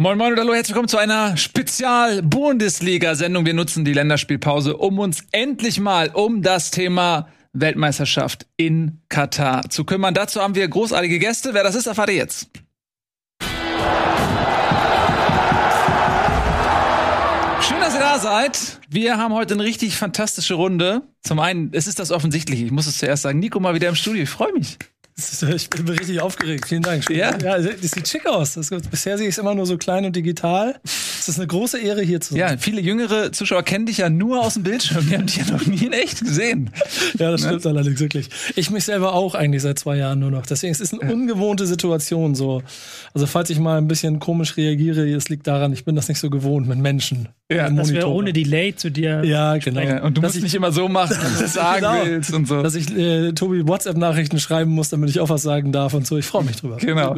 Moin Moin und hallo, herzlich willkommen zu einer Spezial-Bundesliga-Sendung. Wir nutzen die Länderspielpause, um uns endlich mal um das Thema Weltmeisterschaft in Katar zu kümmern. Dazu haben wir großartige Gäste. Wer das ist, erfahrt ihr jetzt. Schön, dass ihr da seid. Wir haben heute eine richtig fantastische Runde. Zum einen, es ist das Offensichtliche. Ich muss es zuerst sagen. Nico mal wieder im Studio. Ich freue mich. Ich bin richtig aufgeregt. Vielen Dank. Ja? ja, das sieht schick aus. Das, bisher sehe ich es immer nur so klein und digital. Es ist eine große Ehre, hier zu sein. Ja, viele jüngere Zuschauer kennen dich ja nur aus dem Bildschirm. Die haben dich ja noch nie in echt gesehen. Ja, das ne? stimmt allerdings wirklich. Ich mich selber auch eigentlich seit zwei Jahren nur noch. Deswegen es ist es eine ungewohnte Situation so. Also falls ich mal ein bisschen komisch reagiere, es liegt daran, ich bin das nicht so gewohnt mit Menschen. Ja, das wäre ohne Delay zu dir. Ja, genau. Ja, und du musst ich, nicht immer so machen, wie du sagen genau, willst und so. Dass ich äh, Tobi WhatsApp-Nachrichten schreiben muss, damit ich auch was sagen darf und so. Ich freue mich drüber. Genau.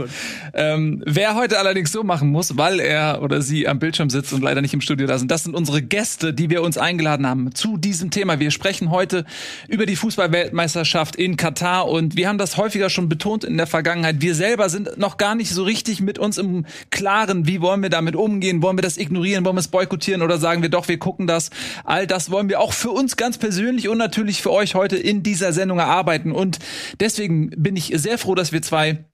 Ähm, wer heute allerdings so machen muss, weil er oder sie am Bildschirm sitzt und leider nicht im Studio da sind, das sind unsere Gäste, die wir uns eingeladen haben zu diesem Thema. Wir sprechen heute über die Fußballweltmeisterschaft in Katar und wir haben das häufiger schon betont in der Vergangenheit. Wir selber sind noch gar nicht so richtig mit uns im Klaren, wie wollen wir damit umgehen? Wollen wir das ignorieren? Wollen wir es boykottieren? Oder sagen wir doch, wir gucken das. All das wollen wir auch für uns ganz persönlich und natürlich für euch heute in dieser Sendung erarbeiten. Und deswegen bin ich sehr froh, dass wir zwei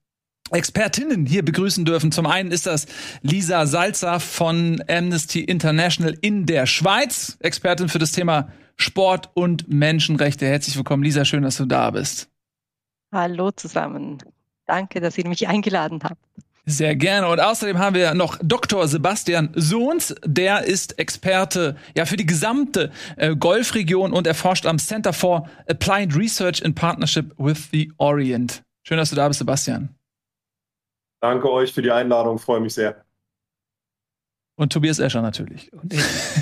Expertinnen hier begrüßen dürfen. Zum einen ist das Lisa Salzer von Amnesty International in der Schweiz, Expertin für das Thema Sport und Menschenrechte. Herzlich willkommen, Lisa, schön, dass du da bist. Hallo zusammen. Danke, dass ihr mich eingeladen habt. Sehr gerne. Und außerdem haben wir noch Dr. Sebastian Sohns. Der ist Experte ja für die gesamte äh, Golfregion und erforscht am Center for Applied Research in Partnership with the Orient. Schön, dass du da bist, Sebastian. Danke euch für die Einladung, freue mich sehr. Und Tobias Escher natürlich. Und,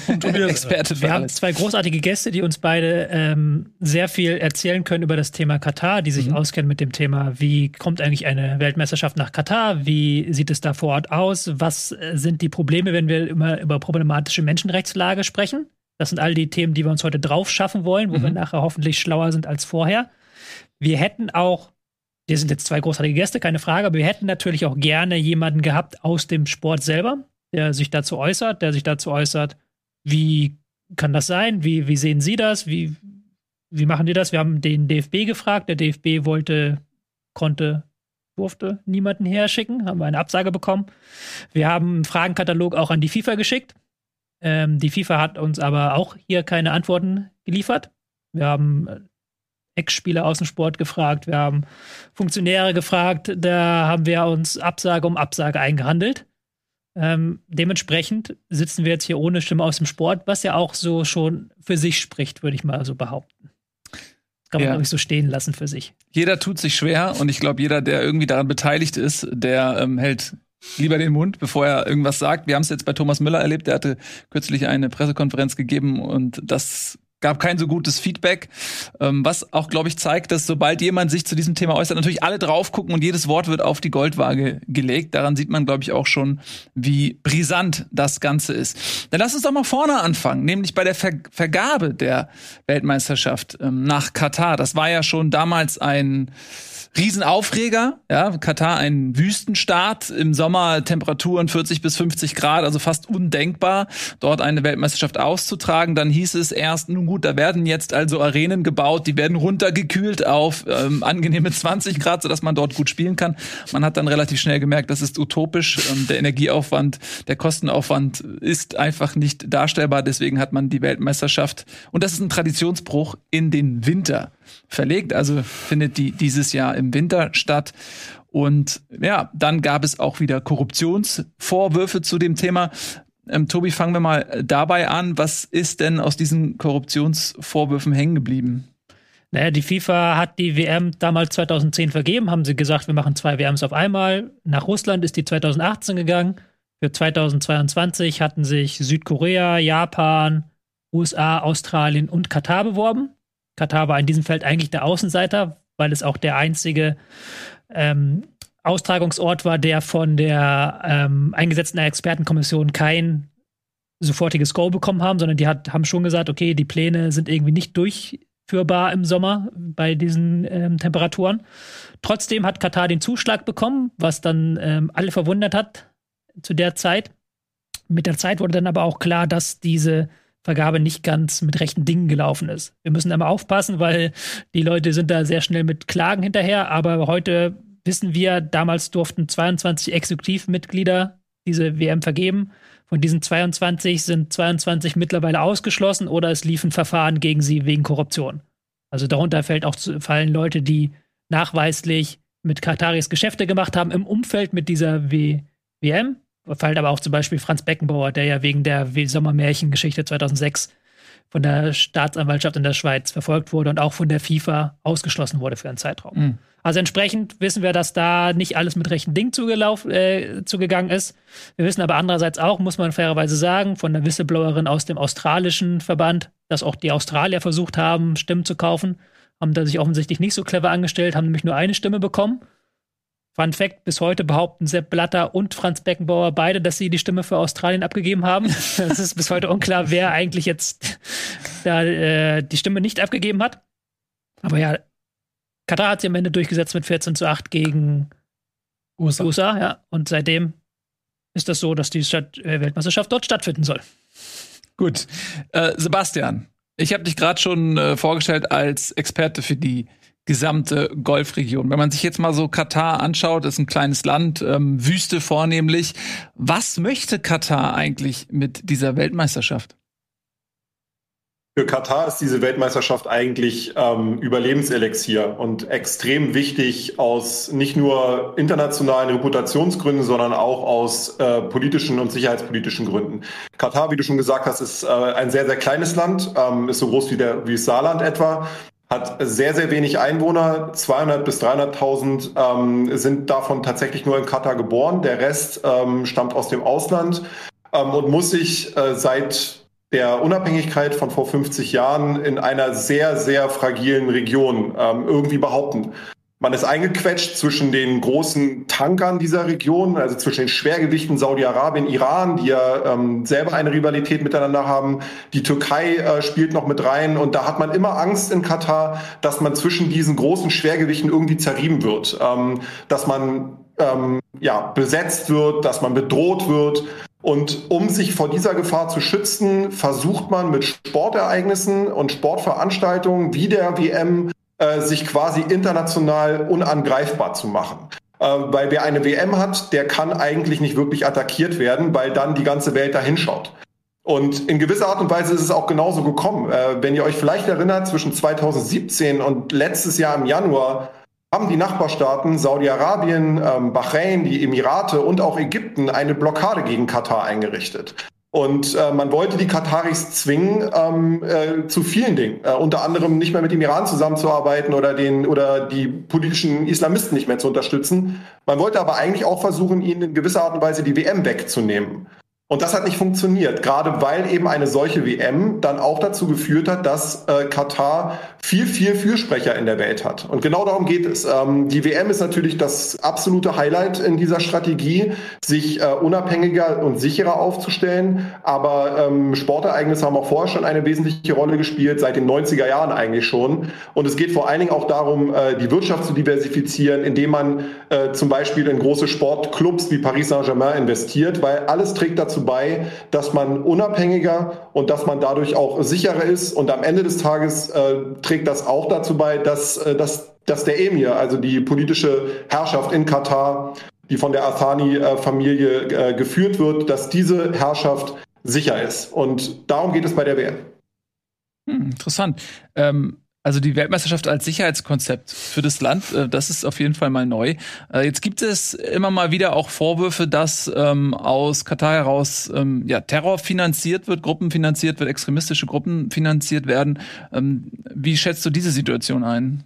und Tobias Experte für Wir alles. haben zwei großartige Gäste, die uns beide ähm, sehr viel erzählen können über das Thema Katar, die sich mhm. auskennen mit dem Thema, wie kommt eigentlich eine Weltmeisterschaft nach Katar, wie sieht es da vor Ort aus, was äh, sind die Probleme, wenn wir immer über problematische Menschenrechtslage sprechen. Das sind all die Themen, die wir uns heute drauf schaffen wollen, wo mhm. wir nachher hoffentlich schlauer sind als vorher. Wir hätten auch wir sind jetzt zwei großartige Gäste, keine Frage, aber wir hätten natürlich auch gerne jemanden gehabt aus dem Sport selber, der sich dazu äußert, der sich dazu äußert, wie kann das sein? Wie, wie sehen Sie das? Wie, wie machen die das? Wir haben den DFB gefragt. Der DFB wollte, konnte, durfte niemanden herschicken. Haben wir eine Absage bekommen. Wir haben einen Fragenkatalog auch an die FIFA geschickt. Ähm, die FIFA hat uns aber auch hier keine Antworten geliefert. Wir haben äh, Ex-Spieler aus dem Sport gefragt, wir haben Funktionäre gefragt, da haben wir uns Absage um Absage eingehandelt. Ähm, dementsprechend sitzen wir jetzt hier ohne Stimme aus dem Sport, was ja auch so schon für sich spricht, würde ich mal so behaupten. Das kann man, ja. glaube ich, so stehen lassen für sich. Jeder tut sich schwer und ich glaube, jeder, der irgendwie daran beteiligt ist, der ähm, hält lieber den Mund, bevor er irgendwas sagt. Wir haben es jetzt bei Thomas Müller erlebt, der hatte kürzlich eine Pressekonferenz gegeben und das gab kein so gutes Feedback, ähm, was auch, glaube ich, zeigt, dass sobald jemand sich zu diesem Thema äußert, natürlich alle drauf gucken und jedes Wort wird auf die Goldwaage gelegt. Daran sieht man, glaube ich, auch schon, wie brisant das Ganze ist. Dann lass uns doch mal vorne anfangen, nämlich bei der Ver Vergabe der Weltmeisterschaft ähm, nach Katar. Das war ja schon damals ein Riesenaufreger, ja, Katar ein Wüstenstaat, im Sommer Temperaturen 40 bis 50 Grad, also fast undenkbar, dort eine Weltmeisterschaft auszutragen. Dann hieß es erst, nun gut, da werden jetzt also Arenen gebaut, die werden runtergekühlt auf ähm, angenehme 20 Grad, sodass man dort gut spielen kann. Man hat dann relativ schnell gemerkt, das ist utopisch. Ähm, der Energieaufwand, der Kostenaufwand ist einfach nicht darstellbar. Deswegen hat man die Weltmeisterschaft, und das ist ein Traditionsbruch, in den Winter verlegt. Also findet die dieses Jahr im Winter statt. Und ja, dann gab es auch wieder Korruptionsvorwürfe zu dem Thema. Ähm, Tobi, fangen wir mal dabei an. Was ist denn aus diesen Korruptionsvorwürfen hängen geblieben? Naja, die FIFA hat die WM damals 2010 vergeben, haben sie gesagt, wir machen zwei WMs auf einmal. Nach Russland ist die 2018 gegangen. Für 2022 hatten sich Südkorea, Japan, USA, Australien und Katar beworben. Katar war in diesem Feld eigentlich der Außenseiter, weil es auch der einzige ähm, Austragungsort war, der von der ähm, eingesetzten Expertenkommission kein sofortiges Go bekommen haben, sondern die hat, haben schon gesagt, okay, die Pläne sind irgendwie nicht durchführbar im Sommer bei diesen ähm, Temperaturen. Trotzdem hat Katar den Zuschlag bekommen, was dann ähm, alle verwundert hat zu der Zeit. mit der Zeit wurde dann aber auch klar, dass diese Vergabe nicht ganz mit rechten Dingen gelaufen ist. Wir müssen aber aufpassen, weil die Leute sind da sehr schnell mit Klagen hinterher. Aber heute wissen wir, damals durften 22 Exekutivmitglieder diese WM vergeben. Von diesen 22 sind 22 mittlerweile ausgeschlossen oder es liefen Verfahren gegen sie wegen Korruption. Also darunter fällt auch, fallen Leute, die nachweislich mit Kataris Geschäfte gemacht haben im Umfeld mit dieser w WM. Fällt aber auch zum Beispiel Franz Beckenbauer, der ja wegen der Sommermärchengeschichte 2006 von der Staatsanwaltschaft in der Schweiz verfolgt wurde und auch von der FIFA ausgeschlossen wurde für einen Zeitraum. Mhm. Also entsprechend wissen wir, dass da nicht alles mit rechten Dingen zugelaufen, äh, zugegangen ist. Wir wissen aber andererseits auch, muss man fairerweise sagen, von der Whistleblowerin aus dem australischen Verband, dass auch die Australier versucht haben, Stimmen zu kaufen, haben da sich offensichtlich nicht so clever angestellt, haben nämlich nur eine Stimme bekommen. Fun Fact: Bis heute behaupten Sepp Blatter und Franz Beckenbauer beide, dass sie die Stimme für Australien abgegeben haben. Es ist bis heute unklar, wer eigentlich jetzt da äh, die Stimme nicht abgegeben hat. Aber ja, Katar hat sie am Ende durchgesetzt mit 14 zu 8 gegen USA. USA ja. Und seitdem ist das so, dass die Stadt äh, Weltmeisterschaft dort stattfinden soll. Gut. Äh, Sebastian, ich habe dich gerade schon äh, vorgestellt als Experte für die gesamte Golfregion. Wenn man sich jetzt mal so Katar anschaut, ist ein kleines Land, ähm, Wüste vornehmlich. Was möchte Katar eigentlich mit dieser Weltmeisterschaft? Für Katar ist diese Weltmeisterschaft eigentlich ähm, Überlebenselixier und extrem wichtig aus nicht nur internationalen Reputationsgründen, sondern auch aus äh, politischen und sicherheitspolitischen Gründen. Katar, wie du schon gesagt hast, ist äh, ein sehr, sehr kleines Land, ähm, ist so groß wie, der, wie Saarland etwa hat sehr, sehr wenig Einwohner. 200 bis 300.000 ähm, sind davon tatsächlich nur in Katar geboren. Der Rest ähm, stammt aus dem Ausland ähm, und muss sich äh, seit der Unabhängigkeit von vor 50 Jahren in einer sehr, sehr fragilen Region ähm, irgendwie behaupten. Man ist eingequetscht zwischen den großen Tankern dieser Region, also zwischen den Schwergewichten Saudi-Arabien, Iran, die ja ähm, selber eine Rivalität miteinander haben. Die Türkei äh, spielt noch mit rein und da hat man immer Angst in Katar, dass man zwischen diesen großen Schwergewichten irgendwie zerrieben wird, ähm, dass man ähm, ja besetzt wird, dass man bedroht wird. Und um sich vor dieser Gefahr zu schützen, versucht man mit Sportereignissen und Sportveranstaltungen wie der WM äh, sich quasi international unangreifbar zu machen. Äh, weil wer eine WM hat, der kann eigentlich nicht wirklich attackiert werden, weil dann die ganze Welt da hinschaut. Und in gewisser Art und Weise ist es auch genauso gekommen. Äh, wenn ihr euch vielleicht erinnert, zwischen 2017 und letztes Jahr im Januar haben die Nachbarstaaten Saudi-Arabien, ähm, Bahrain, die Emirate und auch Ägypten eine Blockade gegen Katar eingerichtet. Und äh, man wollte die Kataris zwingen ähm, äh, zu vielen Dingen, äh, unter anderem nicht mehr mit dem Iran zusammenzuarbeiten oder den oder die politischen Islamisten nicht mehr zu unterstützen. Man wollte aber eigentlich auch versuchen, ihnen in gewisser Art und Weise die WM wegzunehmen. Und das hat nicht funktioniert, gerade weil eben eine solche WM dann auch dazu geführt hat, dass äh, Katar viel, viel Fürsprecher in der Welt hat. Und genau darum geht es. Ähm, die WM ist natürlich das absolute Highlight in dieser Strategie, sich äh, unabhängiger und sicherer aufzustellen. Aber ähm, Sportereignisse haben auch vorher schon eine wesentliche Rolle gespielt, seit den 90er Jahren eigentlich schon. Und es geht vor allen Dingen auch darum, äh, die Wirtschaft zu diversifizieren, indem man äh, zum Beispiel in große Sportclubs wie Paris Saint-Germain investiert, weil alles trägt dazu dazu bei, dass man unabhängiger und dass man dadurch auch sicherer ist. Und am Ende des Tages äh, trägt das auch dazu bei, dass, äh, dass, dass der Emir, also die politische Herrschaft in Katar, die von der Athani-Familie äh, geführt wird, dass diese Herrschaft sicher ist. Und darum geht es bei der WM. Hm, interessant. Ähm, also die Weltmeisterschaft als Sicherheitskonzept für das Land, äh, das ist auf jeden Fall mal neu. Äh, jetzt gibt es immer mal wieder auch Vorwürfe, dass ähm, aus Katar heraus ähm, ja, Terror finanziert wird, Gruppen finanziert wird, extremistische Gruppen finanziert werden. Ähm, wie schätzt du diese Situation ein?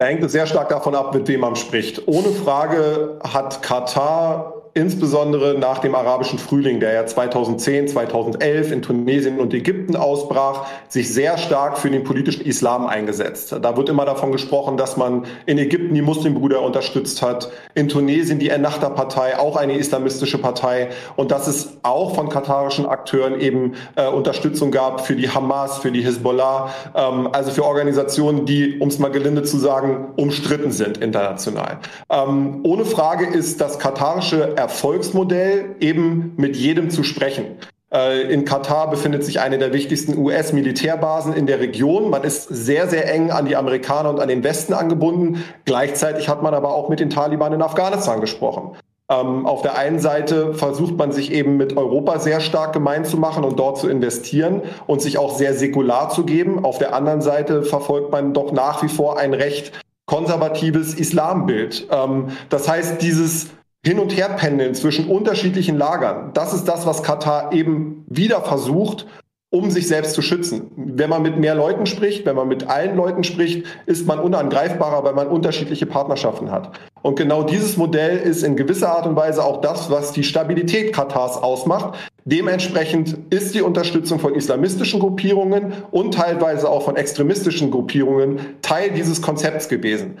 hängt es sehr stark davon ab, mit wem man spricht. Ohne Frage hat Katar insbesondere nach dem arabischen Frühling, der ja 2010, 2011 in Tunesien und Ägypten ausbrach, sich sehr stark für den politischen Islam eingesetzt. Da wird immer davon gesprochen, dass man in Ägypten die Muslimbrüder unterstützt hat, in Tunesien die Ennahda-Partei, auch eine islamistische Partei, und dass es auch von katarischen Akteuren eben äh, Unterstützung gab für die Hamas, für die Hisbollah, ähm, also für Organisationen, die, um es mal gelinde zu sagen, umstritten sind international. Ähm, ohne Frage ist das katarische Erfolgsmodell, eben mit jedem zu sprechen. Äh, in Katar befindet sich eine der wichtigsten US-Militärbasen in der Region. Man ist sehr, sehr eng an die Amerikaner und an den Westen angebunden. Gleichzeitig hat man aber auch mit den Taliban in Afghanistan gesprochen. Ähm, auf der einen Seite versucht man sich eben mit Europa sehr stark gemein zu machen und dort zu investieren und sich auch sehr säkular zu geben. Auf der anderen Seite verfolgt man doch nach wie vor ein recht konservatives Islambild. Ähm, das heißt, dieses hin und her pendeln zwischen unterschiedlichen Lagern. Das ist das, was Katar eben wieder versucht, um sich selbst zu schützen. Wenn man mit mehr Leuten spricht, wenn man mit allen Leuten spricht, ist man unangreifbarer, weil man unterschiedliche Partnerschaften hat. Und genau dieses Modell ist in gewisser Art und Weise auch das, was die Stabilität Katars ausmacht. Dementsprechend ist die Unterstützung von islamistischen Gruppierungen und teilweise auch von extremistischen Gruppierungen Teil dieses Konzepts gewesen.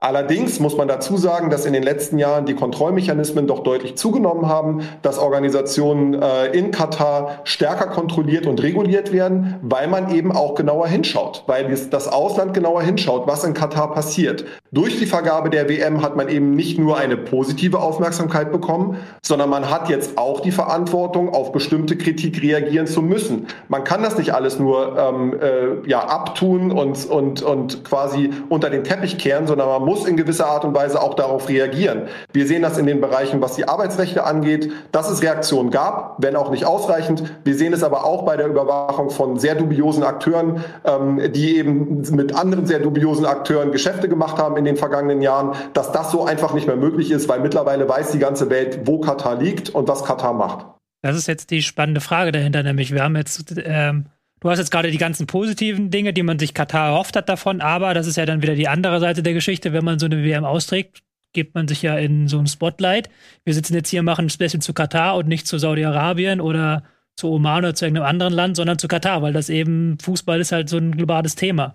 Allerdings muss man dazu sagen, dass in den letzten Jahren die Kontrollmechanismen doch deutlich zugenommen haben, dass Organisationen äh, in Katar stärker kontrolliert und reguliert werden, weil man eben auch genauer hinschaut, weil das Ausland genauer hinschaut, was in Katar passiert. Durch die Vergabe der WM hat man eben nicht nur eine positive Aufmerksamkeit bekommen, sondern man hat jetzt auch die Verantwortung, auf bestimmte Kritik reagieren zu müssen. Man kann das nicht alles nur ähm, äh, ja, abtun und, und, und quasi unter den Teppich kehren, sondern man muss in gewisser Art und Weise auch darauf reagieren. Wir sehen das in den Bereichen, was die Arbeitsrechte angeht, dass es Reaktionen gab, wenn auch nicht ausreichend. Wir sehen es aber auch bei der Überwachung von sehr dubiosen Akteuren, ähm, die eben mit anderen sehr dubiosen Akteuren Geschäfte gemacht haben in den vergangenen Jahren, dass das so einfach nicht mehr möglich ist, weil mittlerweile weiß die ganze Welt, wo Katar liegt und was Katar macht. Das ist jetzt die spannende Frage dahinter, nämlich wir haben jetzt ähm Du hast jetzt gerade die ganzen positiven Dinge, die man sich Katar erhofft hat davon, aber das ist ja dann wieder die andere Seite der Geschichte. Wenn man so eine WM austrägt, gibt man sich ja in so ein Spotlight. Wir sitzen jetzt hier, machen ein Special zu Katar und nicht zu Saudi-Arabien oder zu Oman oder zu irgendeinem anderen Land, sondern zu Katar, weil das eben Fußball ist halt so ein globales Thema.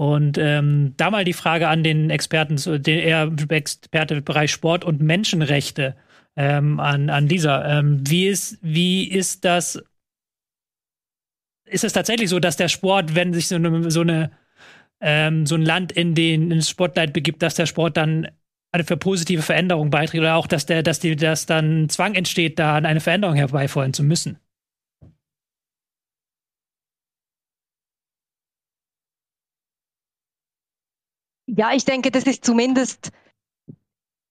Und ähm, da mal die Frage an den Experten, den eher Experte Bereich Sport und Menschenrechte ähm, an, an dieser. Ähm, wie, ist, wie ist das ist es tatsächlich so, dass der Sport, wenn sich so eine, so eine ähm, so ein Land in den ins Spotlight begibt, dass der Sport dann eine für positive Veränderung beiträgt oder auch, dass der, dass die, dass dann Zwang entsteht, da eine Veränderung herbeiführen zu müssen. Ja, ich denke, das ist zumindest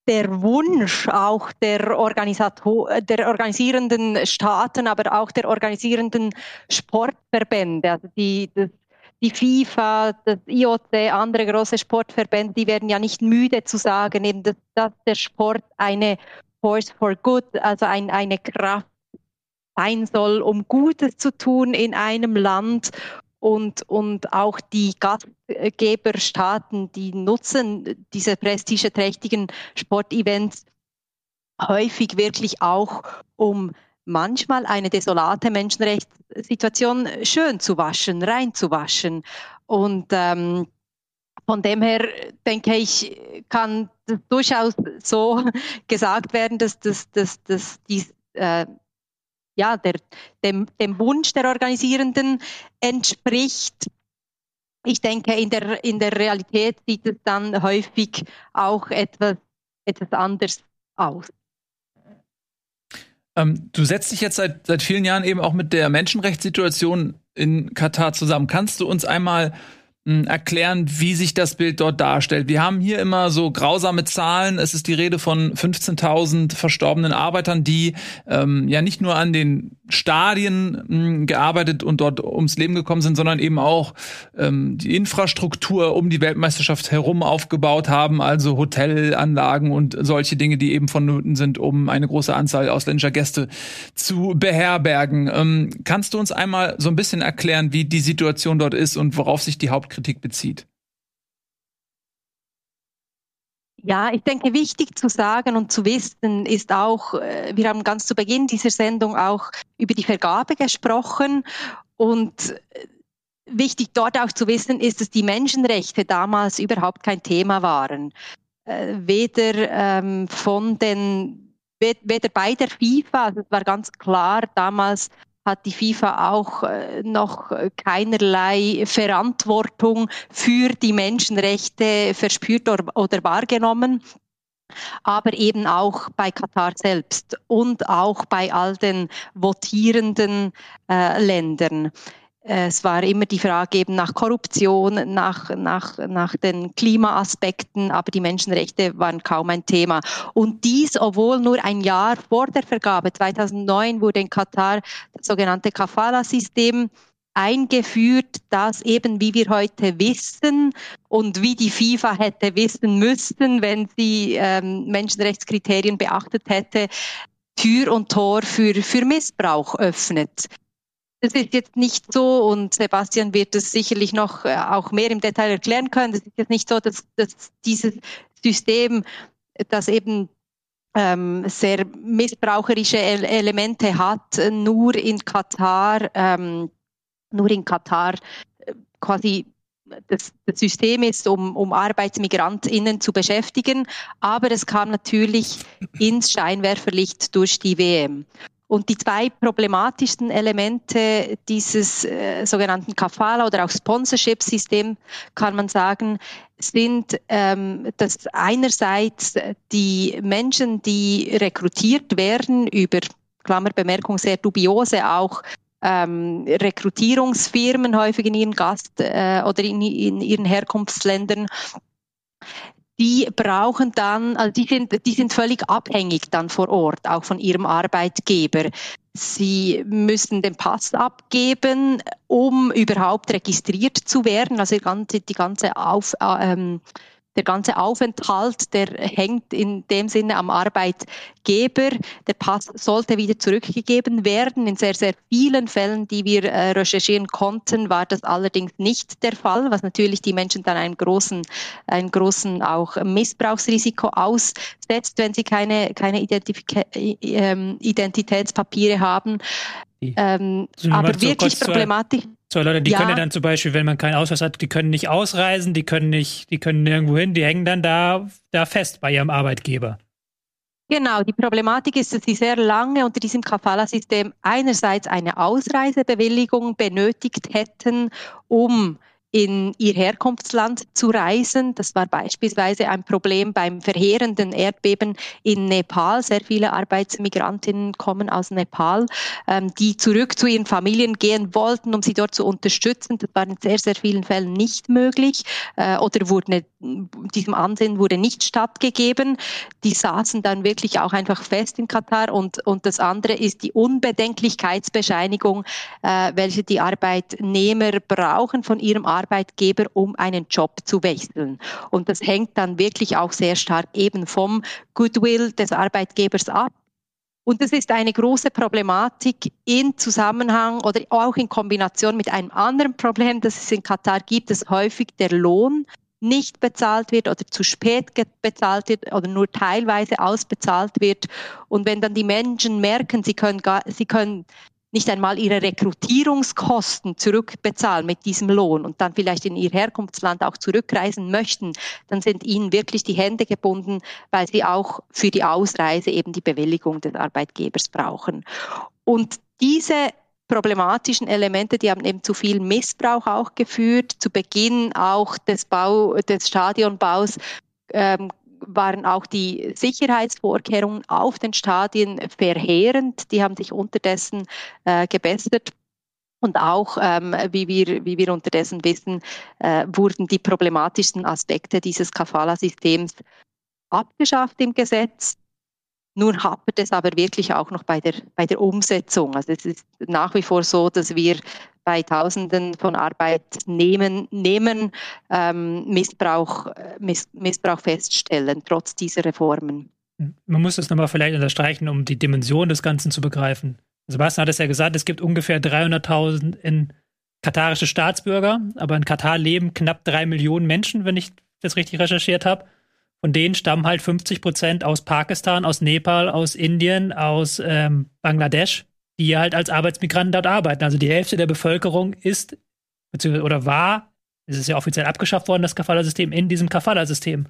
der Wunsch auch der, der organisierenden Staaten, aber auch der organisierenden Sportverbände, also die, das, die FIFA, das IOC, andere große Sportverbände, die werden ja nicht müde zu sagen, eben, dass, dass der Sport eine Force for Good, also ein, eine Kraft sein soll, um Gutes zu tun in einem Land und, und auch die Gastgeberstaaten, die nutzen diese prestigeträchtigen Sportevents häufig wirklich auch, um manchmal eine desolate Menschenrechtssituation schön zu waschen, reinzuwaschen. Und ähm, von dem her denke ich, kann durchaus so gesagt werden, dass, dass, dass, dass die äh, ja, der, dem, dem Wunsch der Organisierenden entspricht. Ich denke, in der, in der Realität sieht es dann häufig auch etwas, etwas anders aus. Ähm, du setzt dich jetzt seit, seit vielen Jahren eben auch mit der Menschenrechtssituation in Katar zusammen. Kannst du uns einmal erklären, wie sich das Bild dort darstellt. Wir haben hier immer so grausame Zahlen. Es ist die Rede von 15.000 verstorbenen Arbeitern, die ähm, ja nicht nur an den Stadien mh, gearbeitet und dort ums Leben gekommen sind, sondern eben auch ähm, die Infrastruktur um die Weltmeisterschaft herum aufgebaut haben, also Hotelanlagen und solche Dinge, die eben vonnöten sind, um eine große Anzahl ausländischer Gäste zu beherbergen. Ähm, kannst du uns einmal so ein bisschen erklären, wie die Situation dort ist und worauf sich die Haupt Kritik bezieht? Ja, ich denke, wichtig zu sagen und zu wissen ist auch, äh, wir haben ganz zu Beginn dieser Sendung auch über die Vergabe gesprochen und äh, wichtig dort auch zu wissen ist, dass die Menschenrechte damals überhaupt kein Thema waren. Äh, weder ähm, von den, weder bei der FIFA, also es war ganz klar damals hat die FIFA auch äh, noch keinerlei Verantwortung für die Menschenrechte verspürt oder, wahrgenommen. aber eben auch bei Katar selbst und auch bei all den votierenden äh, Ländern. Es war immer die Frage eben nach Korruption, nach, nach, nach den Klimaaspekten, aber die Menschenrechte waren kaum ein Thema. Und dies, obwohl nur ein Jahr vor der Vergabe, 2009, wurde in Katar das sogenannte Kafala-System eingeführt, das eben, wie wir heute wissen und wie die FIFA hätte wissen müssten, wenn sie ähm, Menschenrechtskriterien beachtet hätte, Tür und Tor für, für Missbrauch öffnet. Das ist jetzt nicht so und Sebastian wird es sicherlich noch äh, auch mehr im Detail erklären können. Das ist jetzt nicht so, dass, dass dieses System, das eben ähm, sehr missbraucherische Elemente hat, nur in Katar ähm, nur in Katar äh, quasi das, das System ist, um, um ArbeitsmigrantInnen zu beschäftigen. Aber es kam natürlich ins Scheinwerferlicht durch die WM. Und die zwei problematischsten Elemente dieses äh, sogenannten Kafala oder auch Sponsorship-System, kann man sagen, sind, ähm, dass einerseits die Menschen, die rekrutiert werden über Klammerbemerkung sehr dubiose auch ähm, Rekrutierungsfirmen häufig in ihren Gast- äh, oder in, in ihren Herkunftsländern die brauchen dann, also die sind, die sind völlig abhängig dann vor Ort, auch von ihrem Arbeitgeber. Sie müssen den Pass abgeben, um überhaupt registriert zu werden. Also die ganze, die ganze Auf, äh, ähm, der ganze Aufenthalt, der hängt in dem Sinne am Arbeitgeber. Der Pass sollte wieder zurückgegeben werden. In sehr, sehr vielen Fällen, die wir äh, recherchieren konnten, war das allerdings nicht der Fall, was natürlich die Menschen dann einem großen, einem großen auch Missbrauchsrisiko aussetzt, wenn sie keine, keine Identifika ähm, Identitätspapiere haben. Ähm, aber wirklich problematisch. So Leute, die ja. können ja dann zum Beispiel, wenn man keinen Ausweis hat, die können nicht ausreisen, die können nicht, die können nirgendwo hin, die hängen dann da, da fest bei ihrem Arbeitgeber. Genau, die Problematik ist, dass sie sehr lange unter diesem Kafala-System einerseits eine Ausreisebewilligung benötigt hätten, um in ihr Herkunftsland zu reisen. Das war beispielsweise ein Problem beim verheerenden Erdbeben in Nepal. Sehr viele Arbeitsmigrantinnen kommen aus Nepal, ähm, die zurück zu ihren Familien gehen wollten, um sie dort zu unterstützen. Das war in sehr, sehr vielen Fällen nicht möglich äh, oder wurde, diesem Ansehen wurde nicht stattgegeben. Die saßen dann wirklich auch einfach fest in Katar und, und das andere ist die Unbedenklichkeitsbescheinigung, äh, welche die Arbeitnehmer brauchen von ihrem Arbeitgeber Arbeitgeber, um einen Job zu wechseln. Und das hängt dann wirklich auch sehr stark eben vom Goodwill des Arbeitgebers ab. Und das ist eine große Problematik in Zusammenhang oder auch in Kombination mit einem anderen Problem, das es in Katar gibt, dass häufig der Lohn nicht bezahlt wird oder zu spät bezahlt wird oder nur teilweise ausbezahlt wird. Und wenn dann die Menschen merken, sie können, gar, sie können nicht einmal ihre Rekrutierungskosten zurückbezahlen mit diesem Lohn und dann vielleicht in ihr Herkunftsland auch zurückreisen möchten, dann sind ihnen wirklich die Hände gebunden, weil sie auch für die Ausreise eben die Bewilligung des Arbeitgebers brauchen. Und diese problematischen Elemente, die haben eben zu viel Missbrauch auch geführt. Zu Beginn auch des Bau, des Stadionbaus ähm, waren auch die Sicherheitsvorkehrungen auf den Stadien verheerend. Die haben sich unterdessen äh, gebessert. Und auch, ähm, wie, wir, wie wir unterdessen wissen, äh, wurden die problematischsten Aspekte dieses Kafala-Systems abgeschafft im Gesetz. Nun hapert es aber wirklich auch noch bei der, bei der Umsetzung. Also es ist nach wie vor so, dass wir bei Tausenden von Arbeitnehmern ähm, Missbrauch, Miss, Missbrauch feststellen, trotz dieser Reformen. Man muss das nochmal vielleicht unterstreichen, um die Dimension des Ganzen zu begreifen. Sebastian hat es ja gesagt, es gibt ungefähr 300.000 in katarische Staatsbürger, aber in Katar leben knapp drei Millionen Menschen, wenn ich das richtig recherchiert habe. Von denen stammen halt 50 Prozent aus Pakistan, aus Nepal, aus Indien, aus ähm, Bangladesch die halt als Arbeitsmigranten dort arbeiten. Also die Hälfte der Bevölkerung ist, beziehungsweise oder war, es ist ja offiziell abgeschafft worden, das Kafala-System, in diesem Kafala-System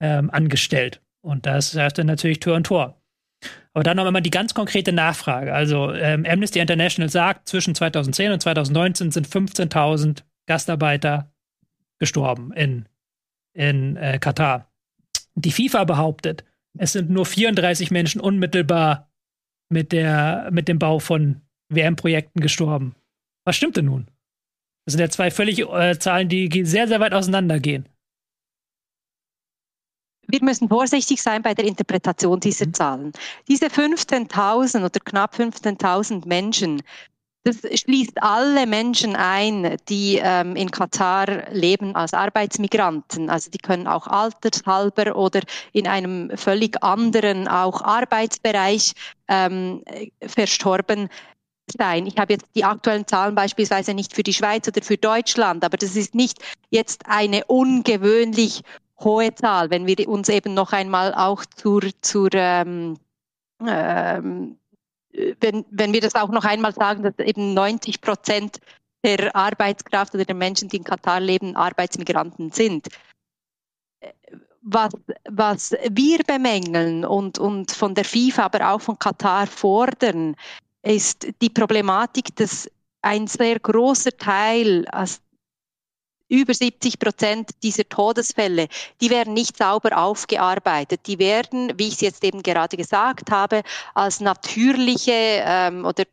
ähm, angestellt. Und das heißt dann natürlich Tür und Tor. Aber dann noch einmal die ganz konkrete Nachfrage. Also ähm, Amnesty International sagt, zwischen 2010 und 2019 sind 15.000 Gastarbeiter gestorben in, in äh, Katar. Die FIFA behauptet, es sind nur 34 Menschen unmittelbar mit, der, mit dem Bau von WM-Projekten gestorben. Was stimmt denn nun? Das sind ja zwei völlig äh, Zahlen, die sehr, sehr weit auseinandergehen. Wir müssen vorsichtig sein bei der Interpretation dieser mhm. Zahlen. Diese 15.000 oder knapp 15.000 Menschen, das schließt alle Menschen ein, die ähm, in Katar leben als Arbeitsmigranten. Also die können auch altershalber oder in einem völlig anderen auch Arbeitsbereich ähm, verstorben sein. Ich habe jetzt die aktuellen Zahlen beispielsweise nicht für die Schweiz oder für Deutschland, aber das ist nicht jetzt eine ungewöhnlich hohe Zahl, wenn wir uns eben noch einmal auch zur, zur ähm, ähm, wenn, wenn wir das auch noch einmal sagen, dass eben 90 Prozent der Arbeitskraft oder der Menschen, die in Katar leben, Arbeitsmigranten sind. Was, was wir bemängeln und, und von der FIFA, aber auch von Katar fordern, ist die Problematik, dass ein sehr großer Teil, also über 70 Prozent dieser Todesfälle, die werden nicht sauber aufgearbeitet. Die werden, wie ich es jetzt eben gerade gesagt habe, als natürliche ähm, oder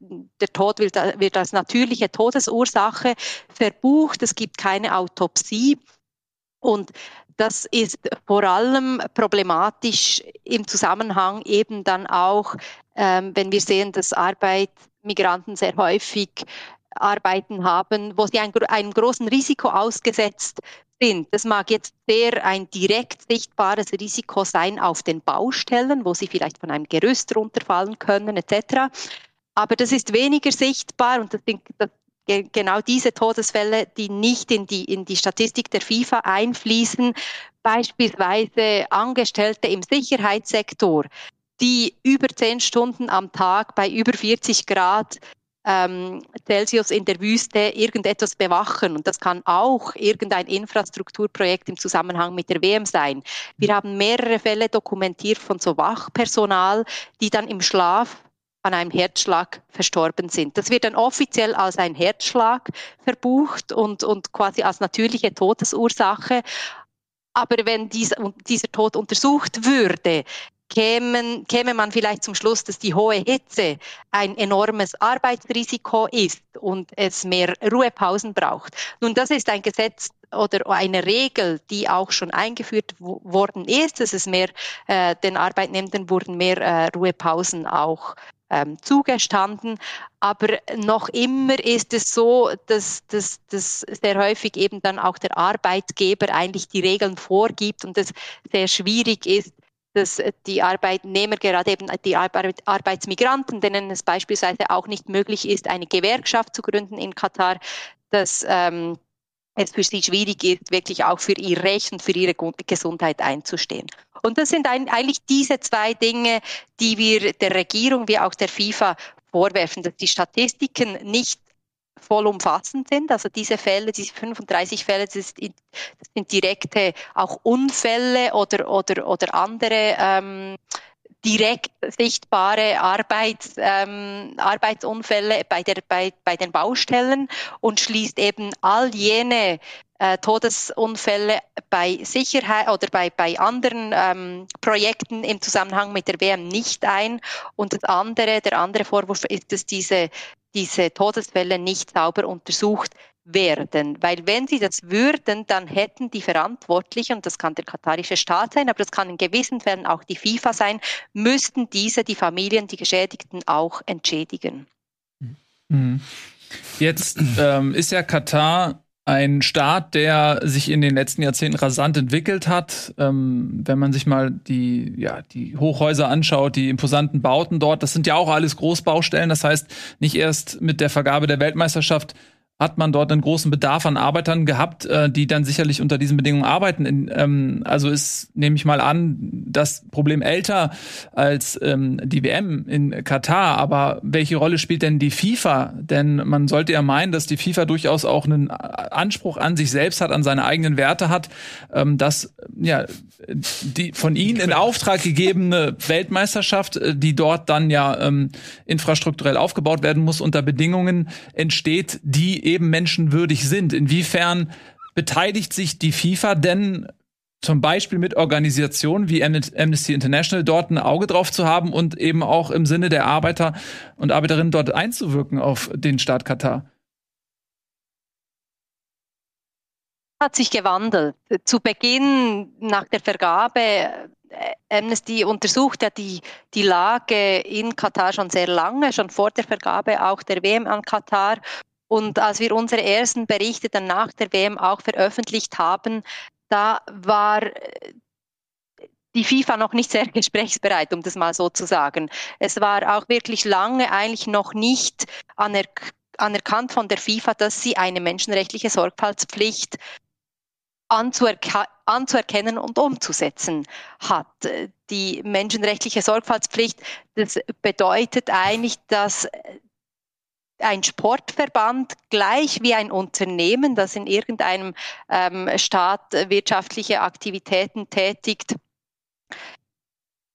der Tod wird, wird als natürliche Todesursache verbucht. Es gibt keine Autopsie. Und das ist vor allem problematisch im Zusammenhang eben dann auch, ähm, wenn wir sehen, dass Arbeitsmigranten sehr häufig Arbeiten haben, wo sie ein, einem großen Risiko ausgesetzt sind. Das mag jetzt sehr ein direkt sichtbares Risiko sein auf den Baustellen, wo sie vielleicht von einem Gerüst runterfallen können etc. Aber das ist weniger sichtbar und das das, genau diese Todesfälle, die nicht in die, in die Statistik der FIFA einfließen, beispielsweise Angestellte im Sicherheitssektor, die über zehn Stunden am Tag bei über 40 Grad ähm, Celsius in der Wüste irgendetwas bewachen. Und das kann auch irgendein Infrastrukturprojekt im Zusammenhang mit der WM sein. Wir haben mehrere Fälle dokumentiert von so Wachpersonal, die dann im Schlaf an einem Herzschlag verstorben sind. Das wird dann offiziell als ein Herzschlag verbucht und, und quasi als natürliche Todesursache. Aber wenn dies, dieser Tod untersucht würde, kämen, käme man vielleicht zum Schluss, dass die hohe Hitze ein enormes Arbeitsrisiko ist und es mehr Ruhepausen braucht. Nun, das ist ein Gesetz oder eine Regel, die auch schon eingeführt worden ist, dass es mehr, äh, den Arbeitnehmenden wurden mehr äh, Ruhepausen auch ähm, zugestanden. Aber noch immer ist es so, dass, dass, dass sehr häufig eben dann auch der Arbeitgeber eigentlich die Regeln vorgibt und es sehr schwierig ist, dass die Arbeitnehmer, gerade eben die Arbeitsmigranten, denen es beispielsweise auch nicht möglich ist, eine Gewerkschaft zu gründen in Katar, dass ähm, es für sie schwierig ist, wirklich auch für ihr Recht und für ihre Gesundheit einzustehen. Und das sind eigentlich diese zwei Dinge, die wir der Regierung wie auch der FIFA vorwerfen, dass die Statistiken nicht vollumfassend sind. Also diese Fälle, diese 35 Fälle, das, sind direkte auch Unfälle oder, oder, oder andere ähm, direkt sichtbare Arbeits, ähm, Arbeitsunfälle bei, der, bei, bei den Baustellen und schließt eben all jene äh, Todesunfälle bei Sicherheit oder bei, bei anderen ähm, Projekten im Zusammenhang mit der WM nicht ein. Und das andere, der andere Vorwurf ist, dass diese diese Todesfälle nicht sauber untersucht werden. Weil wenn sie das würden, dann hätten die Verantwortlichen, und das kann der katarische Staat sein, aber das kann in gewissen Fällen auch die FIFA sein, müssten diese die Familien, die Geschädigten auch entschädigen. Mhm. Jetzt ähm, ist ja Katar ein Staat, der sich in den letzten Jahrzehnten rasant entwickelt hat. Ähm, wenn man sich mal die, ja, die Hochhäuser anschaut, die imposanten Bauten dort, das sind ja auch alles Großbaustellen. Das heißt, nicht erst mit der Vergabe der Weltmeisterschaft hat man dort einen großen Bedarf an Arbeitern gehabt, äh, die dann sicherlich unter diesen Bedingungen arbeiten. In, ähm, also ist, nehme ich mal an, das Problem älter als ähm, die WM in Katar. Aber welche Rolle spielt denn die FIFA? Denn man sollte ja meinen, dass die FIFA durchaus auch einen Anspruch an sich selbst hat, an seine eigenen Werte hat, ähm, dass ja die von ihnen in Auftrag gegebene Weltmeisterschaft, äh, die dort dann ja ähm, infrastrukturell aufgebaut werden muss, unter Bedingungen entsteht, die eben menschenwürdig sind. Inwiefern beteiligt sich die FIFA denn zum Beispiel mit Organisationen wie Amnesty International dort ein Auge drauf zu haben und eben auch im Sinne der Arbeiter und Arbeiterinnen dort einzuwirken auf den Staat Katar? Hat sich gewandelt. Zu Beginn nach der Vergabe äh, Amnesty untersucht ja die, die Lage in Katar schon sehr lange, schon vor der Vergabe auch der WM an Katar. Und als wir unsere ersten Berichte dann nach der WM auch veröffentlicht haben, da war äh, die FIFA noch nicht sehr gesprächsbereit, um das mal so zu sagen. Es war auch wirklich lange eigentlich noch nicht anerk anerkannt von der FIFA, dass sie eine menschenrechtliche Sorgfaltspflicht anzuerke anzuerkennen und umzusetzen hat. Die menschenrechtliche Sorgfaltspflicht, das bedeutet eigentlich, dass ein Sportverband gleich wie ein Unternehmen, das in irgendeinem ähm, Staat wirtschaftliche Aktivitäten tätigt,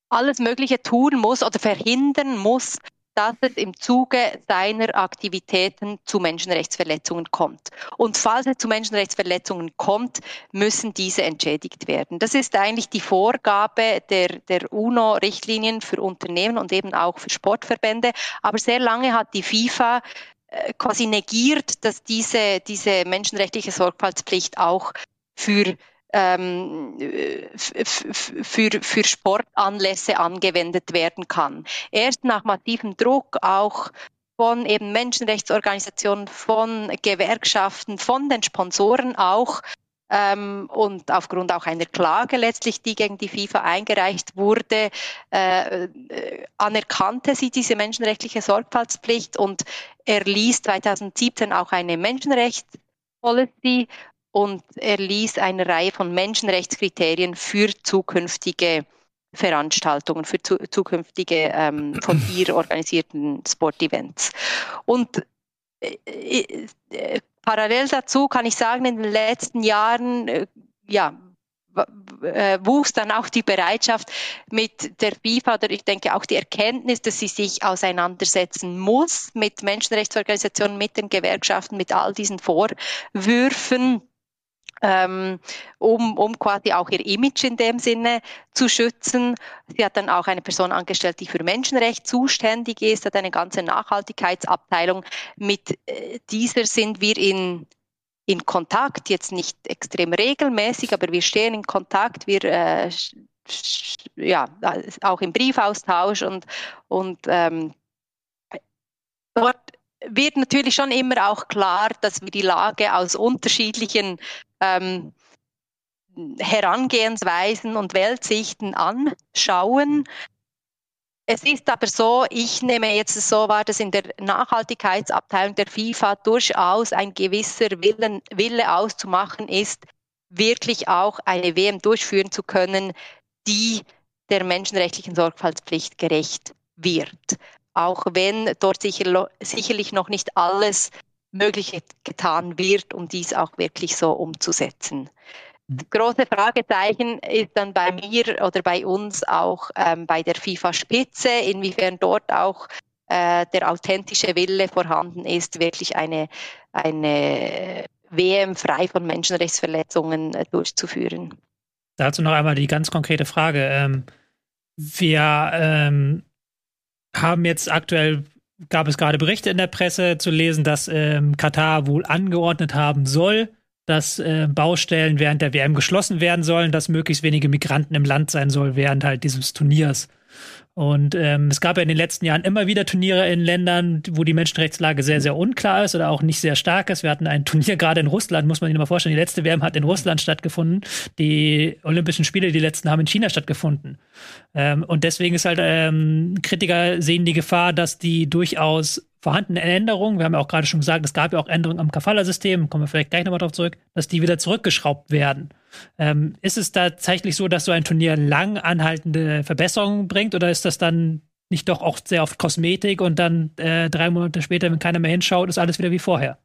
alles Mögliche tun muss oder verhindern muss, dass es im Zuge seiner Aktivitäten zu Menschenrechtsverletzungen kommt. Und falls es zu Menschenrechtsverletzungen kommt, müssen diese entschädigt werden. Das ist eigentlich die Vorgabe der, der UNO-Richtlinien für Unternehmen und eben auch für Sportverbände. Aber sehr lange hat die FIFA äh, quasi negiert, dass diese, diese menschenrechtliche Sorgfaltspflicht auch für ähm, für, für Sportanlässe angewendet werden kann. Erst nach massivem Druck auch von eben Menschenrechtsorganisationen, von Gewerkschaften, von den Sponsoren auch ähm, und aufgrund auch einer Klage letztlich, die gegen die FIFA eingereicht wurde, äh, äh anerkannte sie diese menschenrechtliche Sorgfaltspflicht und erließ 2017 auch eine Menschenrechtspolicy und erließ eine Reihe von Menschenrechtskriterien für zukünftige Veranstaltungen, für zu, zukünftige ähm, von ihr organisierten Sportevents. Und äh, äh, parallel dazu kann ich sagen, in den letzten Jahren, äh, ja, äh, wuchs dann auch die Bereitschaft mit der FIFA oder ich denke auch die Erkenntnis, dass sie sich auseinandersetzen muss mit Menschenrechtsorganisationen, mit den Gewerkschaften, mit all diesen Vorwürfen ähm, um, um quasi auch ihr Image in dem Sinne zu schützen. Sie hat dann auch eine Person angestellt, die für Menschenrecht zuständig ist, hat eine ganze Nachhaltigkeitsabteilung. Mit äh, dieser sind wir in in Kontakt, jetzt nicht extrem regelmäßig, aber wir stehen in Kontakt, wir äh, ja auch im Briefaustausch und und ähm, dort wird natürlich schon immer auch klar, dass wir die Lage aus unterschiedlichen ähm, Herangehensweisen und Weltsichten anschauen. Es ist aber so, ich nehme jetzt so wahr, dass in der Nachhaltigkeitsabteilung der FIFA durchaus ein gewisser Willen, Wille auszumachen ist, wirklich auch eine WM durchführen zu können, die der menschenrechtlichen Sorgfaltspflicht gerecht wird. Auch wenn dort sicher, sicherlich noch nicht alles Mögliche getan wird, um dies auch wirklich so umzusetzen. Das mhm. große Fragezeichen ist dann bei mir oder bei uns auch ähm, bei der FIFA-Spitze, inwiefern dort auch äh, der authentische Wille vorhanden ist, wirklich eine, eine WM frei von Menschenrechtsverletzungen äh, durchzuführen. Dazu noch einmal die ganz konkrete Frage. Ähm, wir ähm, haben jetzt aktuell gab es gerade Berichte in der Presse zu lesen, dass ähm, Katar wohl angeordnet haben soll, dass äh, Baustellen während der WM geschlossen werden sollen, dass möglichst wenige Migranten im Land sein soll während halt dieses Turniers. Und ähm, es gab ja in den letzten Jahren immer wieder Turniere in Ländern, wo die Menschenrechtslage sehr, sehr unklar ist oder auch nicht sehr stark ist. Wir hatten ein Turnier gerade in Russland, muss man sich mal vorstellen. Die letzte WM hat in Russland stattgefunden. Die Olympischen Spiele, die letzten, haben in China stattgefunden. Ähm, und deswegen ist halt, ähm, Kritiker sehen die Gefahr, dass die durchaus vorhandenen Änderungen, wir haben ja auch gerade schon gesagt, es gab ja auch Änderungen am Kafala-System, kommen wir vielleicht gleich nochmal drauf zurück, dass die wieder zurückgeschraubt werden. Ähm, ist es tatsächlich so, dass so ein Turnier lang anhaltende Verbesserungen bringt oder ist das dann nicht doch auch sehr oft Kosmetik und dann äh, drei Monate später, wenn keiner mehr hinschaut, ist alles wieder wie vorher?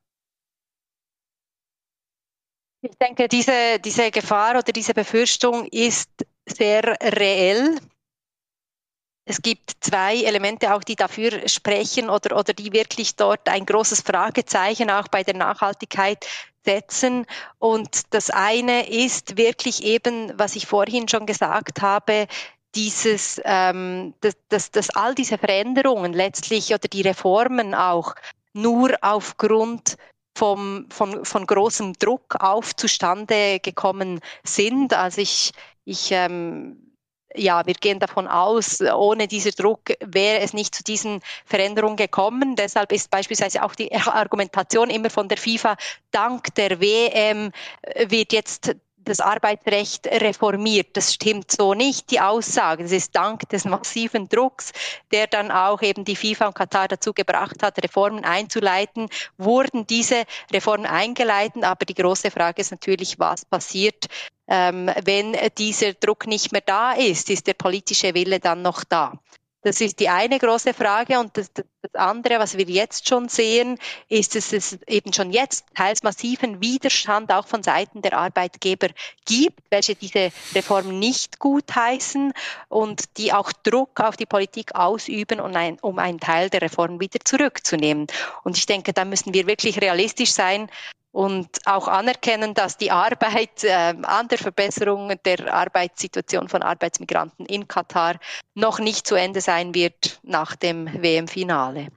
Ich denke, diese, diese Gefahr oder diese Befürchtung ist sehr reell. Es gibt zwei Elemente auch, die dafür sprechen oder, oder die wirklich dort ein großes Fragezeichen auch bei der Nachhaltigkeit setzen. Und das eine ist wirklich eben, was ich vorhin schon gesagt habe, dieses, ähm, dass, dass, dass all diese Veränderungen letztlich oder die Reformen auch nur aufgrund vom, von, von großem Druck auf zustande gekommen sind. Also ich, ich ähm, ja, wir gehen davon aus, ohne diesen Druck wäre es nicht zu diesen Veränderungen gekommen. Deshalb ist beispielsweise auch die Argumentation immer von der FIFA, dank der WM wird jetzt das Arbeitsrecht reformiert. Das stimmt so nicht, die Aussage. Das ist dank des massiven Drucks, der dann auch eben die FIFA und Katar dazu gebracht hat, Reformen einzuleiten, wurden diese Reformen eingeleitet. Aber die große Frage ist natürlich, was passiert, ähm, wenn dieser Druck nicht mehr da ist? Ist der politische Wille dann noch da? Das ist die eine große Frage. Und das, das, andere, was wir jetzt schon sehen, ist, dass es eben schon jetzt teils massiven Widerstand auch von Seiten der Arbeitgeber gibt, welche diese Reform nicht gutheißen und die auch Druck auf die Politik ausüben, um, ein, um einen Teil der Reform wieder zurückzunehmen. Und ich denke, da müssen wir wirklich realistisch sein und auch anerkennen, dass die Arbeit äh, an der Verbesserung der Arbeitssituation von Arbeitsmigranten in Katar noch nicht zu Ende sein wird nach dem WM-Finale.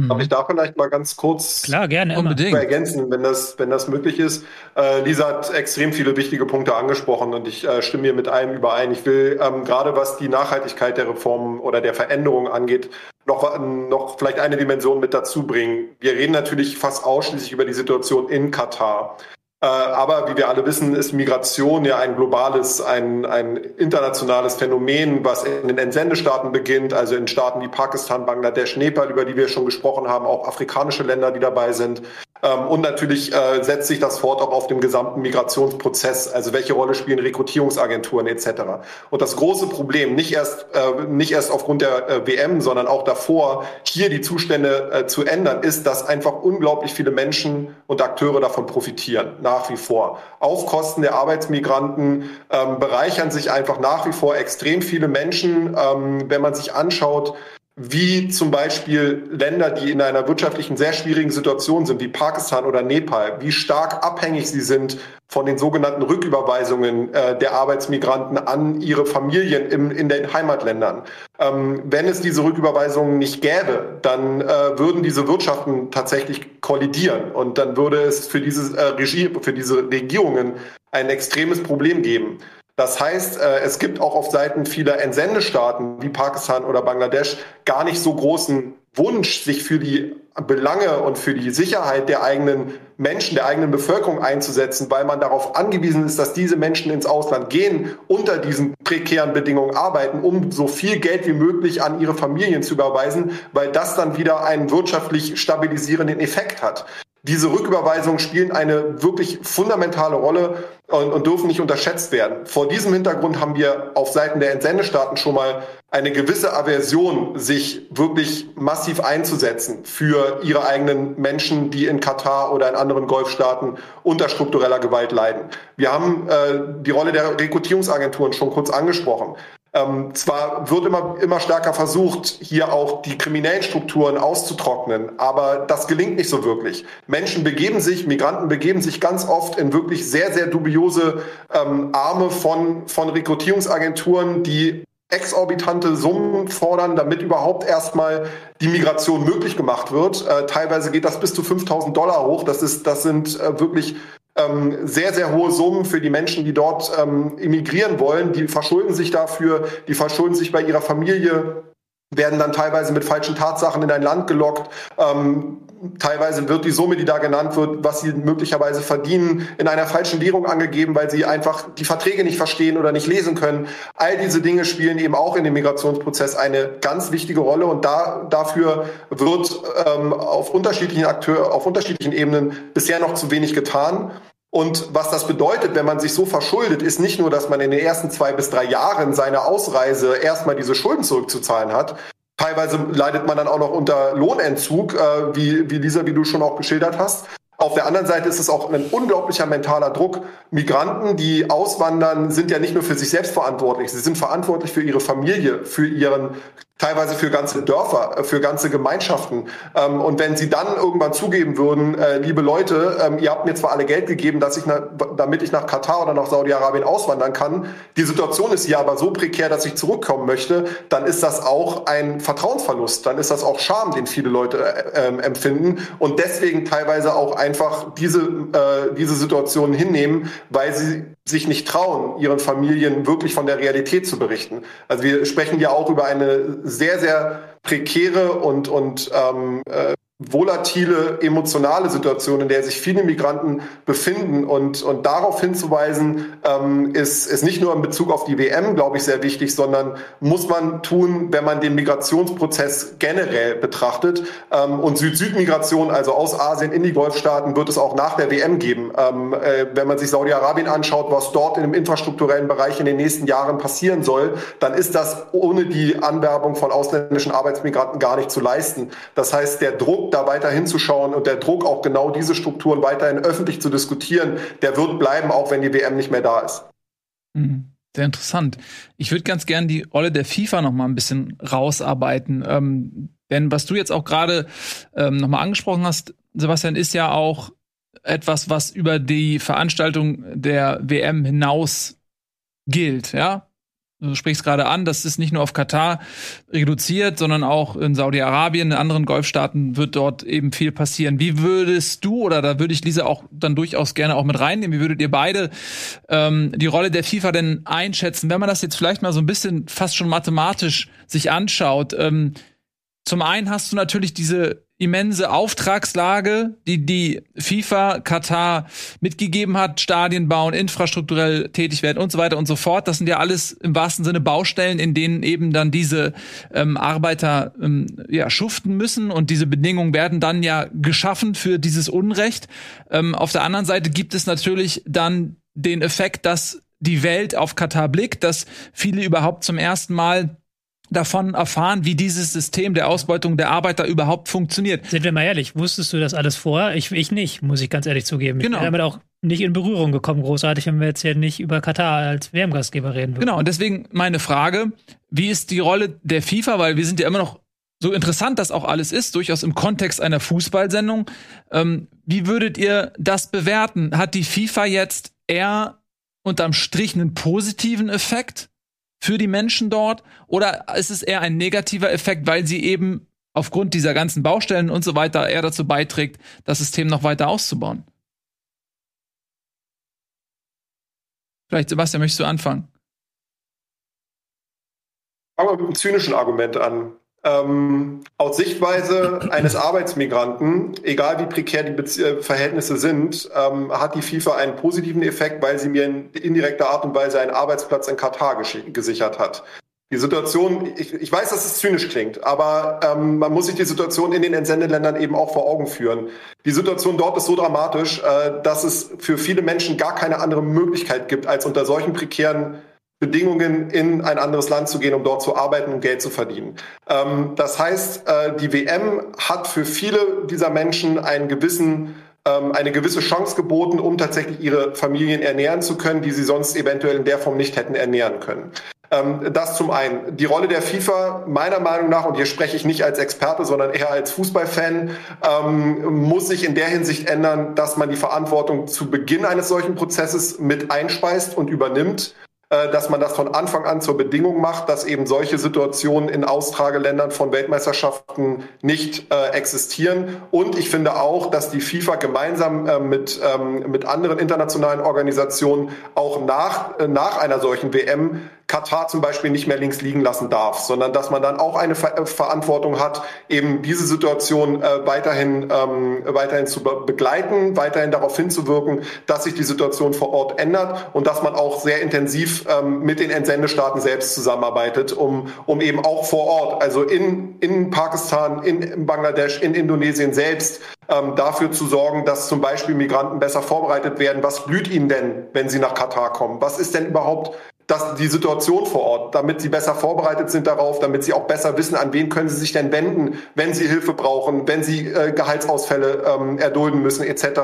Mhm. Darf ich da vielleicht mal ganz kurz Klar, gerne, unbedingt ergänzen, wenn das, wenn das möglich ist? Äh, Lisa hat extrem viele wichtige Punkte angesprochen und ich äh, stimme hier mit allem überein. Ich will ähm, gerade was die Nachhaltigkeit der Reformen oder der Veränderungen angeht, noch, noch vielleicht eine Dimension mit dazu bringen. Wir reden natürlich fast ausschließlich über die Situation in Katar. Äh, aber wie wir alle wissen, ist Migration ja ein globales, ein, ein internationales Phänomen, was in den Entsendestaaten beginnt, also in Staaten wie Pakistan, Bangladesch, Nepal, über die wir schon gesprochen haben, auch afrikanische Länder, die dabei sind. Ähm, und natürlich äh, setzt sich das fort auch auf dem gesamten Migrationsprozess. Also welche Rolle spielen Rekrutierungsagenturen etc. Und das große Problem, nicht erst, äh, nicht erst aufgrund der WM, sondern auch davor, hier die Zustände zu ändern, ist, dass einfach unglaublich viele Menschen und Akteure davon profitieren, nach wie vor. Auf Kosten der Arbeitsmigranten ähm, bereichern sich einfach nach wie vor extrem viele Menschen. Ähm, wenn man sich anschaut, wie zum Beispiel Länder, die in einer wirtschaftlichen sehr schwierigen Situation sind, wie Pakistan oder Nepal, wie stark abhängig sie sind von den sogenannten Rücküberweisungen äh, der Arbeitsmigranten an ihre Familien im, in den Heimatländern. Ähm, wenn es diese Rücküberweisungen nicht gäbe, dann äh, würden diese Wirtschaften tatsächlich kollidieren und dann würde es für, dieses, äh, Regie, für diese Regierungen ein extremes Problem geben. Das heißt, äh, es gibt auch auf Seiten vieler Entsendestaaten wie Pakistan oder Bangladesch gar nicht so großen Wunsch, sich für die Belange und für die Sicherheit der eigenen Menschen, der eigenen Bevölkerung einzusetzen, weil man darauf angewiesen ist, dass diese Menschen ins Ausland gehen, unter diesen prekären Bedingungen arbeiten, um so viel Geld wie möglich an ihre Familien zu überweisen, weil das dann wieder einen wirtschaftlich stabilisierenden Effekt hat. Diese Rücküberweisungen spielen eine wirklich fundamentale Rolle und, und, dürfen nicht unterschätzt werden. Vor diesem Hintergrund haben wir auf Seiten der Entsendestaaten schon mal eine gewisse Aversion, sich wirklich massiv einzusetzen für ihre eigenen Menschen, die in Katar oder in anderen Golfstaaten unter struktureller Gewalt leiden. Wir haben äh, die Rolle der Rekrutierungsagenturen schon kurz angesprochen. Ähm, zwar wird immer, immer stärker versucht, hier auch die kriminellen Strukturen auszutrocknen, aber das gelingt nicht so wirklich. Menschen begeben sich, Migranten begeben sich ganz oft in wirklich sehr, sehr dubiose ähm, Arme von, von Rekrutierungsagenturen, die exorbitante Summen fordern, damit überhaupt erstmal die Migration möglich gemacht wird. Äh, teilweise geht das bis zu 5000 Dollar hoch. Das ist, das sind äh, wirklich ähm, sehr, sehr hohe Summen für die Menschen, die dort ähm, emigrieren wollen. Die verschulden sich dafür, die verschulden sich bei ihrer Familie, werden dann teilweise mit falschen Tatsachen in ein Land gelockt. Ähm, teilweise wird die Summe, die da genannt wird, was sie möglicherweise verdienen, in einer falschen Währung angegeben, weil sie einfach die Verträge nicht verstehen oder nicht lesen können. All diese Dinge spielen eben auch in dem Migrationsprozess eine ganz wichtige Rolle und da, dafür wird ähm, auf unterschiedlichen Akteur, auf unterschiedlichen Ebenen bisher noch zu wenig getan. Und was das bedeutet, wenn man sich so verschuldet, ist nicht nur, dass man in den ersten zwei bis drei Jahren seiner Ausreise erstmal diese Schulden zurückzuzahlen hat. Teilweise leidet man dann auch noch unter Lohnentzug, äh, wie, wie Lisa, wie du schon auch geschildert hast. Auf der anderen Seite ist es auch ein unglaublicher mentaler Druck. Migranten, die auswandern, sind ja nicht nur für sich selbst verantwortlich, sie sind verantwortlich für ihre Familie, für ihren teilweise für ganze Dörfer, äh, für ganze Gemeinschaften. Ähm, und wenn sie dann irgendwann zugeben würden, äh, liebe Leute, ähm, ihr habt mir zwar alle Geld gegeben, dass ich nach, damit ich nach Katar oder nach Saudi-Arabien auswandern kann, die Situation ist hier aber so prekär, dass ich zurückkommen möchte, dann ist das auch ein Vertrauensverlust, dann ist das auch Scham, den viele Leute äh, äh, empfinden und deswegen teilweise auch einfach diese, äh, diese Situationen hinnehmen, weil sie sich nicht trauen, ihren Familien wirklich von der Realität zu berichten. Also wir sprechen ja auch über eine sehr, sehr prekäre und, und ähm, äh, volatile, emotionale Situation, in der sich viele Migranten befinden. Und, und darauf hinzuweisen, ähm, ist, ist nicht nur in Bezug auf die WM, glaube ich, sehr wichtig, sondern muss man tun, wenn man den Migrationsprozess generell betrachtet. Ähm, und Süd-Süd-Migration, also aus Asien in die Golfstaaten, wird es auch nach der WM geben. Ähm, äh, wenn man sich Saudi-Arabien anschaut, was dort in dem infrastrukturellen Bereich in den nächsten Jahren passieren soll, dann ist das ohne die Anwerbung von ausländischen Arbeitsmigranten gar nicht zu leisten. Das heißt, der Druck da weiter hinzuschauen und der Druck, auch genau diese Strukturen weiterhin öffentlich zu diskutieren, der wird bleiben, auch wenn die WM nicht mehr da ist. Mhm. Sehr interessant. Ich würde ganz gern die Rolle der FIFA noch mal ein bisschen rausarbeiten. Ähm, denn was du jetzt auch gerade ähm, noch mal angesprochen hast, Sebastian, ist ja auch etwas, was über die Veranstaltung der WM hinaus gilt. Ja, du sprichst gerade an, das ist nicht nur auf Katar reduziert, sondern auch in Saudi-Arabien, in anderen Golfstaaten wird dort eben viel passieren. Wie würdest du, oder da würde ich Lisa auch dann durchaus gerne auch mit reinnehmen, wie würdet ihr beide ähm, die Rolle der FIFA denn einschätzen, wenn man das jetzt vielleicht mal so ein bisschen fast schon mathematisch sich anschaut? Ähm, zum einen hast du natürlich diese immense Auftragslage, die die FIFA Katar mitgegeben hat, Stadien bauen, infrastrukturell tätig werden und so weiter und so fort. Das sind ja alles im wahrsten Sinne Baustellen, in denen eben dann diese ähm, Arbeiter ähm, ja schuften müssen und diese Bedingungen werden dann ja geschaffen für dieses Unrecht. Ähm, auf der anderen Seite gibt es natürlich dann den Effekt, dass die Welt auf Katar blickt, dass viele überhaupt zum ersten Mal davon erfahren, wie dieses System der Ausbeutung der Arbeiter überhaupt funktioniert. Sind wir mal ehrlich, wusstest du das alles vor? Ich, ich nicht, muss ich ganz ehrlich zugeben. Genau. Ich bin damit auch nicht in Berührung gekommen, großartig, wenn wir jetzt hier nicht über Katar als WM-Gastgeber reden würden. Genau, und deswegen meine Frage, wie ist die Rolle der FIFA, weil wir sind ja immer noch so interessant das auch alles ist, durchaus im Kontext einer Fußballsendung. Ähm, wie würdet ihr das bewerten? Hat die FIFA jetzt eher unterm Strich einen positiven Effekt? Für die Menschen dort? Oder ist es eher ein negativer Effekt, weil sie eben aufgrund dieser ganzen Baustellen und so weiter eher dazu beiträgt, das System noch weiter auszubauen? Vielleicht, Sebastian, möchtest du anfangen? Fangen wir mit einem zynischen Argument an. Ähm, aus Sichtweise eines Arbeitsmigranten, egal wie prekär die Bezie äh, Verhältnisse sind, ähm, hat die FIFA einen positiven Effekt, weil sie mir in indirekter Art und Weise einen Arbeitsplatz in Katar gesichert hat. Die Situation, ich, ich weiß, dass es zynisch klingt, aber ähm, man muss sich die Situation in den Entsendeländern eben auch vor Augen führen. Die Situation dort ist so dramatisch, äh, dass es für viele Menschen gar keine andere Möglichkeit gibt, als unter solchen prekären Bedingungen in ein anderes Land zu gehen, um dort zu arbeiten und Geld zu verdienen. Ähm, das heißt, äh, die WM hat für viele dieser Menschen einen gewissen ähm, eine gewisse Chance geboten, um tatsächlich ihre Familien ernähren zu können, die sie sonst eventuell in der Form nicht hätten ernähren können. Ähm, das zum einen. Die Rolle der FIFA, meiner Meinung nach, und hier spreche ich nicht als Experte, sondern eher als Fußballfan, ähm, muss sich in der Hinsicht ändern, dass man die Verantwortung zu Beginn eines solchen Prozesses mit einspeist und übernimmt dass man das von Anfang an zur Bedingung macht, dass eben solche Situationen in Austrageländern von Weltmeisterschaften nicht äh, existieren. Und ich finde auch, dass die FIFA gemeinsam äh, mit, ähm, mit anderen internationalen Organisationen auch nach, äh, nach einer solchen WM Katar zum Beispiel nicht mehr links liegen lassen darf, sondern dass man dann auch eine Ver äh, Verantwortung hat, eben diese Situation äh, weiterhin, ähm, weiterhin zu be begleiten, weiterhin darauf hinzuwirken, dass sich die Situation vor Ort ändert und dass man auch sehr intensiv ähm, mit den Entsendestaaten selbst zusammenarbeitet, um, um eben auch vor Ort, also in, in Pakistan, in Bangladesch, in Indonesien selbst, ähm, dafür zu sorgen, dass zum Beispiel Migranten besser vorbereitet werden. Was blüht ihnen denn, wenn sie nach Katar kommen? Was ist denn überhaupt dass die Situation vor Ort, damit sie besser vorbereitet sind darauf, damit sie auch besser wissen, an wen können sie sich denn wenden, wenn sie Hilfe brauchen, wenn sie äh, Gehaltsausfälle ähm, erdulden müssen etc.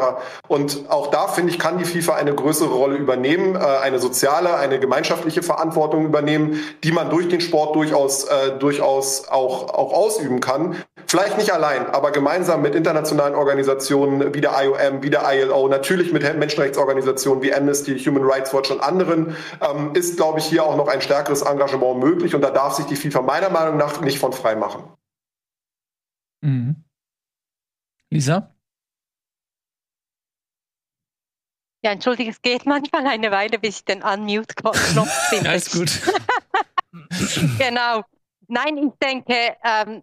Und auch da finde ich, kann die FIFA eine größere Rolle übernehmen, äh, eine soziale, eine gemeinschaftliche Verantwortung übernehmen, die man durch den Sport durchaus äh, durchaus auch auch ausüben kann. Vielleicht nicht allein, aber gemeinsam mit internationalen Organisationen wie der IOM, wie der ILO, natürlich mit Menschenrechtsorganisationen wie Amnesty, Human Rights Watch und anderen, ähm, ist, glaube ich, hier auch noch ein stärkeres Engagement möglich. Und da darf sich die FIFA meiner Meinung nach nicht von frei machen. Mhm. Lisa? Ja, entschuldige, es geht manchmal eine Weile, bis ich den Unmute-Knopf finde. Alles gut. genau. Nein, ich denke, ähm,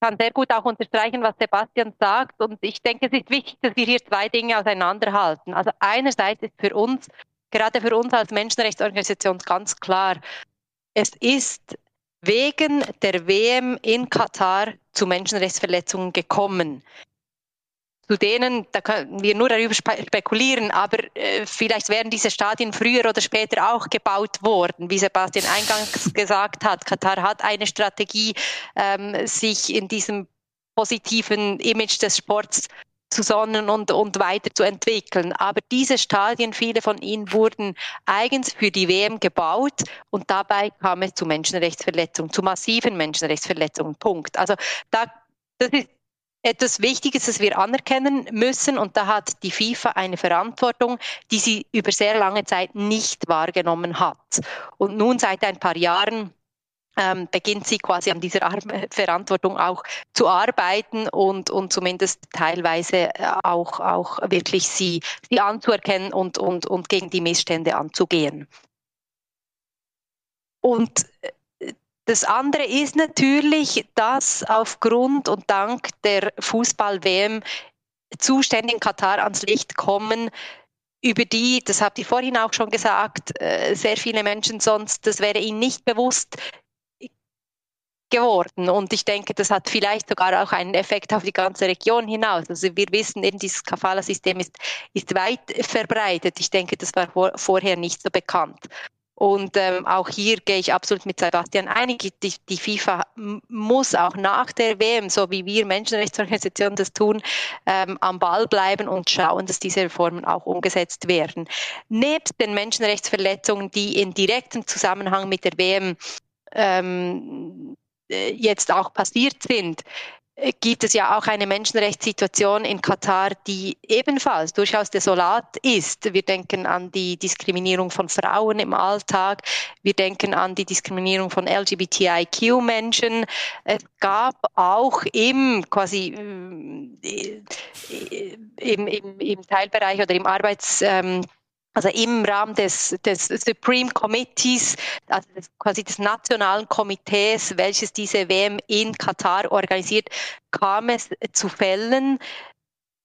kann sehr gut auch unterstreichen, was Sebastian sagt. Und ich denke, es ist wichtig, dass wir hier zwei Dinge auseinanderhalten. Also einerseits ist für uns, gerade für uns als Menschenrechtsorganisation ganz klar, es ist wegen der WM in Katar zu Menschenrechtsverletzungen gekommen zu denen, da können wir nur darüber spekulieren, aber äh, vielleicht wären diese Stadien früher oder später auch gebaut worden. Wie Sebastian eingangs gesagt hat, Katar hat eine Strategie, ähm, sich in diesem positiven Image des Sports zu sonnen und, und weiterzuentwickeln. Aber diese Stadien, viele von ihnen wurden eigens für die WM gebaut und dabei kam es zu Menschenrechtsverletzungen, zu massiven Menschenrechtsverletzungen. Punkt. Also da, das ist etwas Wichtiges, das wir anerkennen müssen. Und da hat die FIFA eine Verantwortung, die sie über sehr lange Zeit nicht wahrgenommen hat. Und nun seit ein paar Jahren ähm, beginnt sie quasi an dieser Ar Verantwortung auch zu arbeiten und, und zumindest teilweise äh, auch, auch wirklich sie, sie anzuerkennen und, und, und gegen die Missstände anzugehen. Und äh, das andere ist natürlich, dass aufgrund und dank der Fußball-WM Zustände in Katar ans Licht kommen, über die, das habt ihr vorhin auch schon gesagt, äh, sehr viele Menschen sonst, das wäre ihnen nicht bewusst geworden. Und ich denke, das hat vielleicht sogar auch einen Effekt auf die ganze Region hinaus. Also wir wissen eben, dieses Kafala-System ist, ist weit verbreitet. Ich denke, das war vor, vorher nicht so bekannt. Und ähm, auch hier gehe ich absolut mit Sebastian einig. Die, die FIFA muss auch nach der WM, so wie wir Menschenrechtsorganisationen das tun, ähm, am Ball bleiben und schauen, dass diese Reformen auch umgesetzt werden. Nebst den Menschenrechtsverletzungen, die in direktem Zusammenhang mit der WM ähm, äh, jetzt auch passiert sind, gibt es ja auch eine Menschenrechtssituation in Katar, die ebenfalls durchaus desolat ist. Wir denken an die Diskriminierung von Frauen im Alltag. Wir denken an die Diskriminierung von LGBTIQ-Menschen. Es gab auch im quasi äh, im, im, im Teilbereich oder im Arbeits ähm, also im Rahmen des, des Supreme Committees, also quasi des nationalen Komitees, welches diese WM in Katar organisiert, kam es zu Fällen,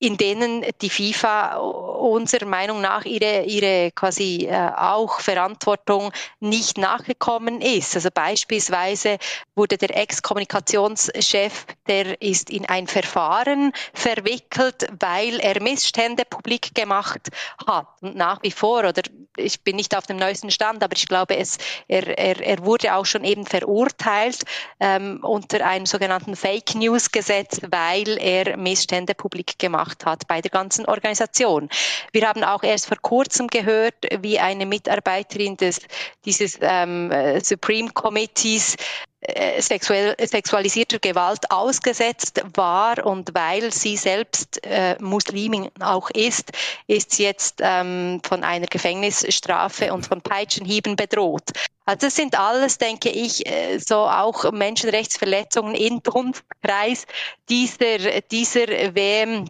in denen die FIFA unserer Meinung nach ihre, ihre quasi äh, auch Verantwortung nicht nachgekommen ist. Also beispielsweise wurde der Ex-Kommunikationschef, der ist in ein Verfahren verwickelt, weil er Missstände publik gemacht hat. Und nach wie vor, oder ich bin nicht auf dem neuesten Stand, aber ich glaube, es, er, er, er wurde auch schon eben verurteilt ähm, unter einem sogenannten Fake News Gesetz, weil er Missstände publik gemacht gemacht hat bei der ganzen Organisation. Wir haben auch erst vor kurzem gehört, wie eine Mitarbeiterin des, dieses ähm, Supreme Committees äh, sexuell, sexualisierter Gewalt ausgesetzt war und weil sie selbst äh, Muslimin auch ist, ist sie jetzt ähm, von einer Gefängnisstrafe und von Peitschenhieben bedroht. Also das sind alles, denke ich, äh, so auch Menschenrechtsverletzungen im Dunstkreis dieser, dieser WM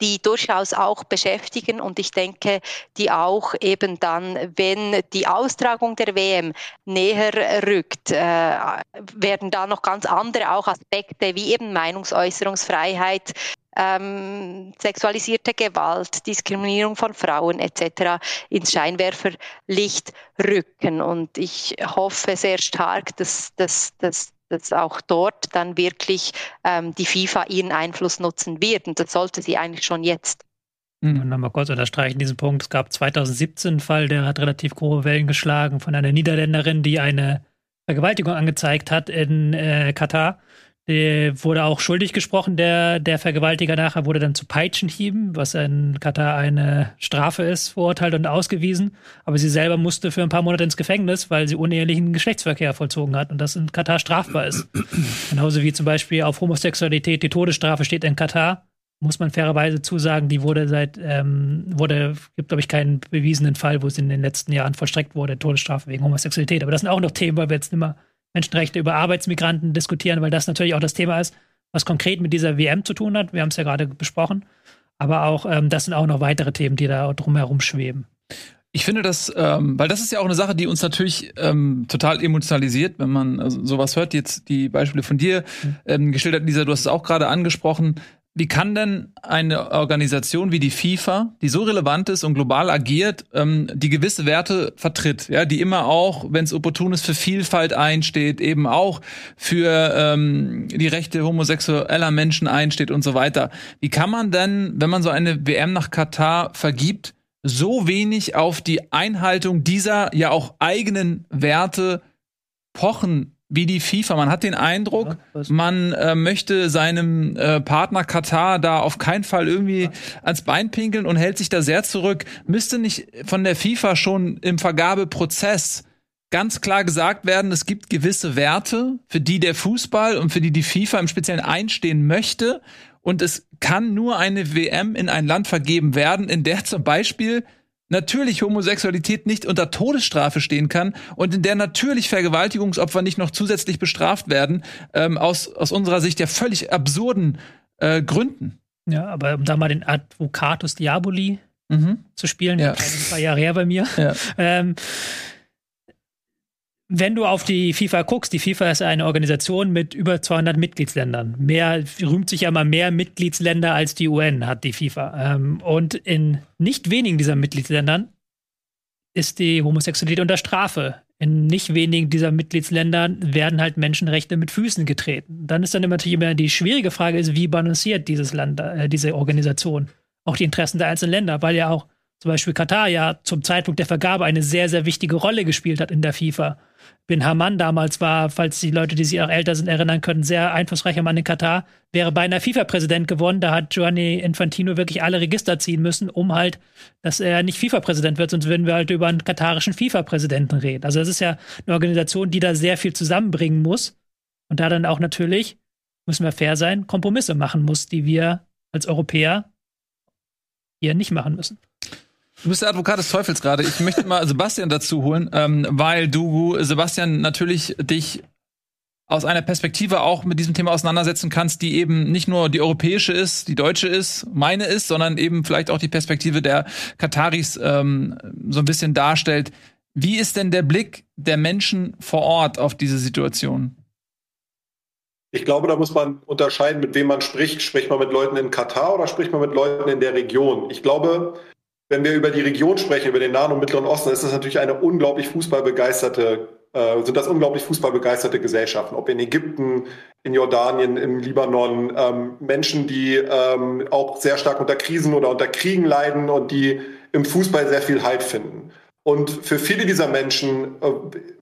die durchaus auch beschäftigen und ich denke, die auch eben dann, wenn die Austragung der WM näher rückt, äh, werden da noch ganz andere auch Aspekte wie eben Meinungsäußerungsfreiheit, ähm, sexualisierte Gewalt, Diskriminierung von Frauen etc. ins Scheinwerferlicht rücken. Und ich hoffe sehr stark, dass, dass, dass dass auch dort dann wirklich ähm, die FIFA ihren Einfluss nutzen wird. Und das sollte sie eigentlich schon jetzt. Mhm. Nochmal kurz unterstreichen diesen Punkt. Es gab 2017 einen Fall, der hat relativ große Wellen geschlagen von einer Niederländerin, die eine Vergewaltigung angezeigt hat in äh, Katar. Der wurde auch schuldig gesprochen, der, der Vergewaltiger nachher wurde dann zu Peitschenhieben, was in Katar eine Strafe ist, verurteilt und ausgewiesen. Aber sie selber musste für ein paar Monate ins Gefängnis, weil sie unehelichen Geschlechtsverkehr vollzogen hat und das in Katar strafbar ist. Genauso wie zum Beispiel auf Homosexualität die Todesstrafe steht in Katar muss man fairerweise zusagen, die wurde seit, ähm, wurde, gibt, glaube ich, keinen bewiesenen Fall, wo es in den letzten Jahren vollstreckt wurde, Todesstrafe wegen Homosexualität. Aber das sind auch noch Themen, weil wir jetzt immer Menschenrechte über Arbeitsmigranten diskutieren, weil das natürlich auch das Thema ist, was konkret mit dieser WM zu tun hat. Wir haben es ja gerade besprochen. Aber auch, ähm, das sind auch noch weitere Themen, die da drumherum schweben. Ich finde das, ähm, weil das ist ja auch eine Sache, die uns natürlich ähm, total emotionalisiert, wenn man also sowas hört. Jetzt die Beispiele von dir mhm. ähm, geschildert, Lisa, du hast es auch gerade angesprochen. Wie kann denn eine Organisation wie die FIFA, die so relevant ist und global agiert, ähm, die gewisse Werte vertritt, ja, die immer auch, wenn es opportun ist, für Vielfalt einsteht, eben auch für ähm, die Rechte homosexueller Menschen einsteht und so weiter. Wie kann man denn, wenn man so eine WM nach Katar vergibt, so wenig auf die Einhaltung dieser ja auch eigenen Werte pochen wie die FIFA. Man hat den Eindruck, man äh, möchte seinem äh, Partner Katar da auf keinen Fall irgendwie ans Bein pinkeln und hält sich da sehr zurück. Müsste nicht von der FIFA schon im Vergabeprozess ganz klar gesagt werden, es gibt gewisse Werte, für die der Fußball und für die die FIFA im Speziellen einstehen möchte. Und es kann nur eine WM in ein Land vergeben werden, in der zum Beispiel natürlich Homosexualität nicht unter Todesstrafe stehen kann und in der natürlich Vergewaltigungsopfer nicht noch zusätzlich bestraft werden, ähm, aus, aus unserer Sicht ja völlig absurden äh, Gründen. Ja, aber um da mal den Advocatus Diaboli mhm. zu spielen, ja. ein paar Jahre her bei mir. Ja. Ähm, wenn du auf die FIFA guckst, die FIFA ist eine Organisation mit über 200 Mitgliedsländern. Mehr rühmt sich ja mal mehr Mitgliedsländer als die UN hat die FIFA. Ähm, und in nicht wenigen dieser Mitgliedsländern ist die Homosexualität unter Strafe. In nicht wenigen dieser Mitgliedsländern werden halt Menschenrechte mit Füßen getreten. Dann ist dann natürlich immer die schwierige Frage ist, wie balanciert dieses Land, äh, diese Organisation auch die Interessen der einzelnen Länder, weil ja auch zum Beispiel Katar ja zum Zeitpunkt der Vergabe eine sehr, sehr wichtige Rolle gespielt hat in der FIFA. Bin Haman damals war, falls die Leute, die sich auch älter sind, erinnern können, sehr einflussreicher Mann in Katar, wäre beinahe FIFA-Präsident geworden. Da hat Giovanni Infantino wirklich alle Register ziehen müssen, um halt, dass er nicht FIFA-Präsident wird, sonst würden wir halt über einen katarischen FIFA-Präsidenten reden. Also das ist ja eine Organisation, die da sehr viel zusammenbringen muss und da dann auch natürlich, müssen wir fair sein, Kompromisse machen muss, die wir als Europäer hier nicht machen müssen. Du bist der Advokat des Teufels gerade. Ich möchte mal Sebastian dazu holen, ähm, weil du, Sebastian, natürlich dich aus einer Perspektive auch mit diesem Thema auseinandersetzen kannst, die eben nicht nur die europäische ist, die deutsche ist, meine ist, sondern eben vielleicht auch die Perspektive der Kataris ähm, so ein bisschen darstellt. Wie ist denn der Blick der Menschen vor Ort auf diese Situation? Ich glaube, da muss man unterscheiden, mit wem man spricht. Spricht man mit Leuten in Katar oder spricht man mit Leuten in der Region? Ich glaube, wenn wir über die Region sprechen, über den Nahen und Mittleren Osten, ist das natürlich eine unglaublich fußballbegeisterte, äh, sind das unglaublich fußballbegeisterte Gesellschaften. Ob in Ägypten, in Jordanien, im Libanon, ähm, Menschen, die ähm, auch sehr stark unter Krisen oder unter Kriegen leiden und die im Fußball sehr viel Halt finden. Und für viele dieser Menschen äh,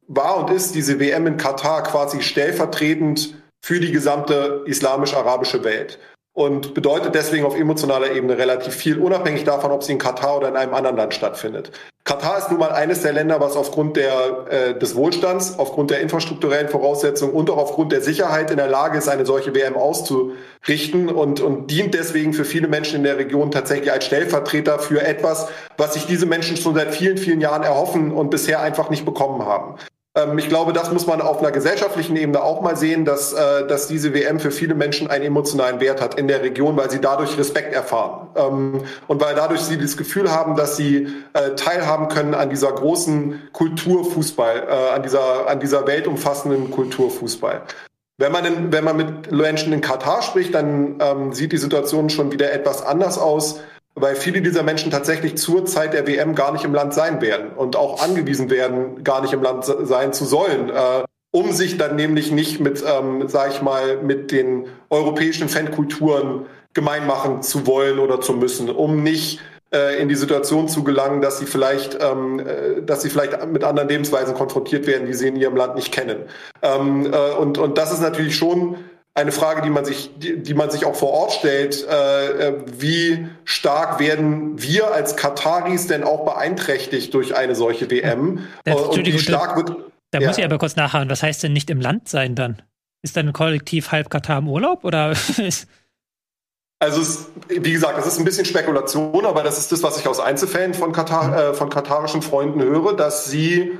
war und ist diese WM in Katar quasi stellvertretend für die gesamte islamisch-arabische Welt und bedeutet deswegen auf emotionaler Ebene relativ viel, unabhängig davon, ob sie in Katar oder in einem anderen Land stattfindet. Katar ist nun mal eines der Länder, was aufgrund der, äh, des Wohlstands, aufgrund der infrastrukturellen Voraussetzungen und auch aufgrund der Sicherheit in der Lage ist, eine solche WM auszurichten und, und dient deswegen für viele Menschen in der Region tatsächlich als Stellvertreter für etwas, was sich diese Menschen schon seit vielen, vielen Jahren erhoffen und bisher einfach nicht bekommen haben. Ähm, ich glaube, das muss man auf einer gesellschaftlichen Ebene auch mal sehen, dass, äh, dass diese WM für viele Menschen einen emotionalen Wert hat in der Region, weil sie dadurch Respekt erfahren ähm, und weil dadurch sie das Gefühl haben, dass sie äh, teilhaben können an dieser großen Kulturfußball, äh, an dieser, an dieser weltumfassenden Kulturfußball. Wenn man, in, wenn man mit Menschen in Katar spricht, dann ähm, sieht die Situation schon wieder etwas anders aus weil viele dieser Menschen tatsächlich zur Zeit der WM gar nicht im Land sein werden und auch angewiesen werden, gar nicht im Land sein zu sollen, äh, um sich dann nämlich nicht mit, ähm, sag ich mal, mit den europäischen Fankulturen gemein machen zu wollen oder zu müssen, um nicht äh, in die Situation zu gelangen, dass sie vielleicht, ähm, äh, dass sie vielleicht mit anderen Lebensweisen konfrontiert werden, die sie in ihrem Land nicht kennen. Ähm, äh, und, und das ist natürlich schon eine Frage, die man sich, die, die man sich auch vor Ort stellt. Äh, äh wie stark werden wir als Kataris denn auch beeinträchtigt durch eine solche WM? Ja, und wie stark wird. Da ja. muss ich aber kurz nachhaken. Was heißt denn nicht im Land sein dann? Ist dann Kollektiv halb Katar im Urlaub oder? Also es, wie gesagt, das ist ein bisschen Spekulation, aber das ist das, was ich aus Einzelfällen von, Katar, äh, von katarischen Freunden höre, dass sie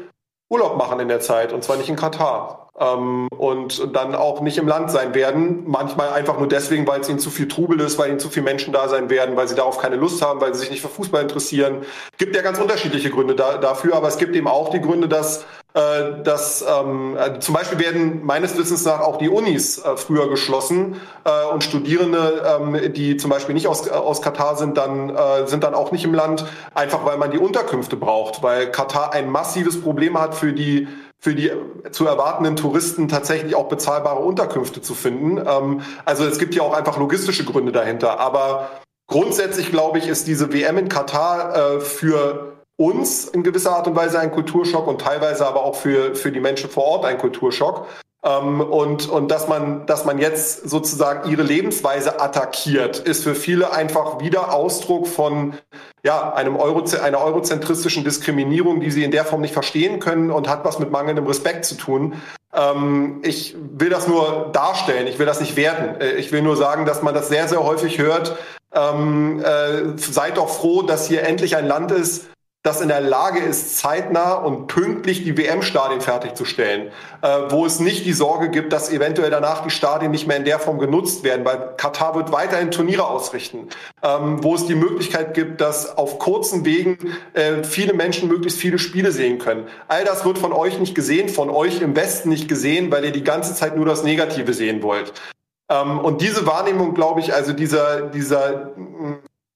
Urlaub machen in der Zeit und zwar nicht in Katar ähm, und dann auch nicht im Land sein werden. Manchmal einfach nur deswegen, weil es ihnen zu viel Trubel ist, weil ihnen zu viele Menschen da sein werden, weil sie darauf keine Lust haben, weil sie sich nicht für Fußball interessieren. Gibt ja ganz unterschiedliche Gründe da, dafür, aber es gibt eben auch die Gründe, dass äh, dass ähm, äh, zum Beispiel werden meines Wissens nach auch die Unis äh, früher geschlossen äh, und Studierende, ähm, die zum Beispiel nicht aus, aus Katar sind, dann äh, sind dann auch nicht im Land, einfach weil man die Unterkünfte braucht, weil Katar ein massives Problem hat für die für die zu erwartenden Touristen tatsächlich auch bezahlbare Unterkünfte zu finden. Ähm, also es gibt ja auch einfach logistische Gründe dahinter. Aber grundsätzlich glaube ich, ist diese WM in Katar äh, für uns in gewisser Art und Weise ein Kulturschock und teilweise aber auch für, für die Menschen vor Ort ein Kulturschock. Ähm, und, und dass man, dass man jetzt sozusagen ihre Lebensweise attackiert, ist für viele einfach wieder Ausdruck von ja, einem Euro, einer eurozentristischen Diskriminierung, die sie in der Form nicht verstehen können und hat was mit mangelndem Respekt zu tun. Ähm, ich will das nur darstellen, ich will das nicht werten. Äh, ich will nur sagen, dass man das sehr, sehr häufig hört. Ähm, äh, seid doch froh, dass hier endlich ein Land ist, das in der Lage ist, zeitnah und pünktlich die WM-Stadien fertigzustellen, äh, wo es nicht die Sorge gibt, dass eventuell danach die Stadien nicht mehr in der Form genutzt werden, weil Katar wird weiterhin Turniere ausrichten, ähm, wo es die Möglichkeit gibt, dass auf kurzen Wegen äh, viele Menschen möglichst viele Spiele sehen können. All das wird von euch nicht gesehen, von euch im Westen nicht gesehen, weil ihr die ganze Zeit nur das Negative sehen wollt. Ähm, und diese Wahrnehmung, glaube ich, also dieser, dieser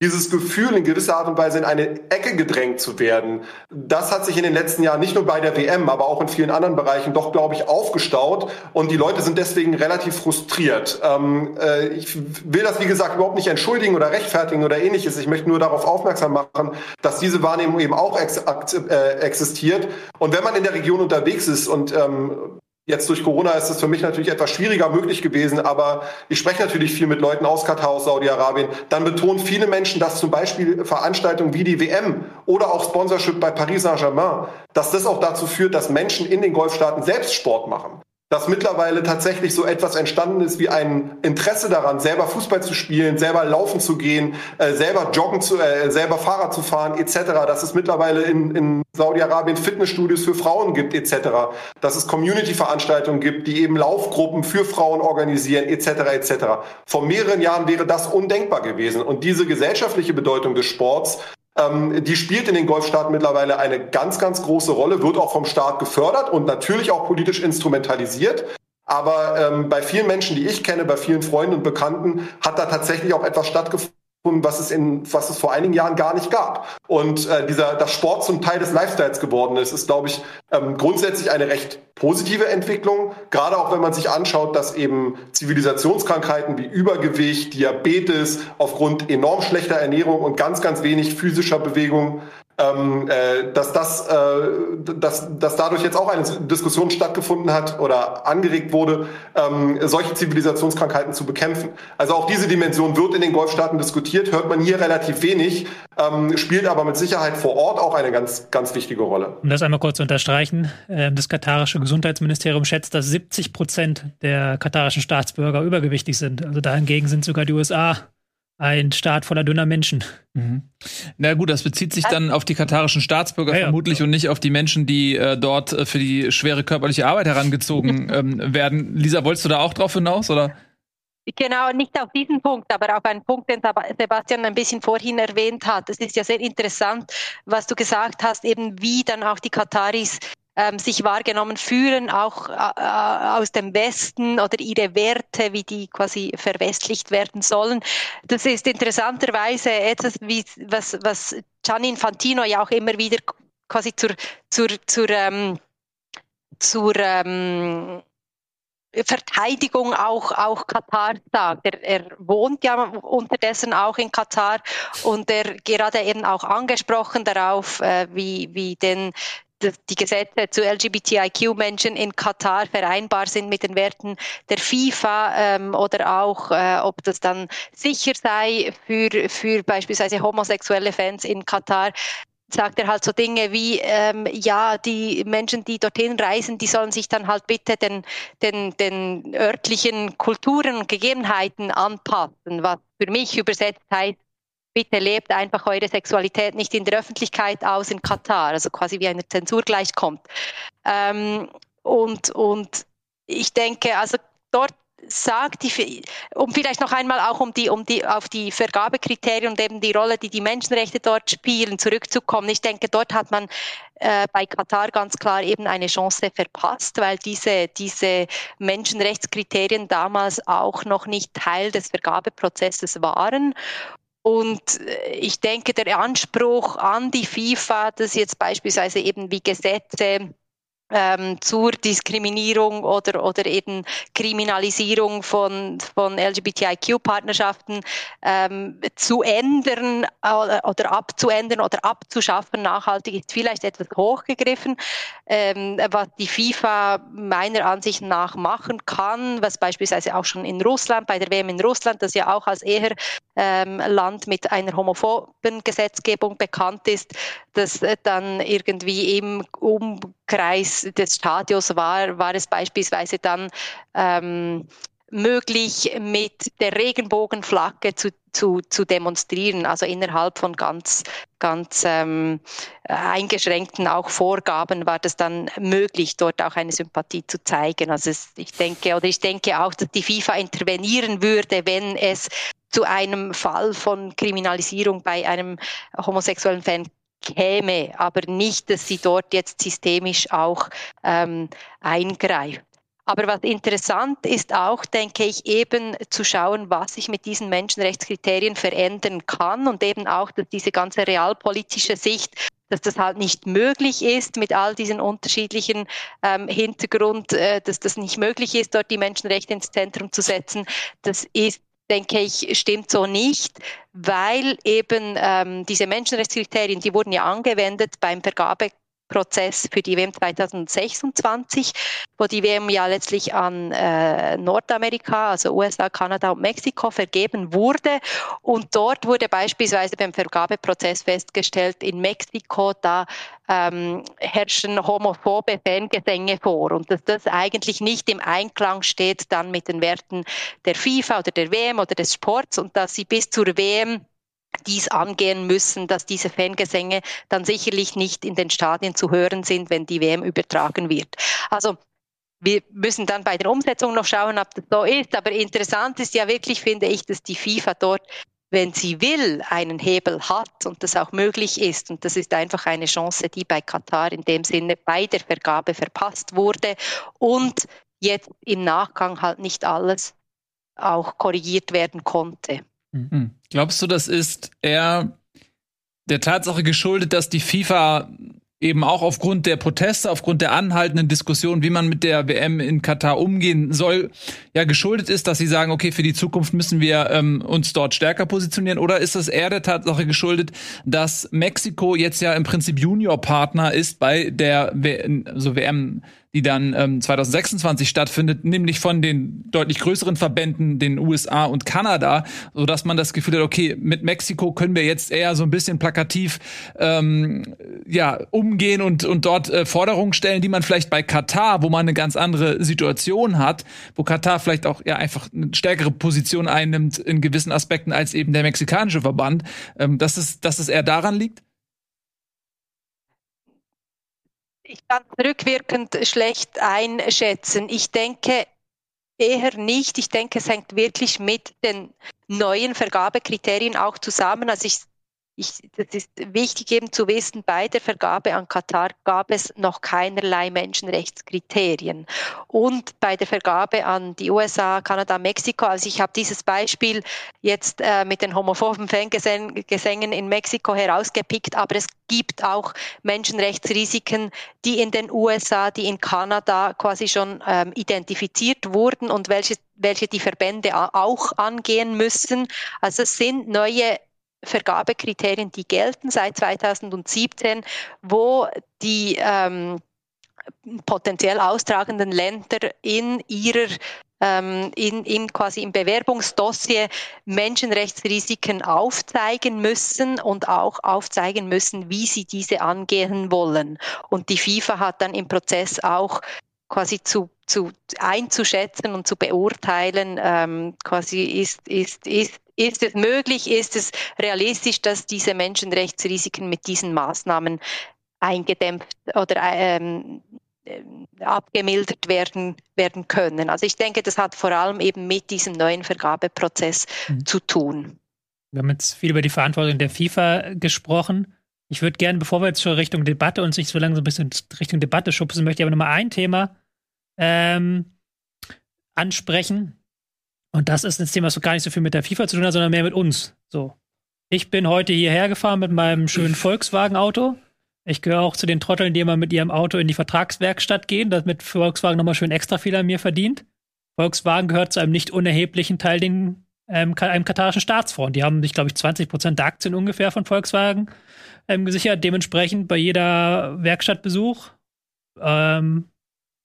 dieses Gefühl in gewisser Art und Weise in eine Ecke gedrängt zu werden, das hat sich in den letzten Jahren nicht nur bei der WM, aber auch in vielen anderen Bereichen doch, glaube ich, aufgestaut und die Leute sind deswegen relativ frustriert. Ähm, äh, ich will das, wie gesagt, überhaupt nicht entschuldigen oder rechtfertigen oder ähnliches. Ich möchte nur darauf aufmerksam machen, dass diese Wahrnehmung eben auch ex äh, existiert. Und wenn man in der Region unterwegs ist und ähm, Jetzt durch Corona ist es für mich natürlich etwas schwieriger möglich gewesen, aber ich spreche natürlich viel mit Leuten aus Katar, aus Saudi-Arabien. Dann betonen viele Menschen, dass zum Beispiel Veranstaltungen wie die WM oder auch Sponsorship bei Paris Saint-Germain, dass das auch dazu führt, dass Menschen in den Golfstaaten selbst Sport machen dass mittlerweile tatsächlich so etwas entstanden ist wie ein Interesse daran, selber Fußball zu spielen, selber laufen zu gehen, äh, selber joggen zu, äh, selber Fahrrad zu fahren, etc. Dass es mittlerweile in, in Saudi-Arabien Fitnessstudios für Frauen gibt, etc. Dass es Community-Veranstaltungen gibt, die eben Laufgruppen für Frauen organisieren, etc. etc. Vor mehreren Jahren wäre das undenkbar gewesen. Und diese gesellschaftliche Bedeutung des Sports ähm, die spielt in den Golfstaaten mittlerweile eine ganz, ganz große Rolle, wird auch vom Staat gefördert und natürlich auch politisch instrumentalisiert. Aber ähm, bei vielen Menschen, die ich kenne, bei vielen Freunden und Bekannten, hat da tatsächlich auch etwas stattgefunden was es in was es vor einigen Jahren gar nicht gab. Und äh, dieser das Sport zum Teil des Lifestyles geworden ist, ist glaube ich ähm, grundsätzlich eine recht positive Entwicklung. Gerade auch wenn man sich anschaut, dass eben Zivilisationskrankheiten wie Übergewicht, Diabetes aufgrund enorm schlechter Ernährung und ganz ganz wenig physischer Bewegung ähm, äh, dass das, äh, dass, dass dadurch jetzt auch eine Diskussion stattgefunden hat oder angeregt wurde, ähm, solche Zivilisationskrankheiten zu bekämpfen. Also auch diese Dimension wird in den Golfstaaten diskutiert, hört man hier relativ wenig, ähm, spielt aber mit Sicherheit vor Ort auch eine ganz, ganz wichtige Rolle. Um das einmal kurz zu unterstreichen, äh, das katarische Gesundheitsministerium schätzt, dass 70 Prozent der katarischen Staatsbürger übergewichtig sind. Also dahingegen sind sogar die USA ein Staat voller dünner Menschen. Mhm. Na gut, das bezieht sich dann auf die katarischen Staatsbürger ja, vermutlich ja. und nicht auf die Menschen, die äh, dort äh, für die schwere körperliche Arbeit herangezogen ähm, werden. Lisa, wolltest du da auch drauf hinaus, oder? Genau, nicht auf diesen Punkt, aber auf einen Punkt, den Sebastian ein bisschen vorhin erwähnt hat. Es ist ja sehr interessant, was du gesagt hast, eben wie dann auch die Kataris ähm, sich wahrgenommen fühlen, auch äh, äh, aus dem Westen oder ihre Werte, wie die quasi verwestlicht werden sollen. Das ist interessanterweise etwas, wie, was, was Gianni Infantino ja auch immer wieder quasi zur, zur, zur, ähm, zur ähm, Verteidigung auch, auch Katar sagt. Er, er wohnt ja unterdessen auch in Katar und er gerade eben auch angesprochen darauf, äh, wie, wie denn die Gesetze zu LGBTIQ-Menschen in Katar vereinbar sind mit den Werten der FIFA ähm, oder auch, äh, ob das dann sicher sei für, für beispielsweise homosexuelle Fans in Katar sagt er halt so Dinge wie, ähm, ja, die Menschen, die dorthin reisen, die sollen sich dann halt bitte den, den, den örtlichen Kulturen und Gegebenheiten anpassen, was für mich übersetzt heißt, bitte lebt einfach eure Sexualität nicht in der Öffentlichkeit aus in Katar, also quasi wie eine Zensur gleichkommt. Ähm, und, und ich denke, also dort sagt, die, um vielleicht noch einmal auch um die, um die, auf die Vergabekriterien und eben die Rolle, die die Menschenrechte dort spielen, zurückzukommen. Ich denke, dort hat man äh, bei Katar ganz klar eben eine Chance verpasst, weil diese, diese Menschenrechtskriterien damals auch noch nicht Teil des Vergabeprozesses waren. Und äh, ich denke, der Anspruch an die FIFA, dass jetzt beispielsweise eben wie Gesetze ähm, zur Diskriminierung oder, oder eben Kriminalisierung von, von LGBTIQ-Partnerschaften ähm, zu ändern äh, oder abzuändern oder abzuschaffen, nachhaltig ist vielleicht etwas hochgegriffen, ähm, was die FIFA meiner Ansicht nach machen kann, was beispielsweise auch schon in Russland, bei der WM in Russland, das ja auch als eher ähm, Land mit einer homophoben Gesetzgebung bekannt ist, dass äh, dann irgendwie im Umkreis des Stadions war, war es beispielsweise dann ähm, möglich, mit der Regenbogenflagge zu, zu, zu demonstrieren, also innerhalb von ganz, ganz ähm, eingeschränkten auch Vorgaben war das dann möglich, dort auch eine Sympathie zu zeigen. Also es, ich denke, oder ich denke auch, dass die FIFA intervenieren würde, wenn es zu einem Fall von Kriminalisierung bei einem homosexuellen Fan käme, aber nicht, dass sie dort jetzt systemisch auch ähm, eingreift. Aber was interessant ist auch, denke ich, eben zu schauen, was sich mit diesen Menschenrechtskriterien verändern kann und eben auch, dass diese ganze realpolitische Sicht dass das halt nicht möglich ist mit all diesen unterschiedlichen ähm, Hintergrund, äh, dass das nicht möglich ist, dort die Menschenrechte ins Zentrum zu setzen. Das ist denke ich, stimmt so nicht, weil eben ähm, diese Menschenrechtskriterien, die wurden ja angewendet beim Vergabe Prozess für die WM 2026, wo die WM ja letztlich an äh, Nordamerika, also USA, Kanada und Mexiko vergeben wurde. Und dort wurde beispielsweise beim Vergabeprozess festgestellt, in Mexiko, da ähm, herrschen homophobe Fangesänge vor und dass das eigentlich nicht im Einklang steht dann mit den Werten der FIFA oder der WM oder des Sports und dass sie bis zur WM dies angehen müssen, dass diese Fangesänge dann sicherlich nicht in den Stadien zu hören sind, wenn die WM übertragen wird. Also wir müssen dann bei der Umsetzung noch schauen, ob das so ist. Aber interessant ist ja wirklich, finde ich, dass die FIFA dort, wenn sie will, einen Hebel hat und das auch möglich ist. Und das ist einfach eine Chance, die bei Katar in dem Sinne bei der Vergabe verpasst wurde und jetzt im Nachgang halt nicht alles auch korrigiert werden konnte. Mhm. Glaubst du, das ist eher der Tatsache geschuldet, dass die FIFA eben auch aufgrund der Proteste, aufgrund der anhaltenden Diskussion, wie man mit der WM in Katar umgehen soll, ja geschuldet ist, dass sie sagen, okay, für die Zukunft müssen wir ähm, uns dort stärker positionieren? Oder ist es eher der Tatsache geschuldet, dass Mexiko jetzt ja im Prinzip Juniorpartner ist bei der w also WM die dann ähm, 2026 stattfindet, nämlich von den deutlich größeren Verbänden, den USA und Kanada, so dass man das Gefühl hat, okay, mit Mexiko können wir jetzt eher so ein bisschen plakativ ähm, ja umgehen und und dort äh, Forderungen stellen, die man vielleicht bei Katar, wo man eine ganz andere Situation hat, wo Katar vielleicht auch ja einfach eine stärkere Position einnimmt in gewissen Aspekten als eben der mexikanische Verband, ähm, dass es dass es eher daran liegt. Ich kann rückwirkend schlecht einschätzen. Ich denke eher nicht. Ich denke, es hängt wirklich mit den neuen Vergabekriterien auch zusammen. Also ich ich, das ist wichtig eben zu wissen, bei der Vergabe an Katar gab es noch keinerlei Menschenrechtskriterien. Und bei der Vergabe an die USA, Kanada, Mexiko, also ich habe dieses Beispiel jetzt äh, mit den homophoben Fangesängen in Mexiko herausgepickt, aber es gibt auch Menschenrechtsrisiken, die in den USA, die in Kanada quasi schon ähm, identifiziert wurden und welche, welche die Verbände auch angehen müssen. Also es sind neue Vergabekriterien, die gelten seit 2017, wo die ähm, potenziell austragenden Länder in ihrer ähm, in, in quasi im Bewerbungsdossier Menschenrechtsrisiken aufzeigen müssen und auch aufzeigen müssen, wie sie diese angehen wollen. Und die FIFA hat dann im Prozess auch quasi zu, zu einzuschätzen und zu beurteilen, ähm, quasi ist, ist, ist, ist es möglich, ist es realistisch, dass diese Menschenrechtsrisiken mit diesen Maßnahmen eingedämpft oder ähm, äh, abgemildert werden, werden können. Also ich denke, das hat vor allem eben mit diesem neuen Vergabeprozess mhm. zu tun. Wir haben jetzt viel über die Verantwortung der FIFA gesprochen. Ich würde gerne, bevor wir jetzt schon Richtung Debatte uns nicht so lange so ein bisschen Richtung Debatte schubsen, möchte ich aber nochmal ein Thema ähm, ansprechen. Und das ist ein Thema, was gar nicht so viel mit der FIFA zu tun hat, sondern mehr mit uns. So. Ich bin heute hierher gefahren mit meinem schönen Volkswagen-Auto. Ich gehöre auch zu den Trotteln, die immer mit ihrem Auto in die Vertragswerkstatt gehen, damit Volkswagen nochmal schön extra viel an mir verdient. Volkswagen gehört zu einem nicht unerheblichen Teil den, ähm, einem katarischen Staatsfonds. Die haben sich, glaube ich, 20 Prozent der Aktien ungefähr von Volkswagen ähm, gesichert. Dementsprechend bei jeder Werkstattbesuch ähm,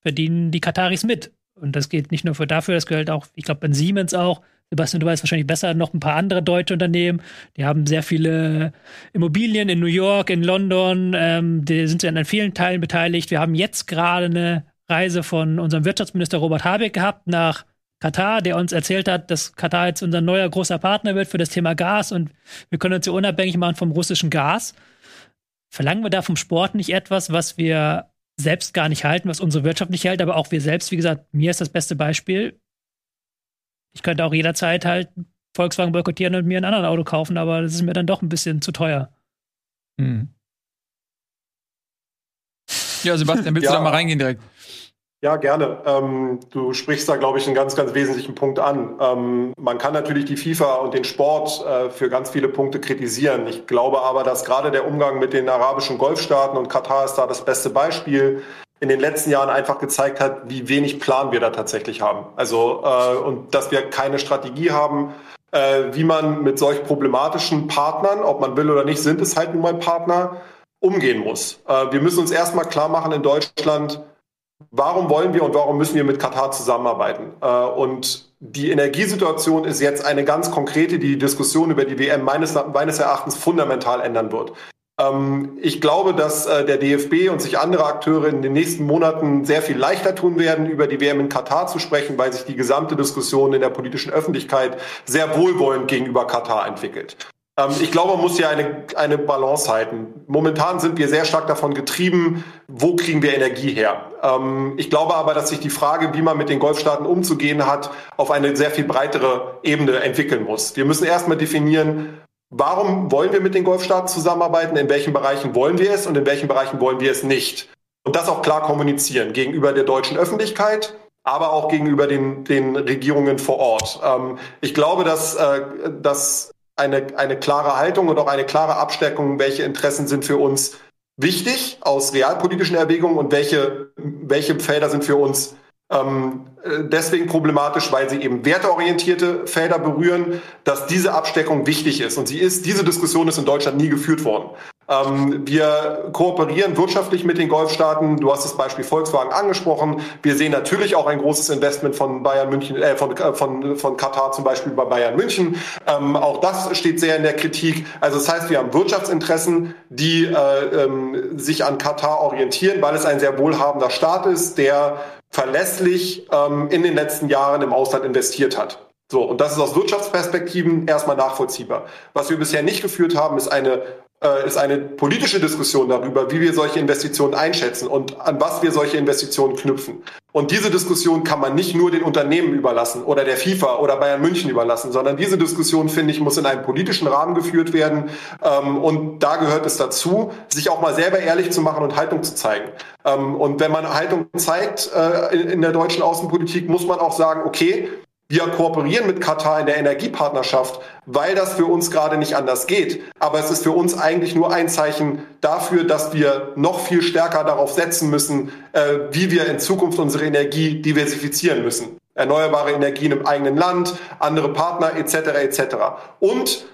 verdienen die Kataris mit. Und das geht nicht nur für dafür, das gehört auch, ich glaube, bei Siemens auch. Sebastian, du weißt wahrscheinlich besser, noch ein paar andere deutsche Unternehmen. Die haben sehr viele Immobilien in New York, in London. Ähm, die sind an vielen Teilen beteiligt. Wir haben jetzt gerade eine Reise von unserem Wirtschaftsminister Robert Habeck gehabt nach Katar, der uns erzählt hat, dass Katar jetzt unser neuer großer Partner wird für das Thema Gas und wir können uns hier unabhängig machen vom russischen Gas. Verlangen wir da vom Sport nicht etwas, was wir selbst gar nicht halten, was unsere Wirtschaft nicht hält, aber auch wir selbst, wie gesagt, mir ist das beste Beispiel. Ich könnte auch jederzeit halt Volkswagen boykottieren und mir ein anderes Auto kaufen, aber das ist mir dann doch ein bisschen zu teuer. Hm. Ja, Sebastian, willst ja. du da mal reingehen direkt? Ja, gerne. Ähm, du sprichst da, glaube ich, einen ganz, ganz wesentlichen Punkt an. Ähm, man kann natürlich die FIFA und den Sport äh, für ganz viele Punkte kritisieren. Ich glaube aber, dass gerade der Umgang mit den arabischen Golfstaaten und Katar ist da das beste Beispiel, in den letzten Jahren einfach gezeigt hat, wie wenig Plan wir da tatsächlich haben. Also äh, und dass wir keine Strategie haben, äh, wie man mit solch problematischen Partnern, ob man will oder nicht, sind es halt nun mal Partner, umgehen muss. Äh, wir müssen uns erstmal klar machen in Deutschland, warum wollen wir und warum müssen wir mit Katar zusammenarbeiten? Äh, und die Energiesituation ist jetzt eine ganz konkrete, die die Diskussion über die WM meines, meines Erachtens fundamental ändern wird. Ähm, ich glaube, dass äh, der DFB und sich andere Akteure in den nächsten Monaten sehr viel leichter tun werden, über die WM in Katar zu sprechen, weil sich die gesamte Diskussion in der politischen Öffentlichkeit sehr wohlwollend gegenüber Katar entwickelt. Ähm, ich glaube, man muss hier eine, eine Balance halten. Momentan sind wir sehr stark davon getrieben, wo kriegen wir Energie her. Ähm, ich glaube aber, dass sich die Frage, wie man mit den Golfstaaten umzugehen hat, auf eine sehr viel breitere Ebene entwickeln muss. Wir müssen erstmal definieren, warum wollen wir mit den Golfstaaten zusammenarbeiten, in welchen Bereichen wollen wir es und in welchen Bereichen wollen wir es nicht. Und das auch klar kommunizieren gegenüber der deutschen Öffentlichkeit, aber auch gegenüber den, den Regierungen vor Ort. Ähm, ich glaube, dass, äh, dass eine, eine klare Haltung und auch eine klare Absteckung, welche Interessen sind für uns wichtig aus realpolitischen Erwägungen und welche, welche Felder sind für uns ähm, deswegen problematisch, weil sie eben werteorientierte Felder berühren, dass diese Absteckung wichtig ist. Und sie ist, diese Diskussion ist in Deutschland nie geführt worden. Ähm, wir kooperieren wirtschaftlich mit den Golfstaaten. Du hast das Beispiel Volkswagen angesprochen. Wir sehen natürlich auch ein großes Investment von Bayern München, äh, von, äh, von, von Katar zum Beispiel bei Bayern München. Ähm, auch das steht sehr in der Kritik. Also das heißt, wir haben Wirtschaftsinteressen, die äh, ähm, sich an Katar orientieren, weil es ein sehr wohlhabender Staat ist, der verlässlich ähm, in den letzten Jahren im Ausland investiert hat. So, und das ist aus Wirtschaftsperspektiven erstmal nachvollziehbar. Was wir bisher nicht geführt haben, ist eine äh, ist eine politische Diskussion darüber, wie wir solche Investitionen einschätzen und an was wir solche Investitionen knüpfen. Und diese Diskussion kann man nicht nur den Unternehmen überlassen oder der FIFA oder Bayern München überlassen, sondern diese Diskussion, finde ich, muss in einem politischen Rahmen geführt werden. Ähm, und da gehört es dazu, sich auch mal selber ehrlich zu machen und Haltung zu zeigen. Ähm, und wenn man Haltung zeigt äh, in der deutschen Außenpolitik, muss man auch sagen, okay, wir kooperieren mit Katar in der Energiepartnerschaft, weil das für uns gerade nicht anders geht. Aber es ist für uns eigentlich nur ein Zeichen dafür, dass wir noch viel stärker darauf setzen müssen, äh, wie wir in Zukunft unsere Energie diversifizieren müssen. Erneuerbare Energien im eigenen Land, andere Partner etc. etc. Und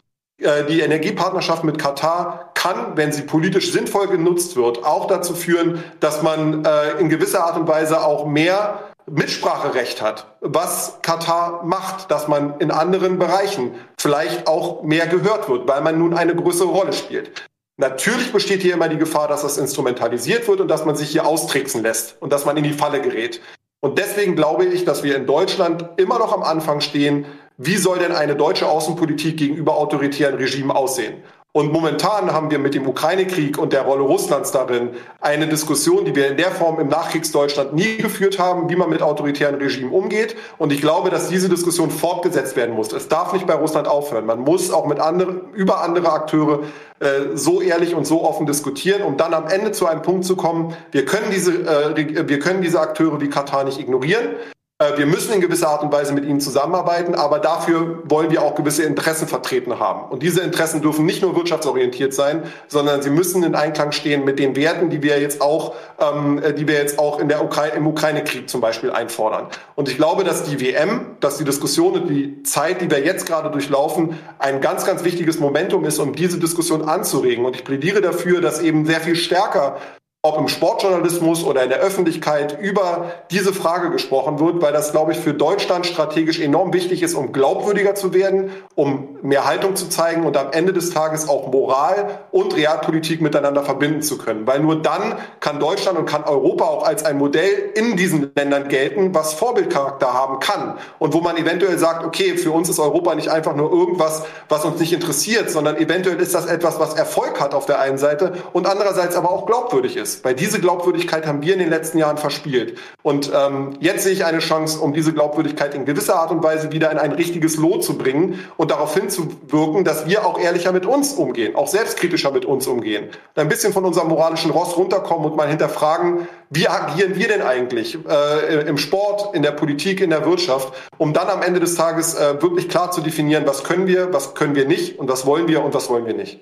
äh, die Energiepartnerschaft mit Katar kann, wenn sie politisch sinnvoll genutzt wird, auch dazu führen, dass man äh, in gewisser Art und Weise auch mehr Mitspracherecht hat, was Katar macht, dass man in anderen Bereichen vielleicht auch mehr gehört wird, weil man nun eine größere Rolle spielt. Natürlich besteht hier immer die Gefahr, dass das instrumentalisiert wird und dass man sich hier austricksen lässt und dass man in die Falle gerät. Und deswegen glaube ich, dass wir in Deutschland immer noch am Anfang stehen, wie soll denn eine deutsche Außenpolitik gegenüber autoritären Regimen aussehen? Und momentan haben wir mit dem Ukraine-Krieg und der Rolle Russlands darin eine Diskussion, die wir in der Form im Nachkriegsdeutschland nie geführt haben, wie man mit autoritären Regimen umgeht. Und ich glaube, dass diese Diskussion fortgesetzt werden muss. Es darf nicht bei Russland aufhören. Man muss auch mit anderen, über andere Akteure äh, so ehrlich und so offen diskutieren, um dann am Ende zu einem Punkt zu kommen, wir können diese, äh, wir können diese Akteure wie Katar nicht ignorieren. Äh, wir müssen in gewisser Art und Weise mit ihnen zusammenarbeiten, aber dafür wollen wir auch gewisse Interessen vertreten haben. Und diese Interessen dürfen nicht nur wirtschaftsorientiert sein, sondern sie müssen in Einklang stehen mit den Werten, die wir jetzt auch, ähm, äh, die wir jetzt auch in der Ukraine, im Ukraine-Krieg zum Beispiel einfordern. Und ich glaube, dass die WM, dass die Diskussion und die Zeit, die wir jetzt gerade durchlaufen, ein ganz, ganz wichtiges Momentum ist, um diese Diskussion anzuregen. Und ich plädiere dafür, dass eben sehr viel stärker ob im Sportjournalismus oder in der Öffentlichkeit über diese Frage gesprochen wird, weil das, glaube ich, für Deutschland strategisch enorm wichtig ist, um glaubwürdiger zu werden, um mehr Haltung zu zeigen und am Ende des Tages auch Moral und Realpolitik miteinander verbinden zu können. Weil nur dann kann Deutschland und kann Europa auch als ein Modell in diesen Ländern gelten, was Vorbildcharakter haben kann und wo man eventuell sagt, okay, für uns ist Europa nicht einfach nur irgendwas, was uns nicht interessiert, sondern eventuell ist das etwas, was Erfolg hat auf der einen Seite und andererseits aber auch glaubwürdig ist ist. Weil diese Glaubwürdigkeit haben wir in den letzten Jahren verspielt. Und ähm, jetzt sehe ich eine Chance, um diese Glaubwürdigkeit in gewisser Art und Weise wieder in ein richtiges Lot zu bringen und darauf hinzuwirken, dass wir auch ehrlicher mit uns umgehen, auch selbstkritischer mit uns umgehen. Ein bisschen von unserem moralischen Ross runterkommen und mal hinterfragen, wie agieren wir denn eigentlich äh, im Sport, in der Politik, in der Wirtschaft, um dann am Ende des Tages äh, wirklich klar zu definieren, was können wir, was können wir nicht und was wollen wir und was wollen wir nicht.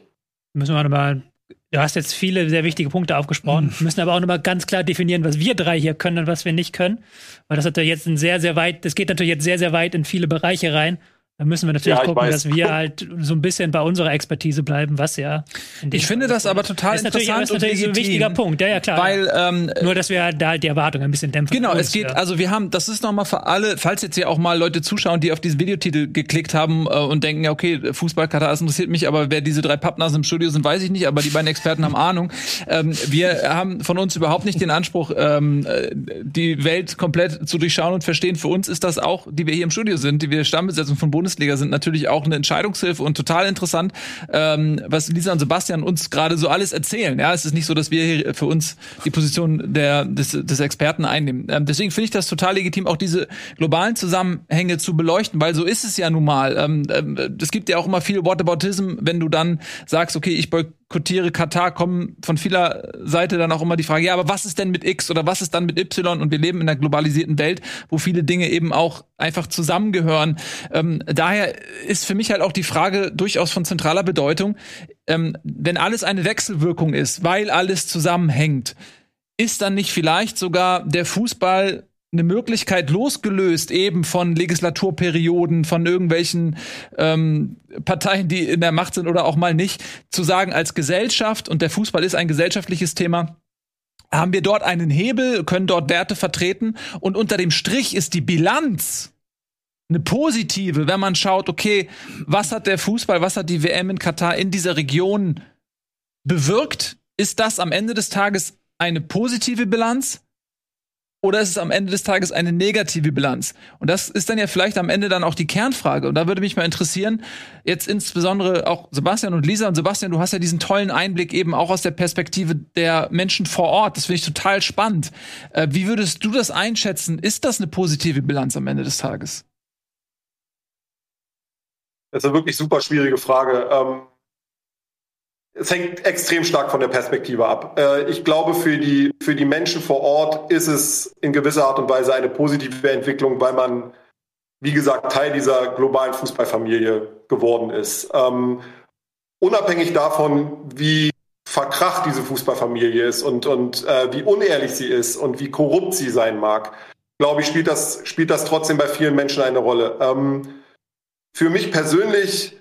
Müssen wir mal Du hast jetzt viele sehr wichtige Punkte aufgesprochen, mhm. müssen aber auch nochmal ganz klar definieren, was wir drei hier können und was wir nicht können. Weil das hat ja jetzt ein sehr, sehr weit, das geht natürlich jetzt sehr, sehr weit in viele Bereiche rein. Da müssen wir natürlich ja, gucken, weiß. dass wir halt so ein bisschen bei unserer Expertise bleiben, was ja. Ich finde das aber total ist interessant ist natürlich und ein wichtiger Punkt, ja, ja, klar. Weil, ähm, Nur, dass wir da halt die Erwartung ein bisschen dämpfen. Genau, es geht, ja. also wir haben, das ist nochmal für alle, falls jetzt hier auch mal Leute zuschauen, die auf diesen Videotitel geklickt haben äh, und denken, ja, okay, Fußball, Katar, das interessiert mich, aber wer diese drei Pappnasen im Studio sind, weiß ich nicht, aber die beiden Experten haben Ahnung. Ähm, wir haben von uns überhaupt nicht den Anspruch, ähm, äh, die Welt komplett zu durchschauen und verstehen. Für uns ist das auch, die wir hier im Studio sind, die wir Stammbesetzung von Bundesliga sind, natürlich auch eine Entscheidungshilfe und total interessant, ähm, was Lisa und Sebastian uns gerade so alles erzählen. Ja, es ist nicht so, dass wir hier für uns die Position der, des, des Experten einnehmen. Ähm, deswegen finde ich das total legitim, auch diese globalen Zusammenhänge zu beleuchten, weil so ist es ja nun mal. Ähm, ähm, es gibt ja auch immer viel Whataboutism, wenn du dann sagst, okay, ich boykottiere Katar, kommen von vieler Seite dann auch immer die Frage, ja, aber was ist denn mit X oder was ist dann mit Y? Und wir leben in einer globalisierten Welt, wo viele Dinge eben auch einfach zusammengehören. Ähm, daher ist für mich halt auch die Frage durchaus von zentraler Bedeutung, ähm, wenn alles eine Wechselwirkung ist, weil alles zusammenhängt, ist dann nicht vielleicht sogar der Fußball eine Möglichkeit losgelöst eben von Legislaturperioden, von irgendwelchen ähm, Parteien, die in der Macht sind oder auch mal nicht, zu sagen, als Gesellschaft, und der Fußball ist ein gesellschaftliches Thema, haben wir dort einen Hebel, können dort Werte vertreten und unter dem Strich ist die Bilanz eine positive, wenn man schaut, okay, was hat der Fußball, was hat die WM in Katar in dieser Region bewirkt? Ist das am Ende des Tages eine positive Bilanz? Oder ist es am Ende des Tages eine negative Bilanz? Und das ist dann ja vielleicht am Ende dann auch die Kernfrage. Und da würde mich mal interessieren, jetzt insbesondere auch Sebastian und Lisa und Sebastian, du hast ja diesen tollen Einblick eben auch aus der Perspektive der Menschen vor Ort. Das finde ich total spannend. Äh, wie würdest du das einschätzen? Ist das eine positive Bilanz am Ende des Tages? Das ist eine wirklich super schwierige Frage. Ähm es hängt extrem stark von der Perspektive ab. Äh, ich glaube, für die, für die Menschen vor Ort ist es in gewisser Art und Weise eine positive Entwicklung, weil man, wie gesagt, Teil dieser globalen Fußballfamilie geworden ist. Ähm, unabhängig davon, wie verkracht diese Fußballfamilie ist und, und äh, wie unehrlich sie ist und wie korrupt sie sein mag, glaube ich, spielt das, spielt das trotzdem bei vielen Menschen eine Rolle. Ähm, für mich persönlich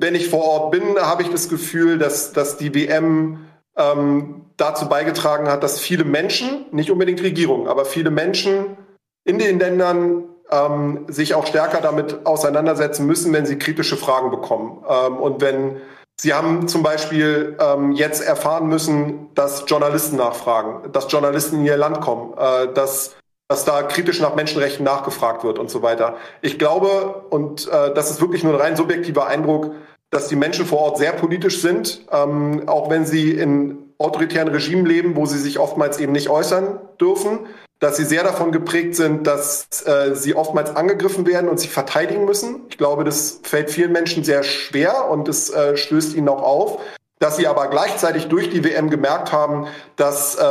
wenn ich vor Ort bin, habe ich das Gefühl, dass, dass die WM ähm, dazu beigetragen hat, dass viele Menschen, nicht unbedingt Regierungen, aber viele Menschen in den Ländern ähm, sich auch stärker damit auseinandersetzen müssen, wenn sie kritische Fragen bekommen. Ähm, und wenn Sie haben zum Beispiel ähm, jetzt erfahren müssen, dass Journalisten nachfragen, dass Journalisten in ihr Land kommen, äh, dass dass da kritisch nach Menschenrechten nachgefragt wird und so weiter. Ich glaube, und äh, das ist wirklich nur ein rein subjektiver Eindruck, dass die Menschen vor Ort sehr politisch sind, ähm, auch wenn sie in autoritären Regimen leben, wo sie sich oftmals eben nicht äußern dürfen, dass sie sehr davon geprägt sind, dass äh, sie oftmals angegriffen werden und sich verteidigen müssen. Ich glaube, das fällt vielen Menschen sehr schwer und es äh, stößt ihnen auch auf dass sie aber gleichzeitig durch die WM gemerkt haben, dass, äh,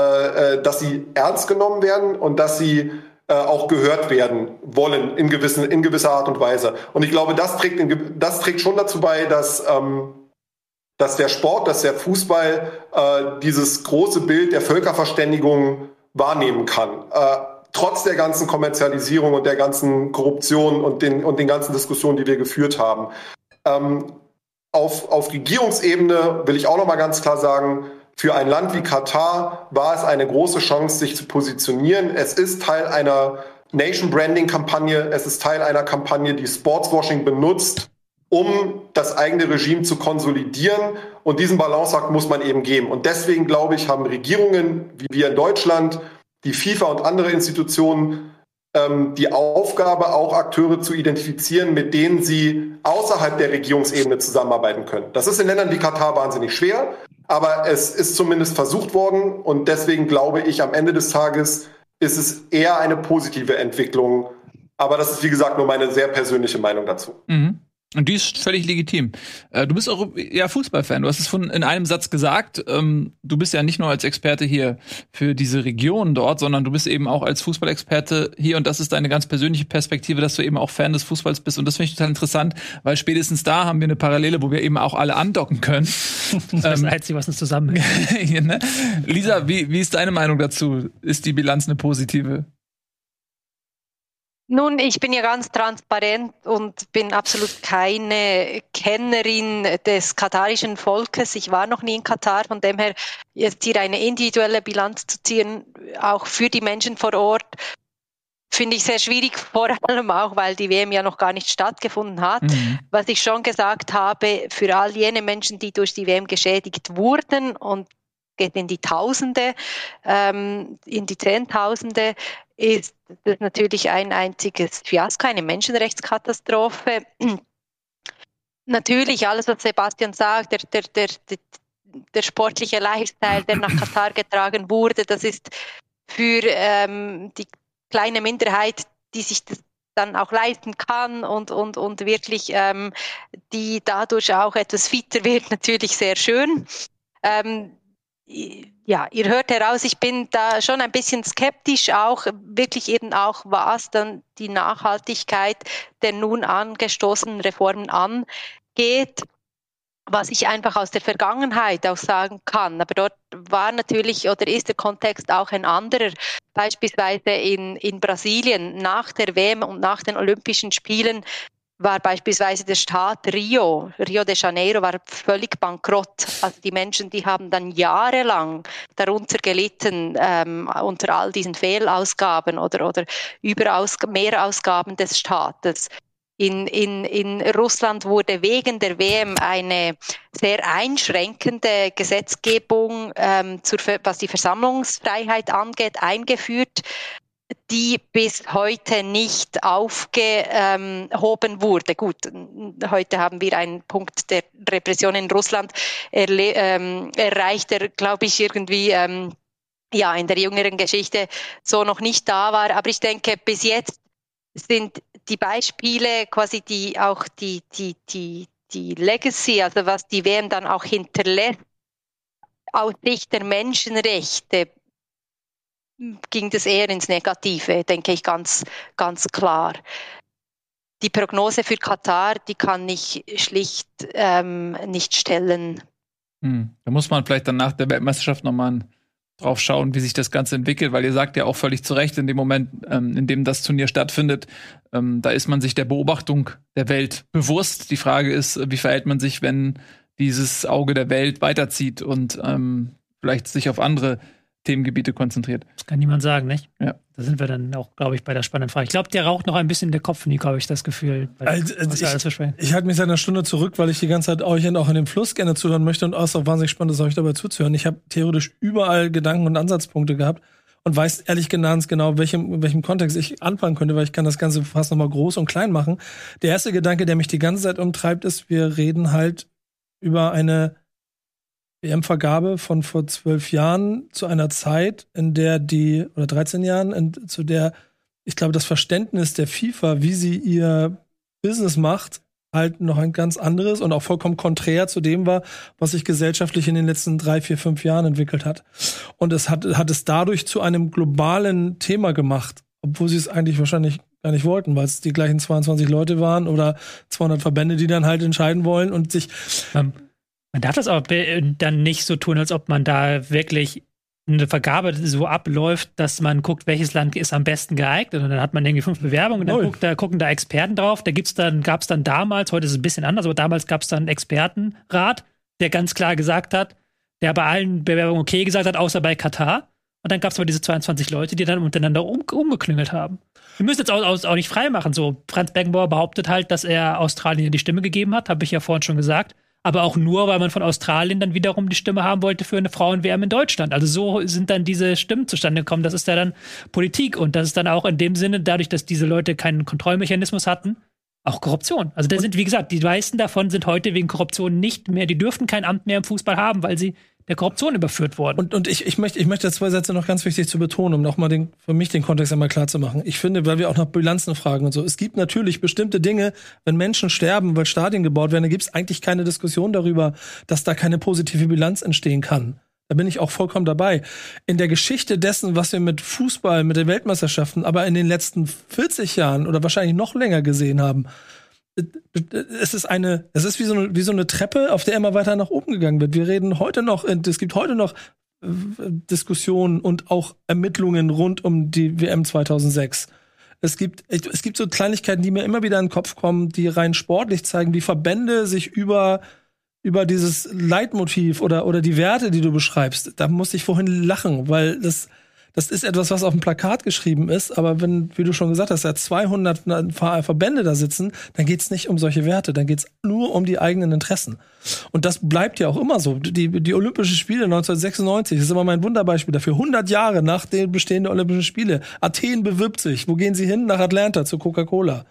äh, dass sie ernst genommen werden und dass sie äh, auch gehört werden wollen in, gewissen, in gewisser Art und Weise. Und ich glaube, das trägt, in, das trägt schon dazu bei, dass, ähm, dass der Sport, dass der Fußball äh, dieses große Bild der Völkerverständigung wahrnehmen kann. Äh, trotz der ganzen Kommerzialisierung und der ganzen Korruption und den, und den ganzen Diskussionen, die wir geführt haben. Ähm, auf, auf Regierungsebene will ich auch noch mal ganz klar sagen, für ein Land wie Katar war es eine große Chance, sich zu positionieren. Es ist Teil einer Nation Branding Kampagne. Es ist Teil einer Kampagne, die Sportswashing benutzt, um das eigene Regime zu konsolidieren. Und diesen Balanceakt muss man eben geben. Und deswegen glaube ich, haben Regierungen wie wir in Deutschland, die FIFA und andere Institutionen ähm, die Aufgabe, auch Akteure zu identifizieren, mit denen sie außerhalb der Regierungsebene zusammenarbeiten können. Das ist in Ländern wie Katar wahnsinnig schwer, aber es ist zumindest versucht worden und deswegen glaube ich, am Ende des Tages ist es eher eine positive Entwicklung. Aber das ist, wie gesagt, nur meine sehr persönliche Meinung dazu. Mhm. Und die ist völlig legitim. Äh, du bist auch ja Fußballfan. Du hast es von in einem Satz gesagt. Ähm, du bist ja nicht nur als Experte hier für diese Region dort, sondern du bist eben auch als Fußballexperte hier. Und das ist deine ganz persönliche Perspektive, dass du eben auch Fan des Fußballs bist. Und das finde ich total interessant, weil spätestens da haben wir eine Parallele, wo wir eben auch alle andocken können. das ähm, Einzige, was uns zusammen. ne? Lisa, wie, wie ist deine Meinung dazu? Ist die Bilanz eine positive? Nun, ich bin ja ganz transparent und bin absolut keine Kennerin des katarischen Volkes. Ich war noch nie in Katar, von dem her jetzt hier eine individuelle Bilanz zu ziehen, auch für die Menschen vor Ort, finde ich sehr schwierig, vor allem auch, weil die WM ja noch gar nicht stattgefunden hat. Mhm. Was ich schon gesagt habe, für all jene Menschen, die durch die WM geschädigt wurden und geht in die Tausende, ähm, in die Zehntausende, ist das natürlich ein einziges Fiasko, eine Menschenrechtskatastrophe. Natürlich, alles, was Sebastian sagt, der, der, der, der, sportliche Lifestyle, der nach Katar getragen wurde, das ist für ähm, die kleine Minderheit, die sich das dann auch leisten kann und, und, und wirklich ähm, die dadurch auch etwas fitter wird, natürlich sehr schön. Ähm, ja, ihr hört heraus, ich bin da schon ein bisschen skeptisch, auch wirklich eben auch, was dann die Nachhaltigkeit der nun angestoßenen Reformen angeht was ich einfach aus der Vergangenheit auch sagen kann. Aber dort war natürlich oder ist der Kontext auch ein anderer. Beispielsweise in, in Brasilien nach der WM und nach den Olympischen Spielen war beispielsweise der Staat Rio, Rio de Janeiro war völlig bankrott. Also die Menschen, die haben dann jahrelang darunter gelitten, ähm, unter all diesen Fehlausgaben oder, oder Überaus Mehrausgaben des Staates. In, in, in Russland wurde wegen der WM eine sehr einschränkende Gesetzgebung, ähm, zur, was die Versammlungsfreiheit angeht, eingeführt die bis heute nicht aufgehoben wurde. Gut, heute haben wir einen Punkt der Repression in Russland ähm, erreicht, der, glaube ich, irgendwie ähm, ja in der jüngeren Geschichte so noch nicht da war. Aber ich denke, bis jetzt sind die Beispiele quasi die auch die die die die Legacy, also was die WM dann auch hinterlässt aus Sicht der Menschenrechte ging das eher ins Negative, denke ich ganz, ganz klar. Die Prognose für Katar, die kann ich schlicht ähm, nicht stellen. Hm. Da muss man vielleicht dann nach der Weltmeisterschaft nochmal drauf schauen, wie sich das Ganze entwickelt, weil ihr sagt ja auch völlig zu Recht, in dem Moment, ähm, in dem das Turnier stattfindet, ähm, da ist man sich der Beobachtung der Welt bewusst. Die Frage ist, wie verhält man sich, wenn dieses Auge der Welt weiterzieht und ähm, vielleicht sich auf andere Themengebiete konzentriert. Das kann niemand sagen, nicht? Ja. Da sind wir dann auch, glaube ich, bei der spannenden Frage. Ich glaube, der raucht noch ein bisschen der Kopf, Nico, habe ich das Gefühl. Also, also ich, ich halte mich seit einer Stunde zurück, weil ich die ganze Zeit euch auch in dem Fluss gerne zuhören möchte und auch wahnsinnig spannend ist, euch dabei zuzuhören. Ich habe theoretisch überall Gedanken und Ansatzpunkte gehabt und weiß ehrlich genannt genau, welchem, in welchem Kontext ich anfangen könnte, weil ich kann das Ganze fast nochmal groß und klein machen. Der erste Gedanke, der mich die ganze Zeit umtreibt, ist, wir reden halt über eine WM-Vergabe von vor zwölf Jahren zu einer Zeit, in der die, oder 13 Jahren, in, zu der, ich glaube, das Verständnis der FIFA, wie sie ihr Business macht, halt noch ein ganz anderes und auch vollkommen konträr zu dem war, was sich gesellschaftlich in den letzten drei, vier, fünf Jahren entwickelt hat. Und es hat, hat es dadurch zu einem globalen Thema gemacht, obwohl sie es eigentlich wahrscheinlich gar nicht wollten, weil es die gleichen 22 Leute waren oder 200 Verbände, die dann halt entscheiden wollen und sich. Ähm, man darf das aber dann nicht so tun, als ob man da wirklich eine Vergabe so abläuft, dass man guckt, welches Land ist am besten geeignet. Und dann hat man irgendwie fünf Bewerbungen und dann guckt, da gucken da Experten drauf. Da gibt's dann, gab es dann damals, heute ist es ein bisschen anders, aber damals gab es dann einen Expertenrat, der ganz klar gesagt hat, der bei allen Bewerbungen okay gesagt hat, außer bei Katar. Und dann gab es aber diese 22 Leute, die dann untereinander um, umgeklüngelt haben. Wir müssen jetzt auch, auch nicht freimachen. So, Franz Beckenbauer behauptet halt, dass er Australien die Stimme gegeben hat, habe ich ja vorhin schon gesagt aber auch nur, weil man von Australien dann wiederum die Stimme haben wollte für eine Frauen-WM in Deutschland. Also so sind dann diese Stimmen zustande gekommen. Das ist ja dann Politik und das ist dann auch in dem Sinne, dadurch, dass diese Leute keinen Kontrollmechanismus hatten, auch Korruption. Also da sind, wie gesagt, die meisten davon sind heute wegen Korruption nicht mehr, die dürften kein Amt mehr im Fußball haben, weil sie der Korruption überführt worden. Und, und ich, ich, möchte, ich möchte zwei Sätze noch ganz wichtig zu betonen, um nochmal den, für mich den Kontext einmal klar zu machen. Ich finde, weil wir auch nach Bilanzen fragen und so, es gibt natürlich bestimmte Dinge, wenn Menschen sterben, weil Stadien gebaut werden, da gibt es eigentlich keine Diskussion darüber, dass da keine positive Bilanz entstehen kann. Da bin ich auch vollkommen dabei. In der Geschichte dessen, was wir mit Fußball, mit den Weltmeisterschaften, aber in den letzten 40 Jahren oder wahrscheinlich noch länger gesehen haben, es ist eine, es ist wie so eine, wie so eine Treppe, auf der immer weiter nach oben gegangen wird. Wir reden heute noch, es gibt heute noch äh, Diskussionen und auch Ermittlungen rund um die WM 2006. Es gibt, es gibt so Kleinigkeiten, die mir immer wieder in den Kopf kommen, die rein sportlich zeigen, wie Verbände sich über über dieses Leitmotiv oder oder die Werte, die du beschreibst. Da musste ich vorhin lachen, weil das das ist etwas, was auf dem Plakat geschrieben ist, aber wenn, wie du schon gesagt hast, da 200 Verbände da sitzen, dann geht's nicht um solche Werte, dann geht's nur um die eigenen Interessen. Und das bleibt ja auch immer so. Die, die Olympischen Spiele 1996 ist immer mein Wunderbeispiel dafür. 100 Jahre nach den bestehenden Olympischen Spiele. Athen bewirbt sich. Wo gehen sie hin? Nach Atlanta zu Coca-Cola.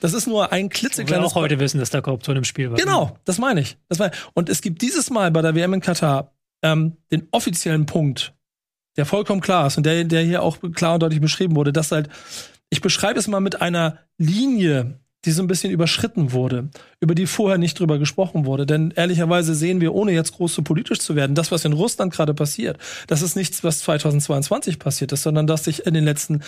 Das ist nur ein klitzekleines. Wir auch heute wissen, dass da Korruption im Spiel war. Genau, das meine ich. Das meine ich. Und es gibt dieses Mal bei der WM in Katar ähm, den offiziellen Punkt, der vollkommen klar ist und der, der hier auch klar und deutlich beschrieben wurde, dass halt, ich beschreibe es mal mit einer Linie, die so ein bisschen überschritten wurde, über die vorher nicht drüber gesprochen wurde. Denn ehrlicherweise sehen wir, ohne jetzt groß so politisch zu werden, das, was in Russland gerade passiert, das ist nichts, was 2022 passiert ist, sondern dass sich in den letzten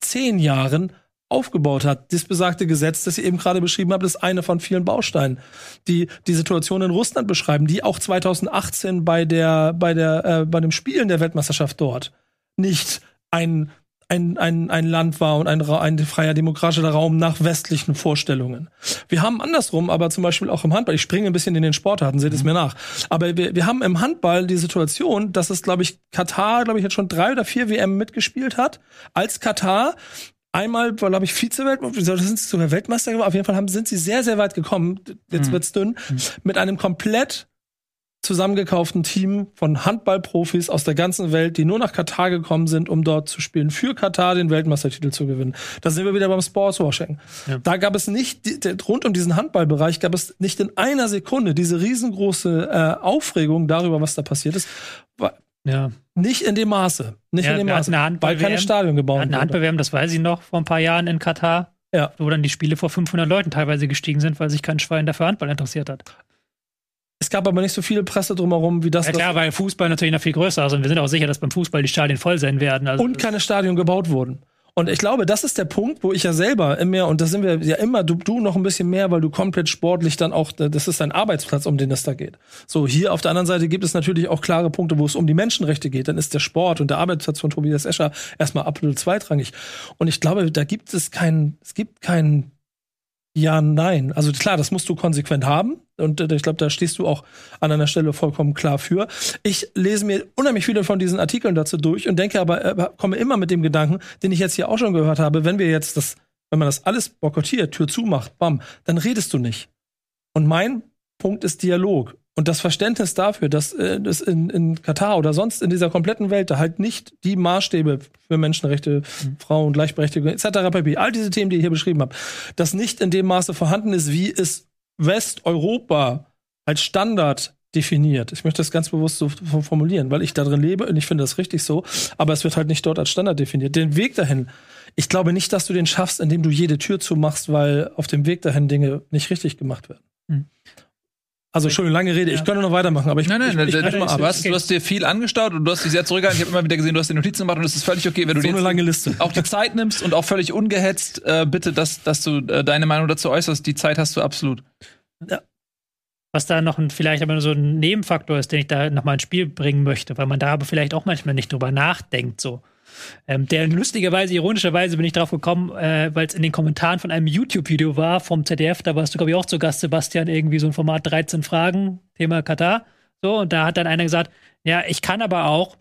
zehn Jahren aufgebaut hat. Das besagte Gesetz, das ich eben gerade beschrieben habe, ist eine von vielen Bausteinen, die die Situation in Russland beschreiben, die auch 2018 bei der bei der äh, bei dem Spielen der Weltmeisterschaft dort nicht ein ein, ein, ein Land war und ein, ein freier demokratischer Raum nach westlichen Vorstellungen. Wir haben andersrum, aber zum Beispiel auch im Handball, ich springe ein bisschen in den Sportarten, seht es mhm. mir nach, aber wir, wir haben im Handball die Situation, dass es, glaube ich, Katar, glaube ich, jetzt schon drei oder vier WM mitgespielt hat, als Katar einmal, glaube ich, Vize-Weltmeister, sind sie sogar Weltmeister geworden. Auf jeden Fall haben, sind sie sehr, sehr weit gekommen. Jetzt mhm. wird's dünn. Mhm. Mit einem komplett zusammengekauften Team von Handballprofis aus der ganzen Welt, die nur nach Katar gekommen sind, um dort zu spielen, für Katar den Weltmeistertitel zu gewinnen. Da sind wir wieder beim Sportswashing. Ja. Da gab es nicht, rund um diesen Handballbereich gab es nicht in einer Sekunde diese riesengroße äh, Aufregung darüber, was da passiert ist. Ja. Nicht in dem Maße. Nicht ja, in dem Maße. Weil keine Stadion gebaut wurde. Eine Handball-WM, das weiß ich noch, vor ein paar Jahren in Katar. Ja. Wo dann die Spiele vor 500 Leuten teilweise gestiegen sind, weil sich kein Schwein dafür Handball interessiert hat. Es gab aber nicht so viele Presse drumherum, wie das. Ja klar, weil Fußball natürlich noch viel größer ist und wir sind auch sicher, dass beim Fußball die Stadien voll sein werden. Also und keine Stadien gebaut wurden. Und ich glaube, das ist der Punkt, wo ich ja selber immer, und da sind wir ja immer, du, du noch ein bisschen mehr, weil du komplett sportlich dann auch, das ist dein Arbeitsplatz, um den es da geht. So, hier auf der anderen Seite gibt es natürlich auch klare Punkte, wo es um die Menschenrechte geht. Dann ist der Sport und der Arbeitsplatz von Tobias Escher erstmal absolut zweitrangig. Und ich glaube, da gibt es keinen, es gibt keinen ja, nein. Also klar, das musst du konsequent haben. Und äh, ich glaube, da stehst du auch an einer Stelle vollkommen klar für. Ich lese mir unheimlich viele von diesen Artikeln dazu durch und denke aber, äh, komme immer mit dem Gedanken, den ich jetzt hier auch schon gehört habe, wenn wir jetzt das, wenn man das alles boykottiert, Tür zumacht, bam, dann redest du nicht. Und mein Punkt ist Dialog. Und das Verständnis dafür, dass äh, das in, in Katar oder sonst in dieser kompletten Welt da halt nicht die Maßstäbe für Menschenrechte, mhm. Frauen, Gleichberechtigung etc. pp. All diese Themen, die ich hier beschrieben habe, das nicht in dem Maße vorhanden ist, wie es Westeuropa als Standard definiert. Ich möchte das ganz bewusst so formulieren, weil ich da drin lebe und ich finde das richtig so, aber es wird halt nicht dort als Standard definiert. Den Weg dahin, ich glaube nicht, dass du den schaffst, indem du jede Tür zumachst, weil auf dem Weg dahin Dinge nicht richtig gemacht werden. Mhm. Also schön lange Rede. Ich könnte noch weitermachen, aber ich Nein, nein, ich, ich, ich, mal ab. Du, hast, du hast dir viel angestaut und du hast dich sehr zurückgehalten. Ich habe immer wieder gesehen, du hast dir Notizen gemacht und es ist völlig okay, wenn du so eine lange Liste. auch die Zeit nimmst und auch völlig ungehetzt äh, bitte, dass, dass du äh, deine Meinung dazu äußerst. Die Zeit hast du absolut. Ja. Was da noch ein, vielleicht aber so ein Nebenfaktor ist, den ich da nochmal ins Spiel bringen möchte, weil man da aber vielleicht auch manchmal nicht drüber nachdenkt, so. Ähm, der lustigerweise, ironischerweise bin ich drauf gekommen, äh, weil es in den Kommentaren von einem YouTube-Video war vom ZDF, da warst du, glaube ich, auch zu Gast, Sebastian, irgendwie so ein Format 13 Fragen, Thema Katar. So, und da hat dann einer gesagt, ja, ich kann aber auch,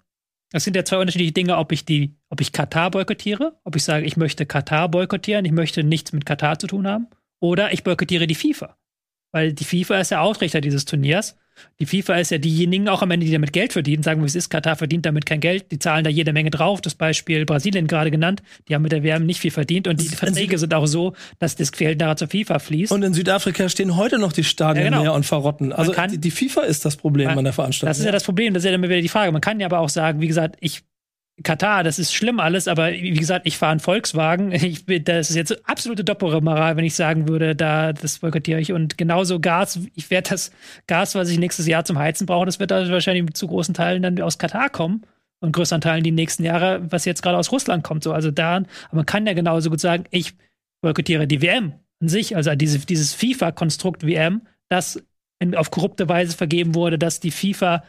das sind ja zwei unterschiedliche Dinge, ob ich die, ob ich Katar boykottiere, ob ich sage, ich möchte Katar boykottieren, ich möchte nichts mit Katar zu tun haben, oder ich boykottiere die FIFA. Weil die FIFA ist der Ausrichter dieses Turniers die FIFA ist ja diejenigen auch am Ende, die damit Geld verdienen. Sagen wir, es ist, Katar verdient damit kein Geld. Die zahlen da jede Menge drauf. Das Beispiel Brasilien gerade genannt. Die haben mit der WM nicht viel verdient. Und die Verträge sind auch so, dass das Geld nachher zur FIFA fließt. Und in Südafrika stehen heute noch die Stadien ja, genau. leer und verrotten. Also kann, die, die, FIFA ist das Problem man, an der Veranstaltung. Das ist ja das Problem. Das ist ja dann wieder die Frage. Man kann ja aber auch sagen, wie gesagt, ich Katar, das ist schlimm alles, aber wie gesagt, ich fahre einen Volkswagen. Ich, das ist jetzt absolute Doppelmoral, wenn ich sagen würde, da das boykottiere ich. Und genauso Gas, ich werde das Gas, was ich nächstes Jahr zum Heizen brauche, das wird da wahrscheinlich zu großen Teilen dann aus Katar kommen und größeren Teilen die nächsten Jahre, was jetzt gerade aus Russland kommt. So, also da, aber man kann ja genauso gut sagen, ich boykottiere die WM an sich, also diese, dieses FIFA-Konstrukt WM, das in, auf korrupte Weise vergeben wurde, dass die FIFA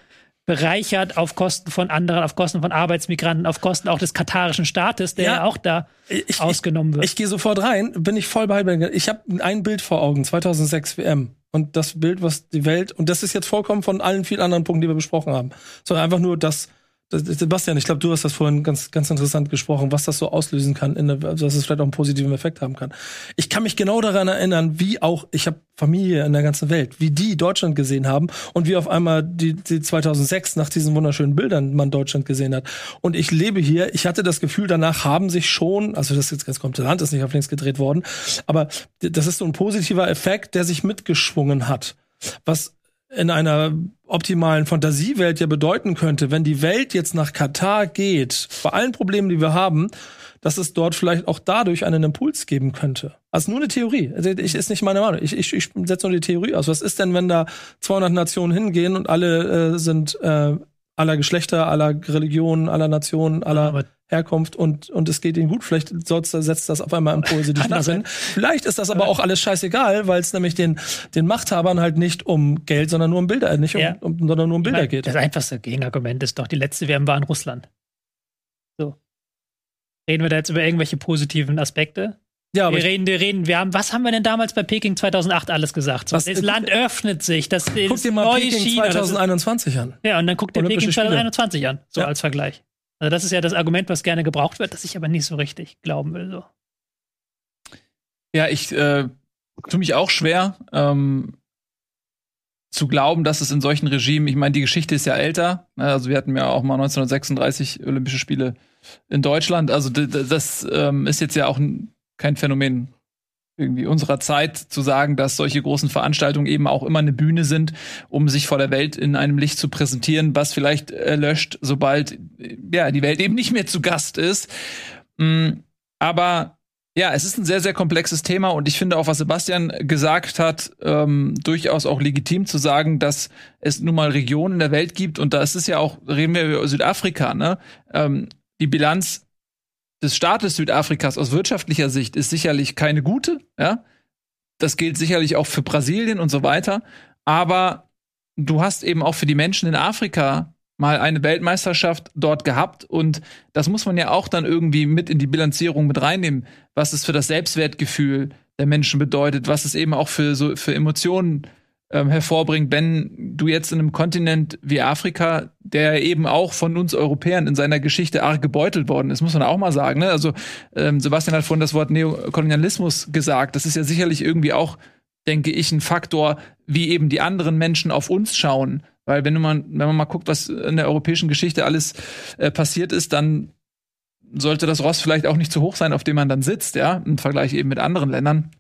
bereichert auf Kosten von anderen, auf Kosten von Arbeitsmigranten, auf Kosten auch des katarischen Staates, der ja, auch da ich, ausgenommen wird. Ich, ich gehe sofort rein, bin ich voll bei. Ich habe ein Bild vor Augen, 2006 WM. Und das Bild, was die Welt, und das ist jetzt vollkommen von allen vielen anderen Punkten, die wir besprochen haben, sondern einfach nur das, Sebastian, ich glaube, du hast das vorhin ganz, ganz interessant gesprochen, was das so auslösen kann, in der, also dass es vielleicht auch einen positiven Effekt haben kann. Ich kann mich genau daran erinnern, wie auch, ich habe Familie in der ganzen Welt, wie die Deutschland gesehen haben und wie auf einmal die, die 2006 nach diesen wunderschönen Bildern man Deutschland gesehen hat. Und ich lebe hier, ich hatte das Gefühl, danach haben sich schon, also das ist jetzt ganz Land ist nicht auf links gedreht worden, aber das ist so ein positiver Effekt, der sich mitgeschwungen hat. Was in einer optimalen Fantasiewelt ja bedeuten könnte, wenn die Welt jetzt nach Katar geht, bei allen Problemen, die wir haben, dass es dort vielleicht auch dadurch einen Impuls geben könnte. Also nur eine Theorie. Also ich ist nicht meine Meinung. Ich, ich, ich setze nur die Theorie aus. Was ist denn, wenn da 200 Nationen hingehen und alle äh, sind äh, aller Geschlechter, aller Religionen, aller Nationen, aller ja, Herkunft und, und es geht ihnen gut. Vielleicht setzt das auf einmal Impulse, die schnappen. Vielleicht ist das aber auch alles scheißegal, weil es nämlich den, den Machthabern halt nicht um Geld, sondern nur um Bilder, nicht um, ja. um sondern nur um Bilder meine, geht. Das einfachste Gegenargument ist doch, die letzte WM war in Russland. So. Reden wir da jetzt über irgendwelche positiven Aspekte? Ja, wir reden, wir reden, wir haben, was haben wir denn damals bei Peking 2008 alles gesagt? So, was, das Land öffnet sich, das guck dir mal Peking China, 2021 an. Ja, und dann guckt dir Peking 2021 an, so ja. als Vergleich. Also das ist ja das Argument, was gerne gebraucht wird, das ich aber nicht so richtig glauben will. So. Ja, ich äh, tue mich auch schwer. Ähm, zu glauben, dass es in solchen Regimen, ich meine, die Geschichte ist ja älter. Ne? Also wir hatten ja auch mal 1936 Olympische Spiele in Deutschland. Also das ähm, ist jetzt ja auch kein Phänomen irgendwie unserer Zeit zu sagen, dass solche großen Veranstaltungen eben auch immer eine Bühne sind, um sich vor der Welt in einem Licht zu präsentieren, was vielleicht erlöscht, sobald ja die Welt eben nicht mehr zu Gast ist. Mm, aber ja, es ist ein sehr, sehr komplexes Thema und ich finde auch, was Sebastian gesagt hat, ähm, durchaus auch legitim zu sagen, dass es nun mal Regionen in der Welt gibt und da ist es ja auch, reden wir über Südafrika, ne? Ähm, die Bilanz des Staates Südafrikas aus wirtschaftlicher Sicht ist sicherlich keine gute, ja. Das gilt sicherlich auch für Brasilien und so weiter. Aber du hast eben auch für die Menschen in Afrika mal eine Weltmeisterschaft dort gehabt und das muss man ja auch dann irgendwie mit in die Bilanzierung mit reinnehmen, was es für das Selbstwertgefühl der Menschen bedeutet, was es eben auch für so für Emotionen ähm, hervorbringt, wenn du jetzt in einem Kontinent wie Afrika, der eben auch von uns Europäern in seiner Geschichte arg gebeutelt worden ist, muss man auch mal sagen. Ne? Also ähm, Sebastian hat vorhin das Wort Neokolonialismus gesagt. Das ist ja sicherlich irgendwie auch, denke ich, ein Faktor, wie eben die anderen Menschen auf uns schauen weil wenn man, wenn man mal guckt, was in der europäischen Geschichte alles äh, passiert ist, dann sollte das Ross vielleicht auch nicht zu hoch sein, auf dem man dann sitzt, ja, im Vergleich eben mit anderen Ländern.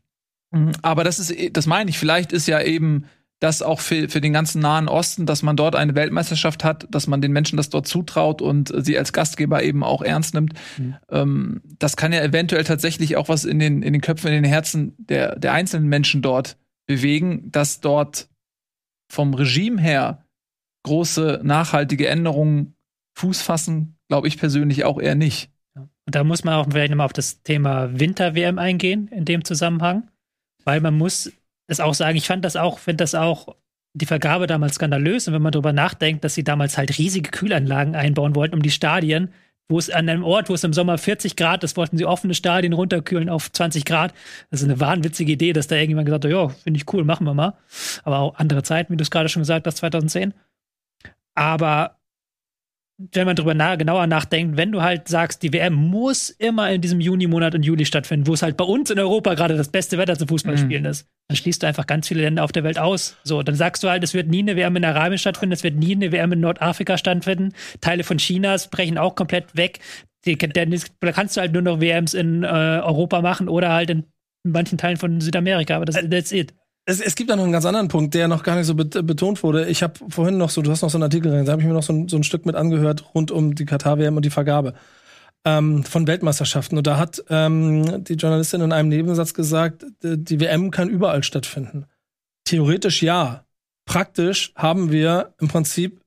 Aber das ist, das meine ich, vielleicht ist ja eben das auch für, für den ganzen Nahen Osten, dass man dort eine Weltmeisterschaft hat, dass man den Menschen das dort zutraut und sie als Gastgeber eben auch ernst nimmt. Mhm. Ähm, das kann ja eventuell tatsächlich auch was in den, in den Köpfen, in den Herzen der, der einzelnen Menschen dort bewegen, dass dort vom Regime her große nachhaltige Änderungen Fuß fassen, glaube ich persönlich auch eher nicht. Und da muss man auch vielleicht nochmal auf das Thema Winter-WM eingehen in dem Zusammenhang, weil man muss es auch sagen, ich fand das auch, finde das auch die Vergabe damals skandalös und wenn man darüber nachdenkt, dass sie damals halt riesige Kühlanlagen einbauen wollten, um die Stadien, wo es an einem Ort, wo es im Sommer 40 Grad ist, wollten sie offene Stadien runterkühlen auf 20 Grad. Das ist eine wahnwitzige Idee, dass da irgendjemand gesagt hat, ja, finde ich cool, machen wir mal. Aber auch andere Zeiten, wie du es gerade schon gesagt hast, 2010. Aber wenn man darüber na genauer nachdenkt, wenn du halt sagst, die WM muss immer in diesem Juni-Monat und Juli stattfinden, wo es halt bei uns in Europa gerade das beste Wetter zum Fußballspielen mhm. ist, dann schließt du einfach ganz viele Länder auf der Welt aus. So, dann sagst du halt, es wird nie eine WM in Arabien stattfinden, es wird nie eine WM in Nordafrika stattfinden. Teile von Chinas brechen auch komplett weg. da kannst du halt nur noch WMs in äh, Europa machen oder halt in manchen Teilen von Südamerika, aber das, that's it. Es, es gibt da noch einen ganz anderen Punkt, der noch gar nicht so betont wurde. Ich habe vorhin noch so, du hast noch so einen Artikel rein, da habe ich mir noch so ein, so ein, Stück mit angehört rund um die Katar-WM und die Vergabe ähm, von Weltmeisterschaften. Und da hat ähm, die Journalistin in einem Nebensatz gesagt, die WM kann überall stattfinden. Theoretisch ja. Praktisch haben wir im Prinzip,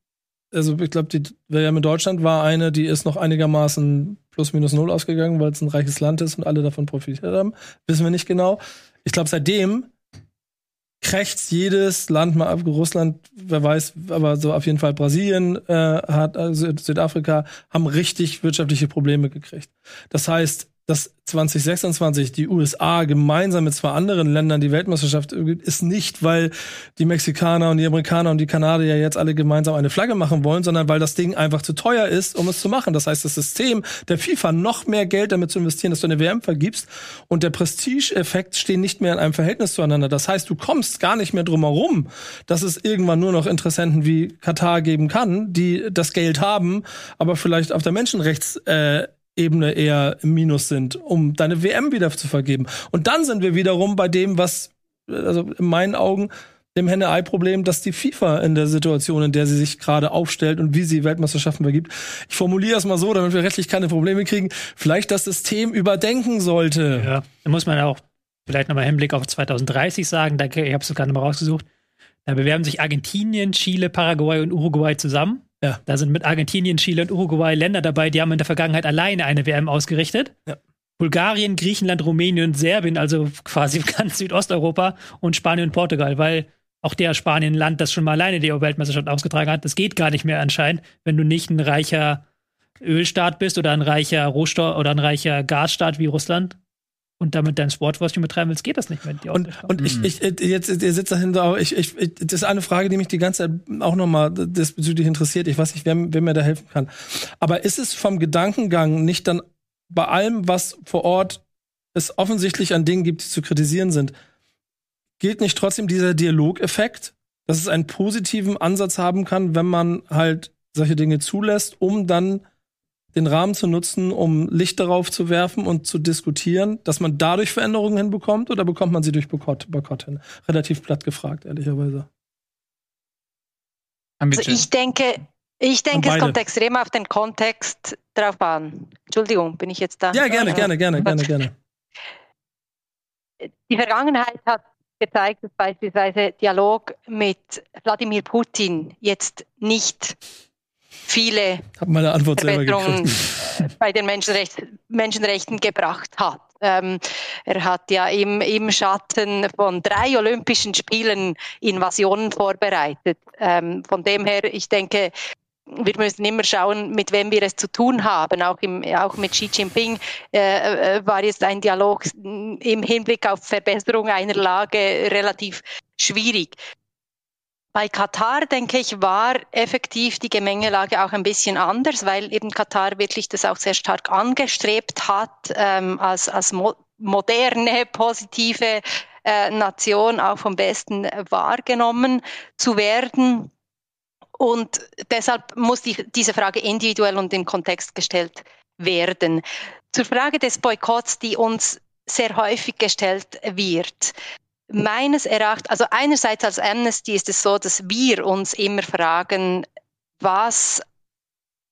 also ich glaube, die WM in Deutschland war eine, die ist noch einigermaßen plus minus null ausgegangen, weil es ein reiches Land ist und alle davon profitiert haben. Wissen wir nicht genau. Ich glaube, seitdem krächzt jedes Land, mal Russland, wer weiß, aber so auf jeden Fall Brasilien äh, hat, also Südafrika, haben richtig wirtschaftliche Probleme gekriegt. Das heißt, dass 2026 die USA gemeinsam mit zwei anderen Ländern die Weltmeisterschaft ist nicht, weil die Mexikaner und die Amerikaner und die Kanadier jetzt alle gemeinsam eine Flagge machen wollen, sondern weil das Ding einfach zu teuer ist, um es zu machen. Das heißt, das System der FIFA noch mehr Geld damit zu investieren, dass du eine WM vergibst und der Prestige-Effekt stehen nicht mehr in einem Verhältnis zueinander. Das heißt, du kommst gar nicht mehr drum herum, dass es irgendwann nur noch Interessenten wie Katar geben kann, die das Geld haben, aber vielleicht auf der Menschenrechts äh, Ebene eher im Minus sind, um deine WM wieder zu vergeben. Und dann sind wir wiederum bei dem, was, also in meinen Augen, dem Henne-Ei-Problem, dass die FIFA in der Situation, in der sie sich gerade aufstellt und wie sie Weltmeisterschaften vergibt, ich formuliere es mal so, damit wir rechtlich keine Probleme kriegen, vielleicht das System überdenken sollte. Ja, da muss man auch vielleicht nochmal Hinblick auf 2030 sagen, da, ich habe es gerade mal rausgesucht, da bewerben sich Argentinien, Chile, Paraguay und Uruguay zusammen. Ja. Da sind mit Argentinien, Chile und Uruguay Länder dabei, die haben in der Vergangenheit alleine eine WM ausgerichtet. Ja. Bulgarien, Griechenland, Rumänien und Serbien, also quasi ganz Südosteuropa und Spanien und Portugal, weil auch der Spanien-Land, das schon mal alleine die Weltmeisterschaft ausgetragen hat, das geht gar nicht mehr anscheinend, wenn du nicht ein reicher Ölstaat bist oder ein reicher Rohstoff oder ein reicher Gasstaat wie Russland und damit dein Sportwurstchen betreiben willst, geht das nicht mehr. Und, und ich, ich, jetzt, ihr sitzt dahinter, ich, ich, ich, das ist eine Frage, die mich die ganze Zeit auch nochmal diesbezüglich interessiert. Ich weiß nicht, wer, wer mir da helfen kann. Aber ist es vom Gedankengang nicht dann bei allem, was vor Ort es offensichtlich an Dingen gibt, die zu kritisieren sind, gilt nicht trotzdem dieser Dialogeffekt, dass es einen positiven Ansatz haben kann, wenn man halt solche Dinge zulässt, um dann den Rahmen zu nutzen, um Licht darauf zu werfen und zu diskutieren, dass man dadurch Veränderungen hinbekommt oder bekommt man sie durch Boykott, Boykott hin? Relativ platt gefragt, ehrlicherweise. Also ich denke, ich denke, es kommt extrem auf den Kontext drauf an. Entschuldigung, bin ich jetzt da? Ja, gerne, gerne, gerne, gerne, gerne. Die Vergangenheit hat gezeigt, dass beispielsweise Dialog mit Wladimir Putin jetzt nicht viele Verbesserungen bei den Menschenrecht, Menschenrechten gebracht hat. Ähm, er hat ja im, im Schatten von drei Olympischen Spielen Invasionen vorbereitet. Ähm, von dem her, ich denke, wir müssen immer schauen, mit wem wir es zu tun haben. Auch, im, auch mit Xi Jinping äh, äh war jetzt ein Dialog im Hinblick auf Verbesserung einer Lage relativ schwierig. Bei Katar, denke ich, war effektiv die Gemengelage auch ein bisschen anders, weil eben Katar wirklich das auch sehr stark angestrebt hat, ähm, als, als mo moderne, positive äh, Nation auch vom Westen wahrgenommen zu werden. Und deshalb muss die, diese Frage individuell und im Kontext gestellt werden. Zur Frage des Boykotts, die uns sehr häufig gestellt wird. Meines Erachtens, also einerseits als Amnesty ist es so, dass wir uns immer fragen, was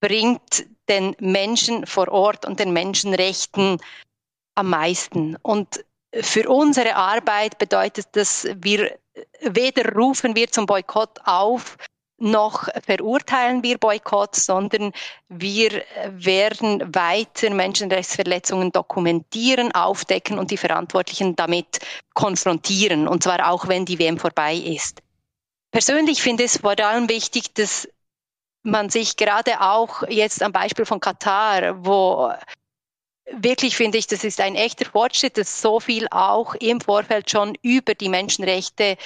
bringt den Menschen vor Ort und den Menschenrechten am meisten? Und für unsere Arbeit bedeutet das, wir weder rufen wir zum Boykott auf, noch verurteilen wir Boykott, sondern wir werden weiter Menschenrechtsverletzungen dokumentieren, aufdecken und die Verantwortlichen damit konfrontieren, und zwar auch wenn die WM vorbei ist. Persönlich finde ich es vor allem wichtig, dass man sich gerade auch jetzt am Beispiel von Katar, wo wirklich finde ich, das ist ein echter Fortschritt, dass so viel auch im Vorfeld schon über die Menschenrechte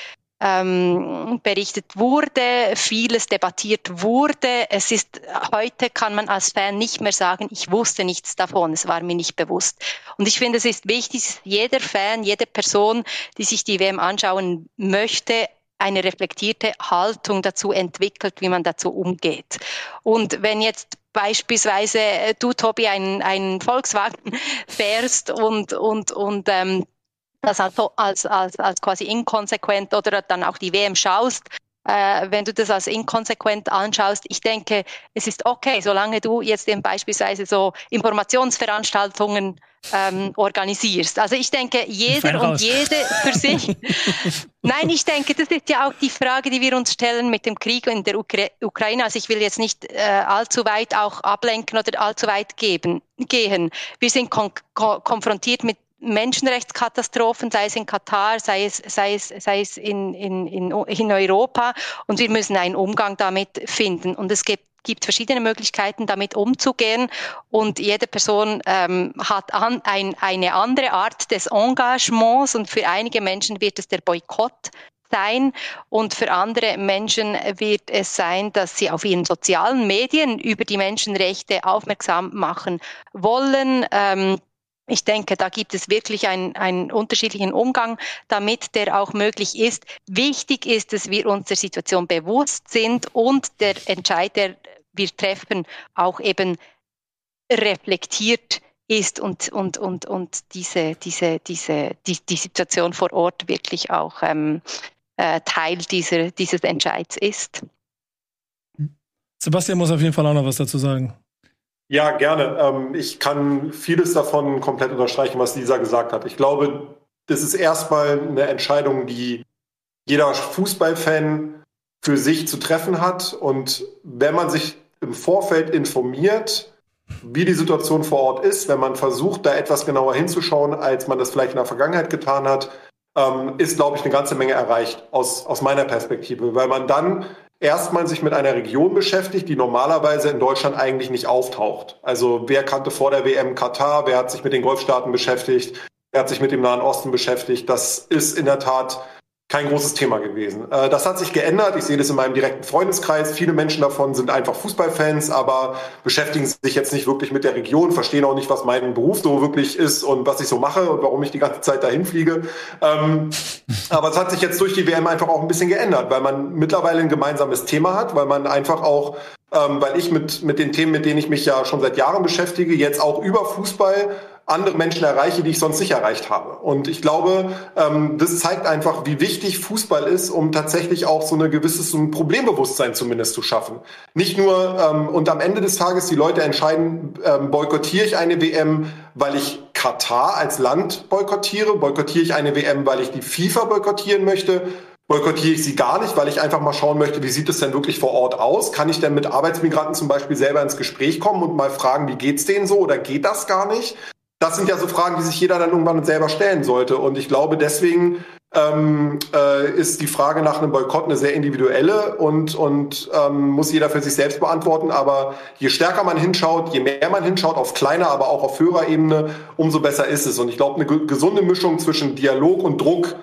ähm, berichtet wurde, vieles debattiert wurde. Es ist heute kann man als Fan nicht mehr sagen, ich wusste nichts davon, es war mir nicht bewusst. Und ich finde, es ist wichtig, dass jeder Fan, jede Person, die sich die WM anschauen möchte, eine reflektierte Haltung dazu entwickelt, wie man dazu umgeht. Und wenn jetzt beispielsweise du, Tobi, einen, einen Volkswagen fährst und, und, und ähm, das als, als, als quasi inkonsequent oder dann auch die WM schaust, äh, wenn du das als inkonsequent anschaust, ich denke, es ist okay, solange du jetzt eben beispielsweise so Informationsveranstaltungen ähm, organisierst. Also ich denke, jeder und jede für sich. Nein, ich denke, das ist ja auch die Frage, die wir uns stellen mit dem Krieg in der Ukra Ukraine. Also ich will jetzt nicht äh, allzu weit auch ablenken oder allzu weit geben, gehen. Wir sind kon konfrontiert mit Menschenrechtskatastrophen, sei es in Katar, sei es, sei es, sei es in, in, in, in Europa. Und wir müssen einen Umgang damit finden. Und es gibt gibt verschiedene Möglichkeiten, damit umzugehen. Und jede Person ähm, hat an, ein, eine andere Art des Engagements. Und für einige Menschen wird es der Boykott sein und für andere Menschen wird es sein, dass sie auf ihren sozialen Medien über die Menschenrechte aufmerksam machen wollen. Ähm, ich denke, da gibt es wirklich einen, einen unterschiedlichen Umgang damit, der auch möglich ist. Wichtig ist, dass wir uns der Situation bewusst sind und der Entscheid, der wir treffen, auch eben reflektiert ist und, und, und, und diese, diese, diese, die, die Situation vor Ort wirklich auch ähm, äh, Teil dieser, dieses Entscheids ist. Sebastian muss auf jeden Fall auch noch was dazu sagen. Ja, gerne. Ähm, ich kann vieles davon komplett unterstreichen, was Lisa gesagt hat. Ich glaube, das ist erstmal eine Entscheidung, die jeder Fußballfan für sich zu treffen hat. Und wenn man sich im Vorfeld informiert, wie die Situation vor Ort ist, wenn man versucht, da etwas genauer hinzuschauen, als man das vielleicht in der Vergangenheit getan hat, ähm, ist, glaube ich, eine ganze Menge erreicht aus, aus meiner Perspektive, weil man dann erstmal sich mit einer Region beschäftigt, die normalerweise in Deutschland eigentlich nicht auftaucht. Also wer kannte vor der WM Katar, wer hat sich mit den Golfstaaten beschäftigt, wer hat sich mit dem Nahen Osten beschäftigt. Das ist in der Tat kein großes Thema gewesen. Äh, das hat sich geändert. Ich sehe das in meinem direkten Freundeskreis. Viele Menschen davon sind einfach Fußballfans, aber beschäftigen sich jetzt nicht wirklich mit der Region, verstehen auch nicht, was mein Beruf so wirklich ist und was ich so mache und warum ich die ganze Zeit dahin fliege. Ähm, aber es hat sich jetzt durch die WM einfach auch ein bisschen geändert, weil man mittlerweile ein gemeinsames Thema hat, weil man einfach auch ähm, weil ich mit, mit den Themen, mit denen ich mich ja schon seit Jahren beschäftige, jetzt auch über Fußball andere Menschen erreiche, die ich sonst nicht erreicht habe. Und ich glaube, ähm, das zeigt einfach, wie wichtig Fußball ist, um tatsächlich auch so eine gewisses so ein Problembewusstsein zumindest zu schaffen. Nicht nur ähm, und am Ende des Tages die Leute entscheiden, ähm, boykottiere ich eine WM, weil ich Katar als Land boykottiere, boykottiere ich eine WM, weil ich die FIFA boykottieren möchte boykottiere ich sie gar nicht, weil ich einfach mal schauen möchte, wie sieht es denn wirklich vor Ort aus? Kann ich denn mit Arbeitsmigranten zum Beispiel selber ins Gespräch kommen und mal fragen, wie geht's denen so oder geht das gar nicht? Das sind ja so Fragen, die sich jeder dann irgendwann selber stellen sollte. Und ich glaube, deswegen ähm, äh, ist die Frage nach einem Boykott eine sehr individuelle und, und ähm, muss jeder für sich selbst beantworten. Aber je stärker man hinschaut, je mehr man hinschaut, auf kleiner, aber auch auf höherer Ebene, umso besser ist es. Und ich glaube, eine gesunde Mischung zwischen Dialog und Druck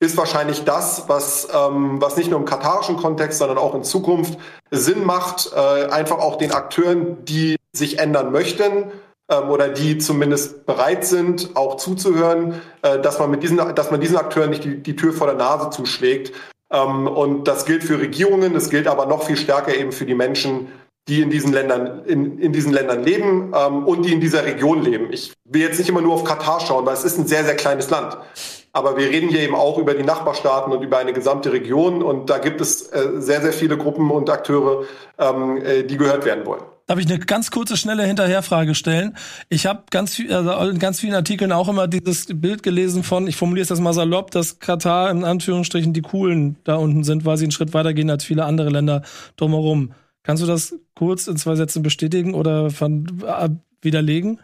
ist wahrscheinlich das, was, ähm, was nicht nur im katarischen Kontext, sondern auch in Zukunft Sinn macht, äh, einfach auch den Akteuren, die sich ändern möchten ähm, oder die zumindest bereit sind, auch zuzuhören, äh, dass man mit diesen, dass man diesen Akteuren nicht die, die Tür vor der Nase zuschlägt. Ähm, und das gilt für Regierungen, das gilt aber noch viel stärker eben für die Menschen, die in diesen Ländern, in, in diesen Ländern leben ähm, und die in dieser Region leben. Ich will jetzt nicht immer nur auf Katar schauen, weil es ist ein sehr, sehr kleines Land. Aber wir reden hier eben auch über die Nachbarstaaten und über eine gesamte Region. Und da gibt es äh, sehr, sehr viele Gruppen und Akteure, ähm, äh, die gehört werden wollen. Darf ich eine ganz kurze, schnelle Hinterherfrage stellen? Ich habe ganz also in ganz vielen Artikeln auch immer dieses Bild gelesen von, ich formuliere es das mal salopp, dass Katar in Anführungsstrichen die Coolen da unten sind, weil sie einen Schritt weiter gehen als viele andere Länder drumherum. Kannst du das kurz in zwei Sätzen bestätigen oder äh, widerlegen?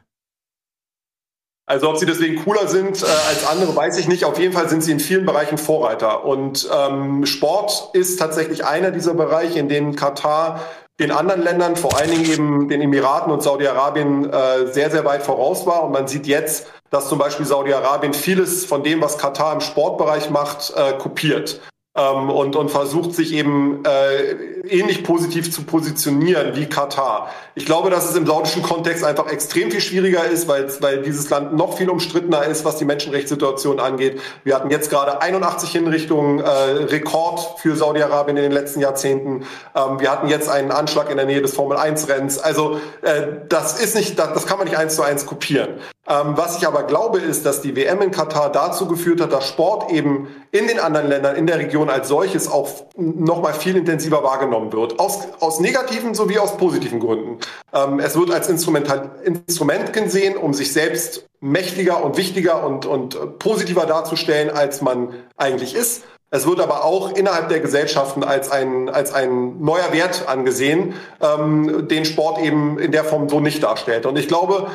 Also ob sie deswegen cooler sind äh, als andere, weiß ich nicht. Auf jeden Fall sind sie in vielen Bereichen Vorreiter. Und ähm, Sport ist tatsächlich einer dieser Bereiche, in denen Katar den anderen Ländern, vor allen Dingen eben den Emiraten und Saudi-Arabien, äh, sehr, sehr weit voraus war. Und man sieht jetzt, dass zum Beispiel Saudi-Arabien vieles von dem, was Katar im Sportbereich macht, äh, kopiert ähm, und, und versucht sich eben äh, ähnlich positiv zu positionieren wie Katar. Ich glaube, dass es im saudischen Kontext einfach extrem viel schwieriger ist, weil, weil dieses Land noch viel umstrittener ist, was die Menschenrechtssituation angeht. Wir hatten jetzt gerade 81 Hinrichtungen, äh, Rekord für Saudi-Arabien in den letzten Jahrzehnten. Ähm, wir hatten jetzt einen Anschlag in der Nähe des Formel-1-Rennens. Also äh, das ist nicht, das, das kann man nicht eins zu eins kopieren. Ähm, was ich aber glaube, ist, dass die WM in Katar dazu geführt hat, dass Sport eben in den anderen Ländern, in der Region als solches auch noch mal viel intensiver wahrgenommen wird. Aus, aus negativen sowie aus positiven Gründen. Ähm, es wird als Instrumental, Instrument gesehen, um sich selbst mächtiger und wichtiger und, und positiver darzustellen, als man eigentlich ist. Es wird aber auch innerhalb der Gesellschaften als ein, als ein neuer Wert angesehen, ähm, den Sport eben in der Form so nicht darstellt. Und ich glaube,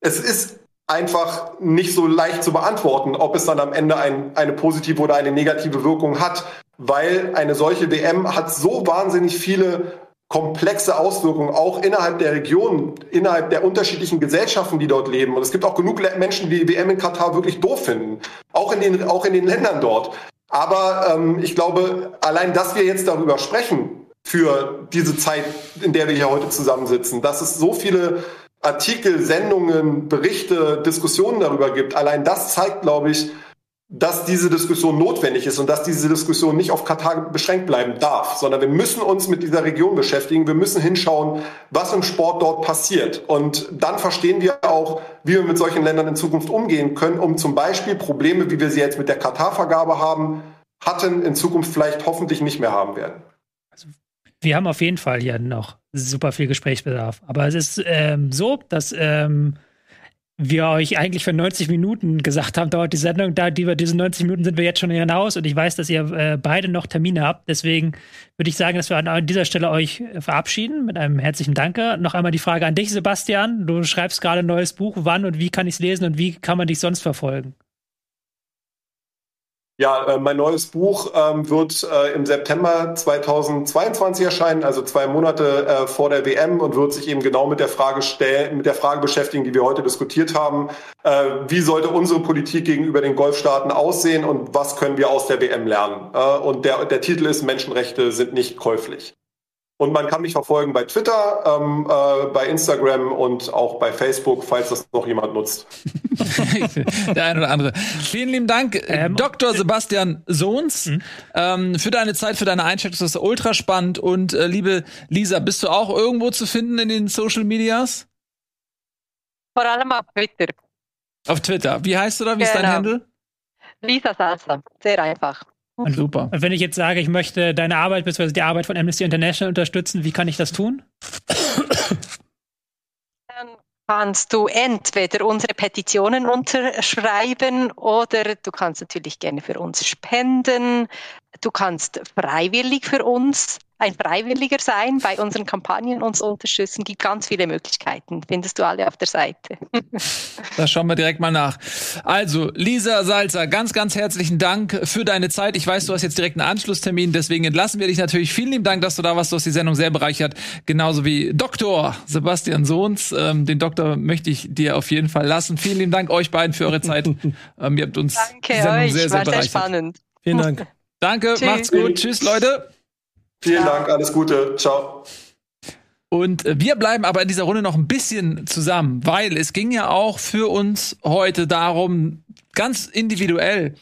es ist einfach nicht so leicht zu beantworten, ob es dann am Ende ein, eine positive oder eine negative Wirkung hat, weil eine solche WM hat so wahnsinnig viele komplexe Auswirkungen auch innerhalb der Region, innerhalb der unterschiedlichen Gesellschaften, die dort leben. Und es gibt auch genug Menschen, die die WM in Katar wirklich doof finden, auch in den, auch in den Ländern dort. Aber ähm, ich glaube, allein, dass wir jetzt darüber sprechen, für diese Zeit, in der wir hier heute zusammensitzen, dass es so viele Artikel, Sendungen, Berichte, Diskussionen darüber gibt. Allein das zeigt, glaube ich, dass diese Diskussion notwendig ist und dass diese Diskussion nicht auf Katar beschränkt bleiben darf, sondern wir müssen uns mit dieser Region beschäftigen. Wir müssen hinschauen, was im Sport dort passiert. Und dann verstehen wir auch, wie wir mit solchen Ländern in Zukunft umgehen können, um zum Beispiel Probleme, wie wir sie jetzt mit der Katar-Vergabe haben, hatten, in Zukunft vielleicht hoffentlich nicht mehr haben werden. Wir haben auf jeden Fall hier noch super viel Gesprächsbedarf. Aber es ist ähm, so, dass ähm, wir euch eigentlich für 90 Minuten gesagt haben, dauert die Sendung. Da die, diese 90 Minuten sind wir jetzt schon hinaus und ich weiß, dass ihr äh, beide noch Termine habt. Deswegen würde ich sagen, dass wir an dieser Stelle euch verabschieden mit einem herzlichen Danke. Noch einmal die Frage an dich, Sebastian. Du schreibst gerade ein neues Buch. Wann und wie kann ich es lesen und wie kann man dich sonst verfolgen? Ja, äh, mein neues Buch ähm, wird äh, im September 2022 erscheinen, also zwei Monate äh, vor der WM und wird sich eben genau mit der Frage stellen, mit der Frage beschäftigen, die wir heute diskutiert haben. Wie sollte unsere Politik gegenüber den Golfstaaten aussehen und was können wir aus der WM lernen? Und der, der Titel ist Menschenrechte sind nicht käuflich. Und man kann mich verfolgen bei Twitter, ähm, äh, bei Instagram und auch bei Facebook, falls das noch jemand nutzt. Der eine oder andere. Vielen lieben Dank, ähm, Dr. Sebastian Sohns, mhm. ähm, für deine Zeit, für deine Einschätzung. Das ist ultra spannend. Und äh, liebe Lisa, bist du auch irgendwo zu finden in den Social Medias? Vor allem auf Twitter. Auf Twitter. Wie heißt du da? Wie genau. ist dein genau. Handle? Lisa Salsa. Sehr einfach. Und, Super. Und wenn ich jetzt sage, ich möchte deine Arbeit bzw. die Arbeit von Amnesty International unterstützen, wie kann ich das tun? Dann kannst du entweder unsere Petitionen unterschreiben oder du kannst natürlich gerne für uns spenden. Du kannst freiwillig für uns ein Freiwilliger sein, bei unseren Kampagnen uns unterstützen. Gibt ganz viele Möglichkeiten. Findest du alle auf der Seite. da schauen wir direkt mal nach. Also, Lisa Salzer, ganz, ganz herzlichen Dank für deine Zeit. Ich weiß, du hast jetzt direkt einen Anschlusstermin, deswegen entlassen wir dich natürlich. Vielen lieben Dank, dass du da warst. Du hast die Sendung sehr bereichert. Genauso wie Doktor Sebastian Sohns. Ähm, den Doktor möchte ich dir auf jeden Fall lassen. Vielen lieben Dank euch beiden für eure Zeit. ähm, ihr habt uns Danke die Sendung euch. sehr, sehr War bereichert. Sehr spannend. Vielen Dank. Danke, Tschüss. macht's gut. Tschüss, Leute. Vielen ja. Dank, alles Gute. Ciao. Und äh, wir bleiben aber in dieser Runde noch ein bisschen zusammen, weil es ging ja auch für uns heute darum, ganz individuell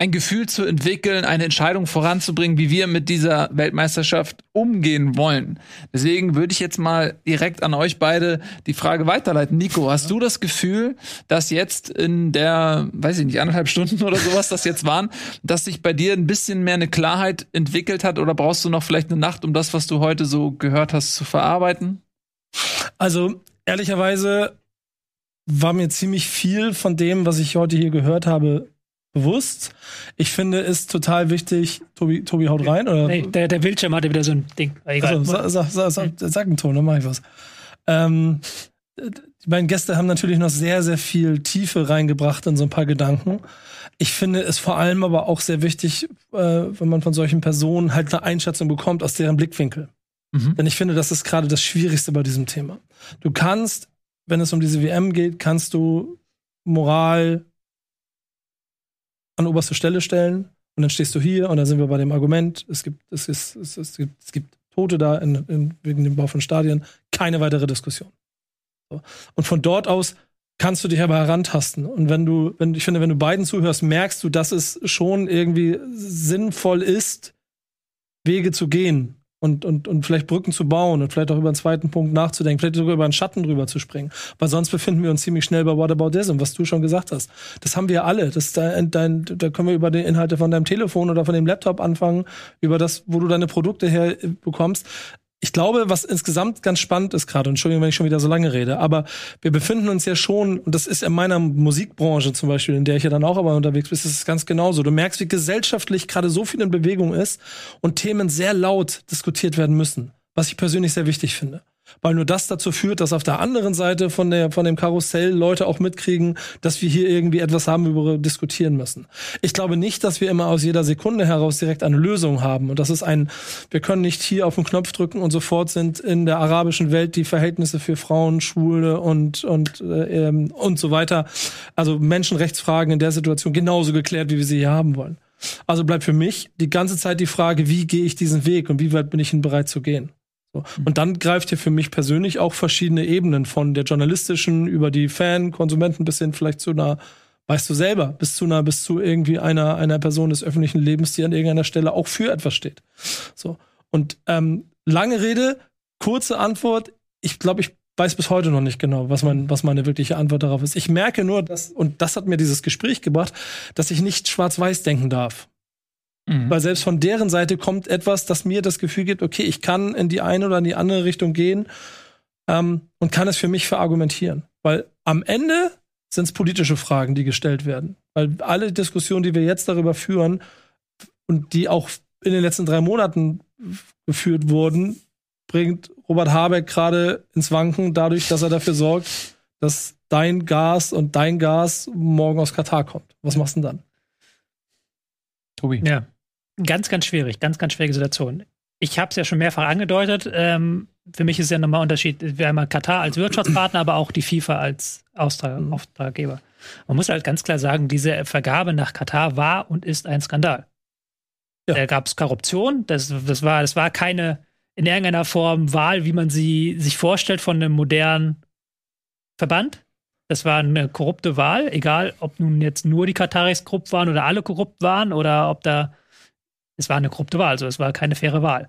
ein Gefühl zu entwickeln, eine Entscheidung voranzubringen, wie wir mit dieser Weltmeisterschaft umgehen wollen. Deswegen würde ich jetzt mal direkt an euch beide die Frage weiterleiten. Nico, hast du das Gefühl, dass jetzt in der, weiß ich nicht, anderthalb Stunden oder sowas das jetzt waren, dass sich bei dir ein bisschen mehr eine Klarheit entwickelt hat oder brauchst du noch vielleicht eine Nacht, um das, was du heute so gehört hast, zu verarbeiten? Also, ehrlicherweise war mir ziemlich viel von dem, was ich heute hier gehört habe, bewusst. Ich finde es total wichtig. Tobi, Tobi haut rein, oder? Nee, der, der Bildschirm hatte wieder so ein Ding. Egal. Also, sag, sag, sag, sag einen Ton, dann mach ich was. Ähm, die beiden Gäste haben natürlich noch sehr, sehr viel Tiefe reingebracht in so ein paar Gedanken. Ich finde es vor allem aber auch sehr wichtig, äh, wenn man von solchen Personen halt eine Einschätzung bekommt aus deren Blickwinkel. Mhm. Denn ich finde, das ist gerade das Schwierigste bei diesem Thema. Du kannst, wenn es um diese WM geht, kannst du Moral, an oberste Stelle stellen und dann stehst du hier und dann sind wir bei dem Argument, es gibt, es ist, es, es gibt, es gibt Tote da in, in, wegen dem Bau von Stadien, keine weitere Diskussion. So. Und von dort aus kannst du dich aber herantasten. Und wenn du, wenn, ich finde, wenn du beiden zuhörst, merkst du, dass es schon irgendwie sinnvoll ist, Wege zu gehen und, und, und vielleicht Brücken zu bauen und vielleicht auch über einen zweiten Punkt nachzudenken, vielleicht sogar über einen Schatten drüber zu springen. Weil sonst befinden wir uns ziemlich schnell bei Whataboutism, was du schon gesagt hast. Das haben wir alle. Das dein, dein, da können wir über die Inhalte von deinem Telefon oder von dem Laptop anfangen, über das, wo du deine Produkte herbekommst ich glaube, was insgesamt ganz spannend ist gerade, und Entschuldigung, wenn ich schon wieder so lange rede, aber wir befinden uns ja schon, und das ist in meiner Musikbranche zum Beispiel, in der ich ja dann auch aber unterwegs bin, ist es ganz genauso. Du merkst, wie gesellschaftlich gerade so viel in Bewegung ist und Themen sehr laut diskutiert werden müssen, was ich persönlich sehr wichtig finde weil nur das dazu führt, dass auf der anderen Seite von der von dem Karussell Leute auch mitkriegen, dass wir hier irgendwie etwas haben, über diskutieren müssen. Ich glaube nicht, dass wir immer aus jeder Sekunde heraus direkt eine Lösung haben und das ist ein wir können nicht hier auf den Knopf drücken und sofort sind in der arabischen Welt die Verhältnisse für Frauen, Schwule und und äh, ähm, und so weiter, also Menschenrechtsfragen in der Situation genauso geklärt, wie wir sie hier haben wollen. Also bleibt für mich die ganze Zeit die Frage, wie gehe ich diesen Weg und wie weit bin ich ihn bereit zu gehen? So. Und dann greift hier für mich persönlich auch verschiedene Ebenen von der journalistischen über die Fan, Konsumenten bis hin vielleicht zu einer, weißt du selber, bis zu einer, bis zu irgendwie einer, einer Person des öffentlichen Lebens, die an irgendeiner Stelle auch für etwas steht. So. Und ähm, lange Rede, kurze Antwort. Ich glaube, ich weiß bis heute noch nicht genau, was, mein, was meine wirkliche Antwort darauf ist. Ich merke nur, dass, und das hat mir dieses Gespräch gebracht, dass ich nicht schwarz-weiß denken darf. Mhm. Weil selbst von deren Seite kommt etwas, das mir das Gefühl gibt, okay, ich kann in die eine oder in die andere Richtung gehen ähm, und kann es für mich verargumentieren. Weil am Ende sind es politische Fragen, die gestellt werden. Weil alle Diskussionen, die wir jetzt darüber führen und die auch in den letzten drei Monaten geführt wurden, bringt Robert Habeck gerade ins Wanken dadurch, dass er dafür sorgt, dass dein Gas und dein Gas morgen aus Katar kommt. Was machst du denn dann? Tobi. Ja, ganz, ganz schwierig, ganz, ganz schwierige Situation. Ich habe es ja schon mehrfach angedeutet. Ähm, für mich ist ja nochmal Unterschied. Wir haben ja Katar als Wirtschaftspartner, aber auch die FIFA als Austrag mhm. Auftraggeber. Man muss halt ganz klar sagen, diese Vergabe nach Katar war und ist ein Skandal. Ja. Da gab es Korruption. Das, das, war, das war keine in irgendeiner Form Wahl, wie man sie sich vorstellt von einem modernen Verband. Das war eine korrupte Wahl, egal ob nun jetzt nur die Kataris korrupt waren oder alle korrupt waren oder ob da. Es war eine korrupte Wahl, also es war keine faire Wahl.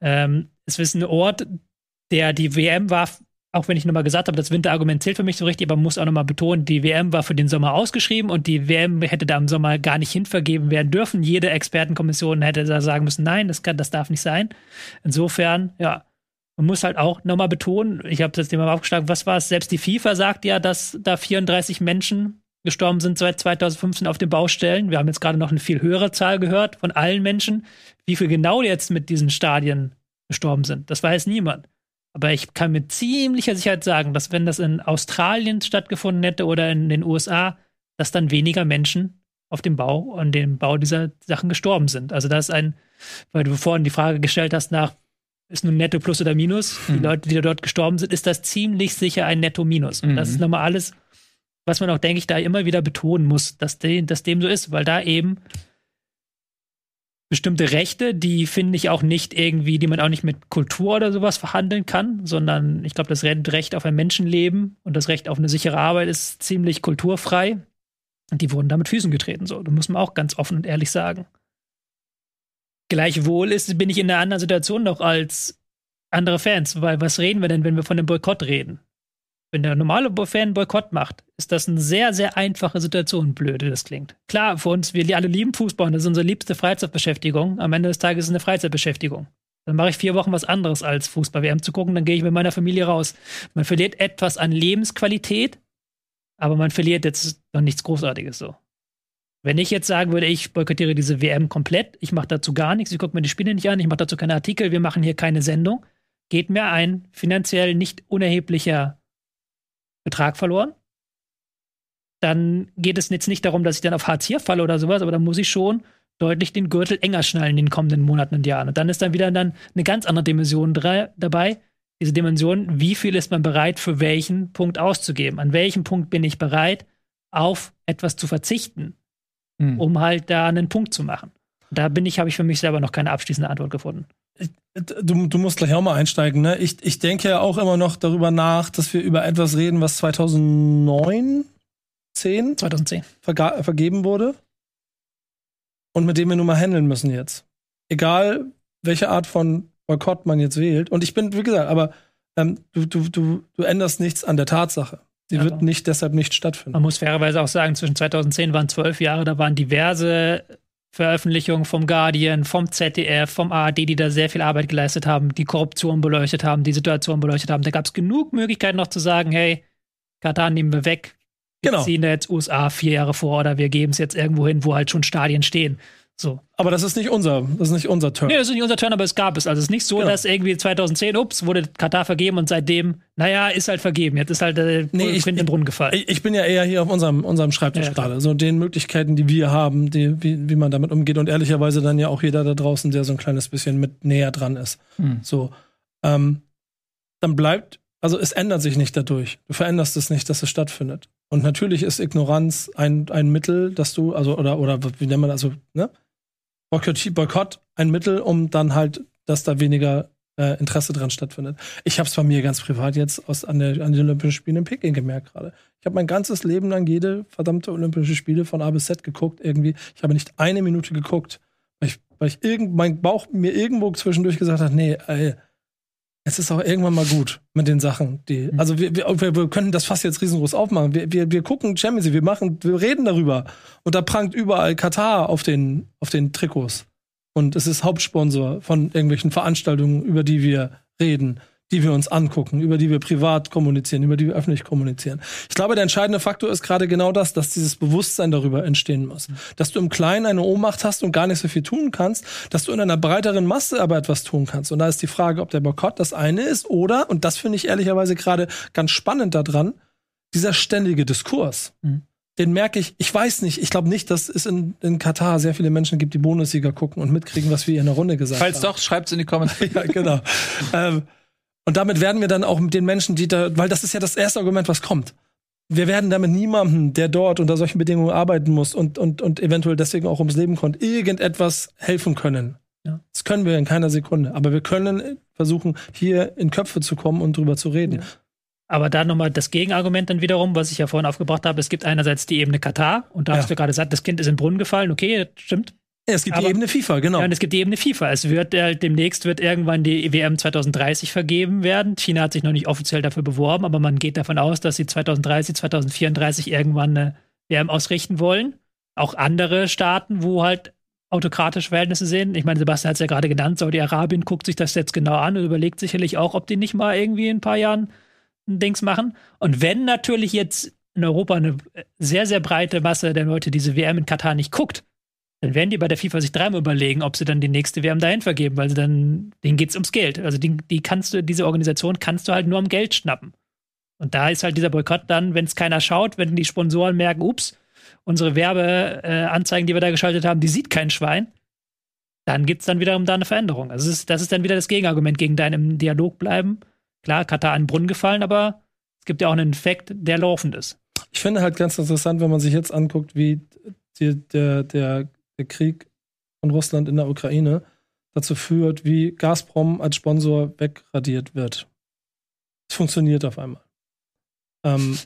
Ähm, es ist ein Ort, der die WM war auch wenn ich nochmal gesagt habe, das Winterargument zählt für mich so richtig, aber man muss auch nochmal betonen, die WM war für den Sommer ausgeschrieben und die WM hätte da im Sommer gar nicht hinvergeben werden dürfen. Jede Expertenkommission hätte da sagen müssen, nein, das, kann, das darf nicht sein. Insofern, ja, man muss halt auch nochmal betonen, ich habe das Thema aufgeschlagen, was war es? Selbst die FIFA sagt ja, dass da 34 Menschen gestorben sind seit 2015 auf den Baustellen. Wir haben jetzt gerade noch eine viel höhere Zahl gehört von allen Menschen. Wie viel genau jetzt mit diesen Stadien gestorben sind, das weiß niemand. Aber ich kann mit ziemlicher Sicherheit sagen, dass wenn das in Australien stattgefunden hätte oder in den USA, dass dann weniger Menschen auf dem Bau, an dem Bau dieser Sachen gestorben sind. Also das ist ein, weil du vorhin die Frage gestellt hast nach, ist nun Netto Plus oder Minus? Mhm. Die Leute, die da dort gestorben sind, ist das ziemlich sicher ein Netto Minus. Mhm. Das ist nochmal alles, was man auch, denke ich, da immer wieder betonen muss, dass, de, dass dem so ist, weil da eben bestimmte Rechte, die finde ich auch nicht irgendwie, die man auch nicht mit Kultur oder sowas verhandeln kann, sondern ich glaube, das Recht auf ein Menschenleben und das Recht auf eine sichere Arbeit ist ziemlich kulturfrei. Und die wurden da mit Füßen getreten, so. Das muss man auch ganz offen und ehrlich sagen. Gleichwohl ist, bin ich in einer anderen Situation noch als andere Fans, weil was reden wir denn, wenn wir von dem Boykott reden? Wenn der normale Fan Boykott macht, ist das eine sehr, sehr einfache Situation, blöde das klingt. Klar, für uns, wir alle lieben Fußball, das ist unsere liebste Freizeitbeschäftigung. Am Ende des Tages ist es eine Freizeitbeschäftigung. Dann mache ich vier Wochen was anderes als Fußball-WM zu gucken, dann gehe ich mit meiner Familie raus. Man verliert etwas an Lebensqualität, aber man verliert jetzt noch nichts Großartiges so. Wenn ich jetzt sagen würde, ich boykottiere diese WM komplett, ich mache dazu gar nichts, ich gucke mir die Spiele nicht an, ich mache dazu keine Artikel, wir machen hier keine Sendung, geht mir ein finanziell nicht unerheblicher Betrag verloren. Dann geht es jetzt nicht darum, dass ich dann auf Hartz IV falle oder sowas, aber dann muss ich schon deutlich den Gürtel enger schnallen in den kommenden Monaten und Jahren. Und dann ist dann wieder dann eine ganz andere Dimension dabei. Diese Dimension, wie viel ist man bereit für welchen Punkt auszugeben? An welchem Punkt bin ich bereit, auf etwas zu verzichten, hm. um halt da einen Punkt zu machen? Da bin ich, habe ich für mich selber noch keine abschließende Antwort gefunden. Du, du musst gleich auch mal einsteigen, ne? Ich, ich denke ja auch immer noch darüber nach, dass wir über etwas reden, was 2009, 10, 2010 verga- vergeben wurde und mit dem wir nun mal handeln müssen jetzt. Egal, welche Art von Boykott man jetzt wählt. Und ich bin, wie gesagt, aber ähm, du, du, du, du änderst nichts an der Tatsache. Sie ja, wird nicht deshalb nicht stattfinden. Man muss fairerweise auch sagen, zwischen 2010 waren zwölf Jahre, da waren diverse Veröffentlichungen vom Guardian, vom ZDF, vom ARD, die da sehr viel Arbeit geleistet haben, die Korruption beleuchtet haben, die Situation beleuchtet haben. Da gab es genug Möglichkeiten noch zu sagen, hey, Katar nehmen wir weg. Wir genau. ziehen da jetzt USA vier Jahre vor oder wir geben es jetzt irgendwo hin, wo halt schon Stadien stehen. So. Aber das ist nicht unser, das ist nicht unser Turn. Nee, das ist nicht unser Turn, aber es gab es. Also es ist nicht so, genau. dass irgendwie 2010, ups, wurde Katar vergeben und seitdem, naja, ist halt vergeben. Jetzt ist halt äh, nee, ich, in den Brunnen gefallen. Ich, ich, bin ja eher hier auf unserem, unserem Schreibtisch ja, gerade. So den Möglichkeiten, die wir haben, die, wie, wie man damit umgeht und ehrlicherweise dann ja auch jeder da draußen, der so ein kleines bisschen mit näher dran ist. Hm. So. Ähm, dann bleibt, also es ändert sich nicht dadurch. Du veränderst es nicht, dass es stattfindet. Und natürlich ist Ignoranz ein, ein Mittel, dass du, also, oder, oder wie nennt man das, also, ne? Boykott, Boykott ein Mittel, um dann halt, dass da weniger äh, Interesse dran stattfindet. Ich habe es bei mir ganz privat jetzt aus, an, der, an den Olympischen Spielen in Peking gemerkt gerade. Ich habe mein ganzes Leben lang jede verdammte Olympische Spiele von A bis Z geguckt irgendwie. Ich habe nicht eine Minute geguckt, weil ich, weil ich irgend, mein Bauch mir irgendwo zwischendurch gesagt hat, nee, ey, es ist auch irgendwann mal gut mit den Sachen, die. Mhm. Also wir, wir, wir können das fast jetzt riesengroß aufmachen. Wir, wir, wir gucken Champions League, wir machen, wir reden darüber. Und da prangt überall Katar auf den, auf den Trikots. Und es ist Hauptsponsor von irgendwelchen Veranstaltungen, über die wir reden die wir uns angucken, über die wir privat kommunizieren, über die wir öffentlich kommunizieren. Ich glaube, der entscheidende Faktor ist gerade genau das, dass dieses Bewusstsein darüber entstehen muss. Dass du im Kleinen eine Ohnmacht hast und gar nicht so viel tun kannst, dass du in einer breiteren Masse aber etwas tun kannst. Und da ist die Frage, ob der Boykott das eine ist oder, und das finde ich ehrlicherweise gerade ganz spannend daran, dieser ständige Diskurs. Mhm den merke ich, ich weiß nicht, ich glaube nicht, dass es in, in Katar sehr viele Menschen gibt, die Bundesliga gucken und mitkriegen, was wir in der Runde gesagt Falls haben. Falls doch, schreibt's in die Kommentare. ja, genau. ähm, und damit werden wir dann auch mit den Menschen, die da, weil das ist ja das erste Argument, was kommt. Wir werden damit niemandem, der dort unter solchen Bedingungen arbeiten muss und, und, und eventuell deswegen auch ums Leben kommt, irgendetwas helfen können. Ja. Das können wir in keiner Sekunde. Aber wir können versuchen, hier in Köpfe zu kommen und drüber zu reden. Ja. Aber da nochmal das Gegenargument dann wiederum, was ich ja vorhin aufgebracht habe. Es gibt einerseits die Ebene Katar und da ja. hast du gerade gesagt, das Kind ist in den Brunnen gefallen. Okay, stimmt. Es gibt Aber, die Ebene FIFA, genau. Ja, und es gibt die Ebene FIFA. Es wird äh, demnächst wird irgendwann die WM 2030 vergeben werden. China hat sich noch nicht offiziell dafür beworben, aber man geht davon aus, dass sie 2030, 2034 irgendwann eine WM ausrichten wollen. Auch andere Staaten, wo halt autokratische Verhältnisse sind. Ich meine, Sebastian hat es ja gerade genannt, Saudi-Arabien guckt sich das jetzt genau an und überlegt sicherlich auch, ob die nicht mal irgendwie in ein paar Jahren Dings machen. Und wenn natürlich jetzt in Europa eine sehr, sehr breite Masse der Leute diese WM in Katar nicht guckt, dann werden die bei der FIFA sich dreimal überlegen, ob sie dann die nächste WM dahin vergeben, weil sie dann, denen geht es ums Geld. Also die, die kannst du, diese Organisation kannst du halt nur am Geld schnappen. Und da ist halt dieser Boykott dann, wenn es keiner schaut, wenn die Sponsoren merken, ups, unsere Werbeanzeigen, die wir da geschaltet haben, die sieht kein Schwein, dann gibt es dann wiederum da eine Veränderung. Also das ist, das ist dann wieder das Gegenargument gegen deinem Dialog bleiben Klar, Katar in den Brunnen gefallen, aber es gibt ja auch einen Effekt, der laufend ist. Ich finde halt ganz interessant, wenn man sich jetzt anguckt, wie die, der, der, der Krieg von Russland in der Ukraine dazu führt, wie Gazprom als Sponsor wegradiert wird. Es funktioniert auf einmal. Ähm,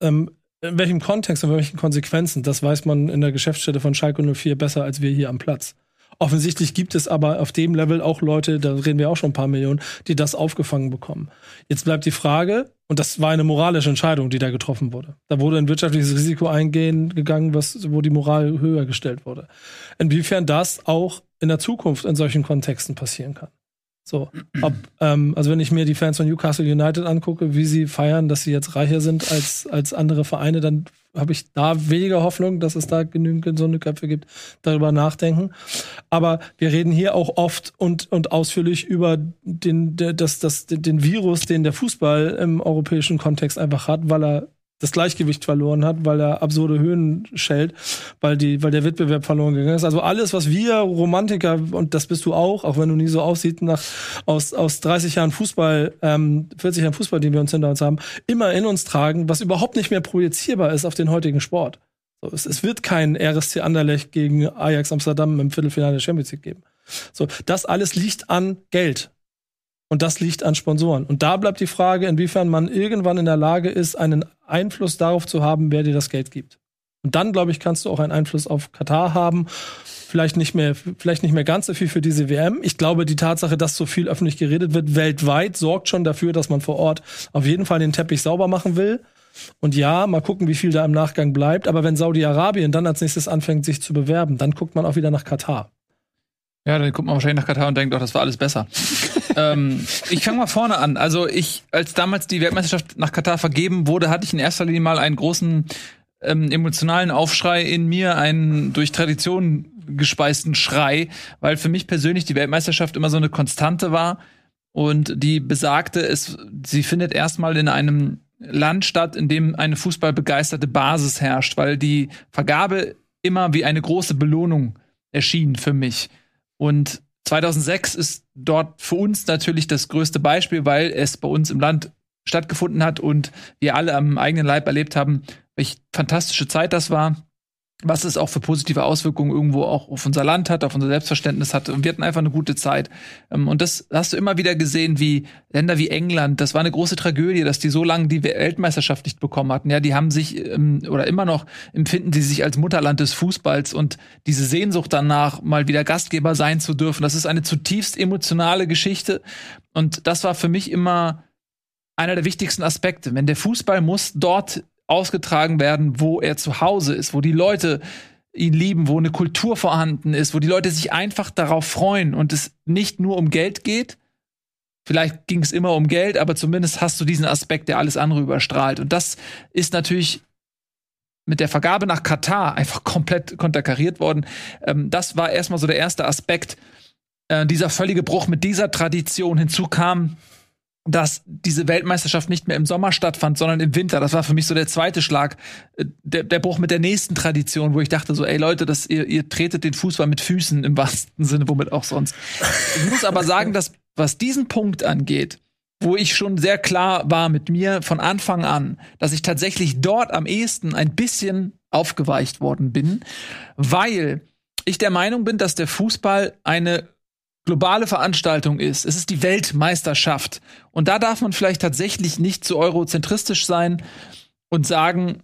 ähm, in welchem Kontext und welchen Konsequenzen, das weiß man in der Geschäftsstelle von Schalke 04 besser als wir hier am Platz. Offensichtlich gibt es aber auf dem Level auch Leute, da reden wir auch schon ein paar Millionen, die das aufgefangen bekommen. Jetzt bleibt die Frage, und das war eine moralische Entscheidung, die da getroffen wurde. Da wurde ein wirtschaftliches Risiko eingehen gegangen, was, wo die Moral höher gestellt wurde. Inwiefern das auch in der Zukunft in solchen Kontexten passieren kann. So, ob, ähm, also wenn ich mir die Fans von Newcastle United angucke, wie sie feiern, dass sie jetzt reicher sind als, als andere Vereine, dann habe ich da weniger Hoffnung, dass es da genügend gesunde Köpfe gibt, darüber nachdenken. Aber wir reden hier auch oft und, und ausführlich über den, das, das, den Virus, den der Fußball im europäischen Kontext einfach hat, weil er das Gleichgewicht verloren hat, weil er absurde Höhen schält, weil die, weil der Wettbewerb verloren gegangen ist. Also alles, was wir Romantiker und das bist du auch, auch wenn du nie so aussiehst, nach aus aus 30 Jahren Fußball, ähm, 40 Jahren Fußball, den wir uns hinter uns haben, immer in uns tragen, was überhaupt nicht mehr projizierbar ist auf den heutigen Sport. So, es, es wird kein RSC Anderlecht gegen Ajax Amsterdam im Viertelfinale der Champions League geben. So, das alles liegt an Geld. Und das liegt an Sponsoren. Und da bleibt die Frage, inwiefern man irgendwann in der Lage ist, einen Einfluss darauf zu haben, wer dir das Geld gibt. Und dann, glaube ich, kannst du auch einen Einfluss auf Katar haben. Vielleicht nicht mehr, vielleicht nicht mehr ganz so viel für diese WM. Ich glaube, die Tatsache, dass so viel öffentlich geredet wird weltweit, sorgt schon dafür, dass man vor Ort auf jeden Fall den Teppich sauber machen will. Und ja, mal gucken, wie viel da im Nachgang bleibt. Aber wenn Saudi-Arabien dann als nächstes anfängt, sich zu bewerben, dann guckt man auch wieder nach Katar. Ja, dann guckt man wahrscheinlich nach Katar und denkt, doch, das war alles besser. ähm, ich fange mal vorne an. Also ich, als damals die Weltmeisterschaft nach Katar vergeben wurde, hatte ich in erster Linie mal einen großen ähm, emotionalen Aufschrei in mir, einen durch Tradition gespeisten Schrei, weil für mich persönlich die Weltmeisterschaft immer so eine Konstante war und die besagte, es, sie findet erstmal in einem Land statt, in dem eine fußballbegeisterte Basis herrscht, weil die Vergabe immer wie eine große Belohnung erschien für mich. Und 2006 ist dort für uns natürlich das größte Beispiel, weil es bei uns im Land stattgefunden hat und wir alle am eigenen Leib erlebt haben, welche fantastische Zeit das war was es auch für positive Auswirkungen irgendwo auch auf unser Land hat, auf unser Selbstverständnis hat. Und wir hatten einfach eine gute Zeit. Ähm, und das hast du immer wieder gesehen, wie Länder wie England, das war eine große Tragödie, dass die so lange die Weltmeisterschaft nicht bekommen hatten. Ja, die haben sich ähm, oder immer noch empfinden sie sich als Mutterland des Fußballs und diese Sehnsucht danach, mal wieder Gastgeber sein zu dürfen. Das ist eine zutiefst emotionale Geschichte. Und das war für mich immer einer der wichtigsten Aspekte. Wenn der Fußball muss dort ausgetragen werden, wo er zu Hause ist, wo die Leute ihn lieben, wo eine Kultur vorhanden ist, wo die Leute sich einfach darauf freuen und es nicht nur um Geld geht. Vielleicht ging es immer um Geld, aber zumindest hast du diesen Aspekt, der alles andere überstrahlt. Und das ist natürlich mit der Vergabe nach Katar einfach komplett konterkariert worden. Ähm, das war erstmal so der erste Aspekt. Äh, dieser völlige Bruch mit dieser Tradition. Hinzu kam dass diese Weltmeisterschaft nicht mehr im Sommer stattfand, sondern im Winter. Das war für mich so der zweite Schlag, äh, der, der Bruch mit der nächsten Tradition, wo ich dachte so, ey Leute, das, ihr, ihr tretet den Fußball mit Füßen im wahrsten Sinne, womit auch sonst. Ich muss aber sagen, dass was diesen Punkt angeht, wo ich schon sehr klar war mit mir von Anfang an, dass ich tatsächlich dort am ehesten ein bisschen aufgeweicht worden bin, weil ich der Meinung bin, dass der Fußball eine globale Veranstaltung ist. Es ist die Weltmeisterschaft. Und da darf man vielleicht tatsächlich nicht zu eurozentristisch sein und sagen,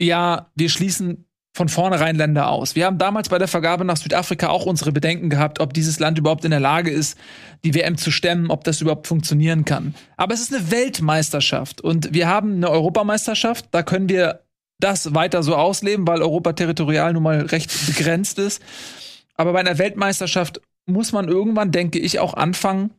ja, wir schließen von vornherein Länder aus. Wir haben damals bei der Vergabe nach Südafrika auch unsere Bedenken gehabt, ob dieses Land überhaupt in der Lage ist, die WM zu stemmen, ob das überhaupt funktionieren kann. Aber es ist eine Weltmeisterschaft und wir haben eine Europameisterschaft, da können wir das weiter so ausleben, weil Europa territorial nun mal recht begrenzt ist. Aber bei einer Weltmeisterschaft muss man irgendwann, denke ich, auch anfangen,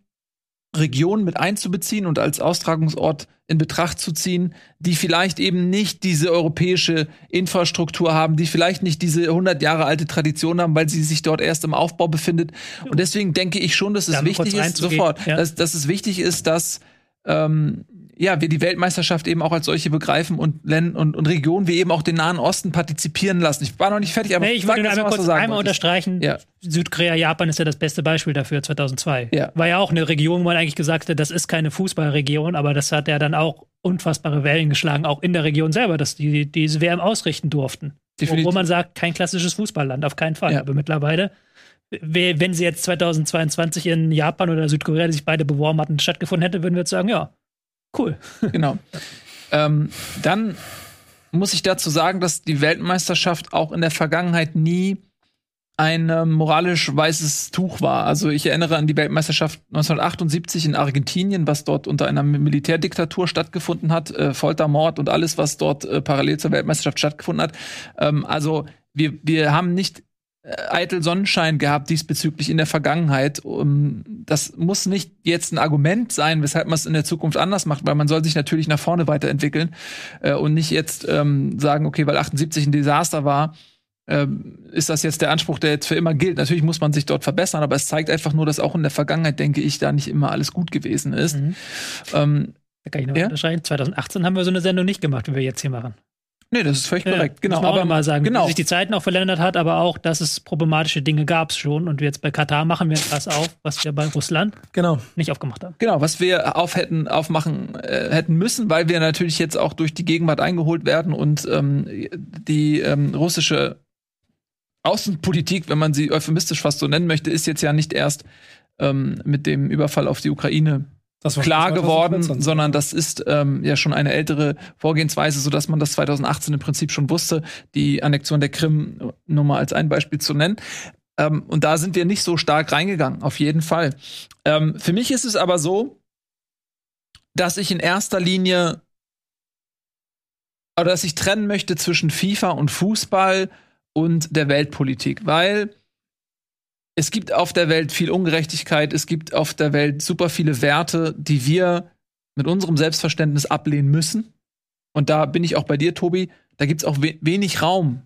Regionen mit einzubeziehen und als Austragungsort in Betracht zu ziehen, die vielleicht eben nicht diese europäische Infrastruktur haben, die vielleicht nicht diese 100 Jahre alte Tradition haben, weil sie sich dort erst im Aufbau befindet. Und deswegen denke ich schon, dass es ja, wichtig ist, sofort, ja. dass, dass es wichtig ist, dass ähm, ja, wir die Weltmeisterschaft eben auch als solche begreifen und Länder und, und Regionen wie eben auch den Nahen Osten partizipieren lassen. Ich war noch nicht fertig, aber nee, ich wollte nur einmal kurz einmal unterstreichen. Ja. Südkorea, Japan ist ja das beste Beispiel dafür 2002. Ja. War ja auch eine Region, wo man eigentlich gesagt hat, das ist keine Fußballregion, aber das hat ja dann auch unfassbare Wellen geschlagen, auch in der Region selber, dass die diese WM ausrichten durften. Definitiv. Wo man sagt, kein klassisches Fußballland, auf keinen Fall. Ja. Aber mittlerweile wenn sie jetzt 2022 in Japan oder Südkorea, die sich beide beworben hatten, stattgefunden hätte, würden wir jetzt sagen, ja, Cool. Genau. ähm, dann muss ich dazu sagen, dass die Weltmeisterschaft auch in der Vergangenheit nie ein ähm, moralisch weißes Tuch war. Also ich erinnere an die Weltmeisterschaft 1978 in Argentinien, was dort unter einer Militärdiktatur stattgefunden hat, äh, Foltermord und alles, was dort äh, parallel zur Weltmeisterschaft stattgefunden hat. Ähm, also wir, wir haben nicht eitel Sonnenschein gehabt diesbezüglich in der Vergangenheit. Um, das muss nicht jetzt ein Argument sein, weshalb man es in der Zukunft anders macht, weil man soll sich natürlich nach vorne weiterentwickeln äh, und nicht jetzt ähm, sagen, okay, weil 78 ein Desaster war, äh, ist das jetzt der Anspruch, der jetzt für immer gilt. Natürlich muss man sich dort verbessern, aber es zeigt einfach nur, dass auch in der Vergangenheit, denke ich, da nicht immer alles gut gewesen ist. Mhm. Ähm, da kann ich noch ja? unterscheiden. 2018 haben wir so eine Sendung nicht gemacht, wie wir jetzt hier machen. Nee, das ist völlig ja, korrekt. Genau. Muss man aber mal sagen, genau. sich die Zeiten auch verändert hat, aber auch, dass es problematische Dinge gab es schon. Und jetzt bei Katar machen wir das auf, was wir bei Russland genau. nicht aufgemacht haben. Genau, was wir auf hätten aufmachen äh, hätten müssen, weil wir natürlich jetzt auch durch die Gegenwart eingeholt werden und ähm, die ähm, russische Außenpolitik, wenn man sie euphemistisch fast so nennen möchte, ist jetzt ja nicht erst ähm, mit dem Überfall auf die Ukraine klar geworden, sondern das ist ähm, ja schon eine ältere Vorgehensweise, so dass man das 2018 im Prinzip schon wusste, die Annexion der Krim nur mal als ein Beispiel zu nennen. Ähm, und da sind wir nicht so stark reingegangen, auf jeden Fall. Ähm, für mich ist es aber so, dass ich in erster Linie oder dass ich trennen möchte zwischen FIFA und Fußball und der Weltpolitik, weil es gibt auf der Welt viel Ungerechtigkeit, es gibt auf der Welt super viele Werte, die wir mit unserem Selbstverständnis ablehnen müssen. Und da bin ich auch bei dir, Tobi. Da gibt es auch we wenig Raum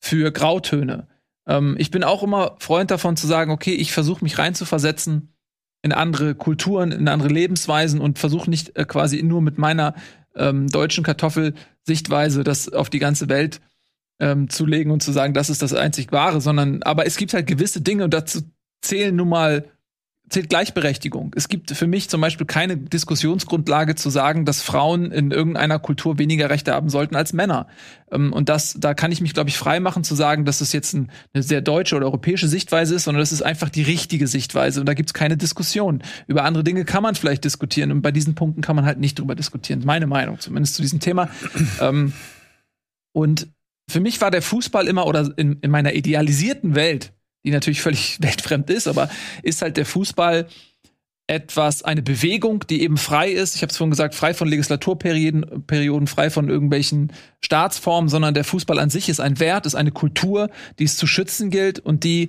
für Grautöne. Ähm, ich bin auch immer Freund davon zu sagen, okay, ich versuche mich reinzuversetzen in andere Kulturen, in andere Lebensweisen und versuche nicht äh, quasi nur mit meiner ähm, deutschen Kartoffelsichtweise das auf die ganze Welt ähm, zu legen und zu sagen, das ist das einzig Wahre, sondern aber es gibt halt gewisse Dinge und dazu zählen nun mal zählt Gleichberechtigung. Es gibt für mich zum Beispiel keine Diskussionsgrundlage zu sagen, dass Frauen in irgendeiner Kultur weniger Rechte haben sollten als Männer. Ähm, und das, da kann ich mich, glaube ich, frei machen zu sagen, dass es jetzt ein, eine sehr deutsche oder europäische Sichtweise ist, sondern das ist einfach die richtige Sichtweise. Und da gibt es keine Diskussion. Über andere Dinge kann man vielleicht diskutieren und bei diesen Punkten kann man halt nicht drüber diskutieren. Meine Meinung zumindest zu diesem Thema. ähm, und für mich war der Fußball immer, oder in, in meiner idealisierten Welt, die natürlich völlig weltfremd ist, aber ist halt der Fußball etwas, eine Bewegung, die eben frei ist. Ich habe es vorhin gesagt, frei von Legislaturperioden, Perioden, frei von irgendwelchen Staatsformen, sondern der Fußball an sich ist ein Wert, ist eine Kultur, die es zu schützen gilt und die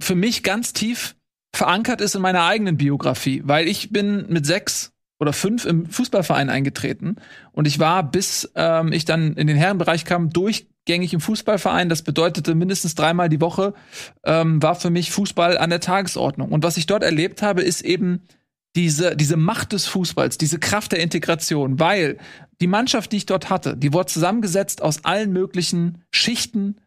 für mich ganz tief verankert ist in meiner eigenen Biografie, weil ich bin mit sechs oder fünf im Fußballverein eingetreten. Und ich war, bis ähm, ich dann in den Herrenbereich kam, durchgängig im Fußballverein. Das bedeutete mindestens dreimal die Woche ähm, war für mich Fußball an der Tagesordnung. Und was ich dort erlebt habe, ist eben diese, diese Macht des Fußballs, diese Kraft der Integration, weil die Mannschaft, die ich dort hatte, die wurde zusammengesetzt aus allen möglichen Schichten,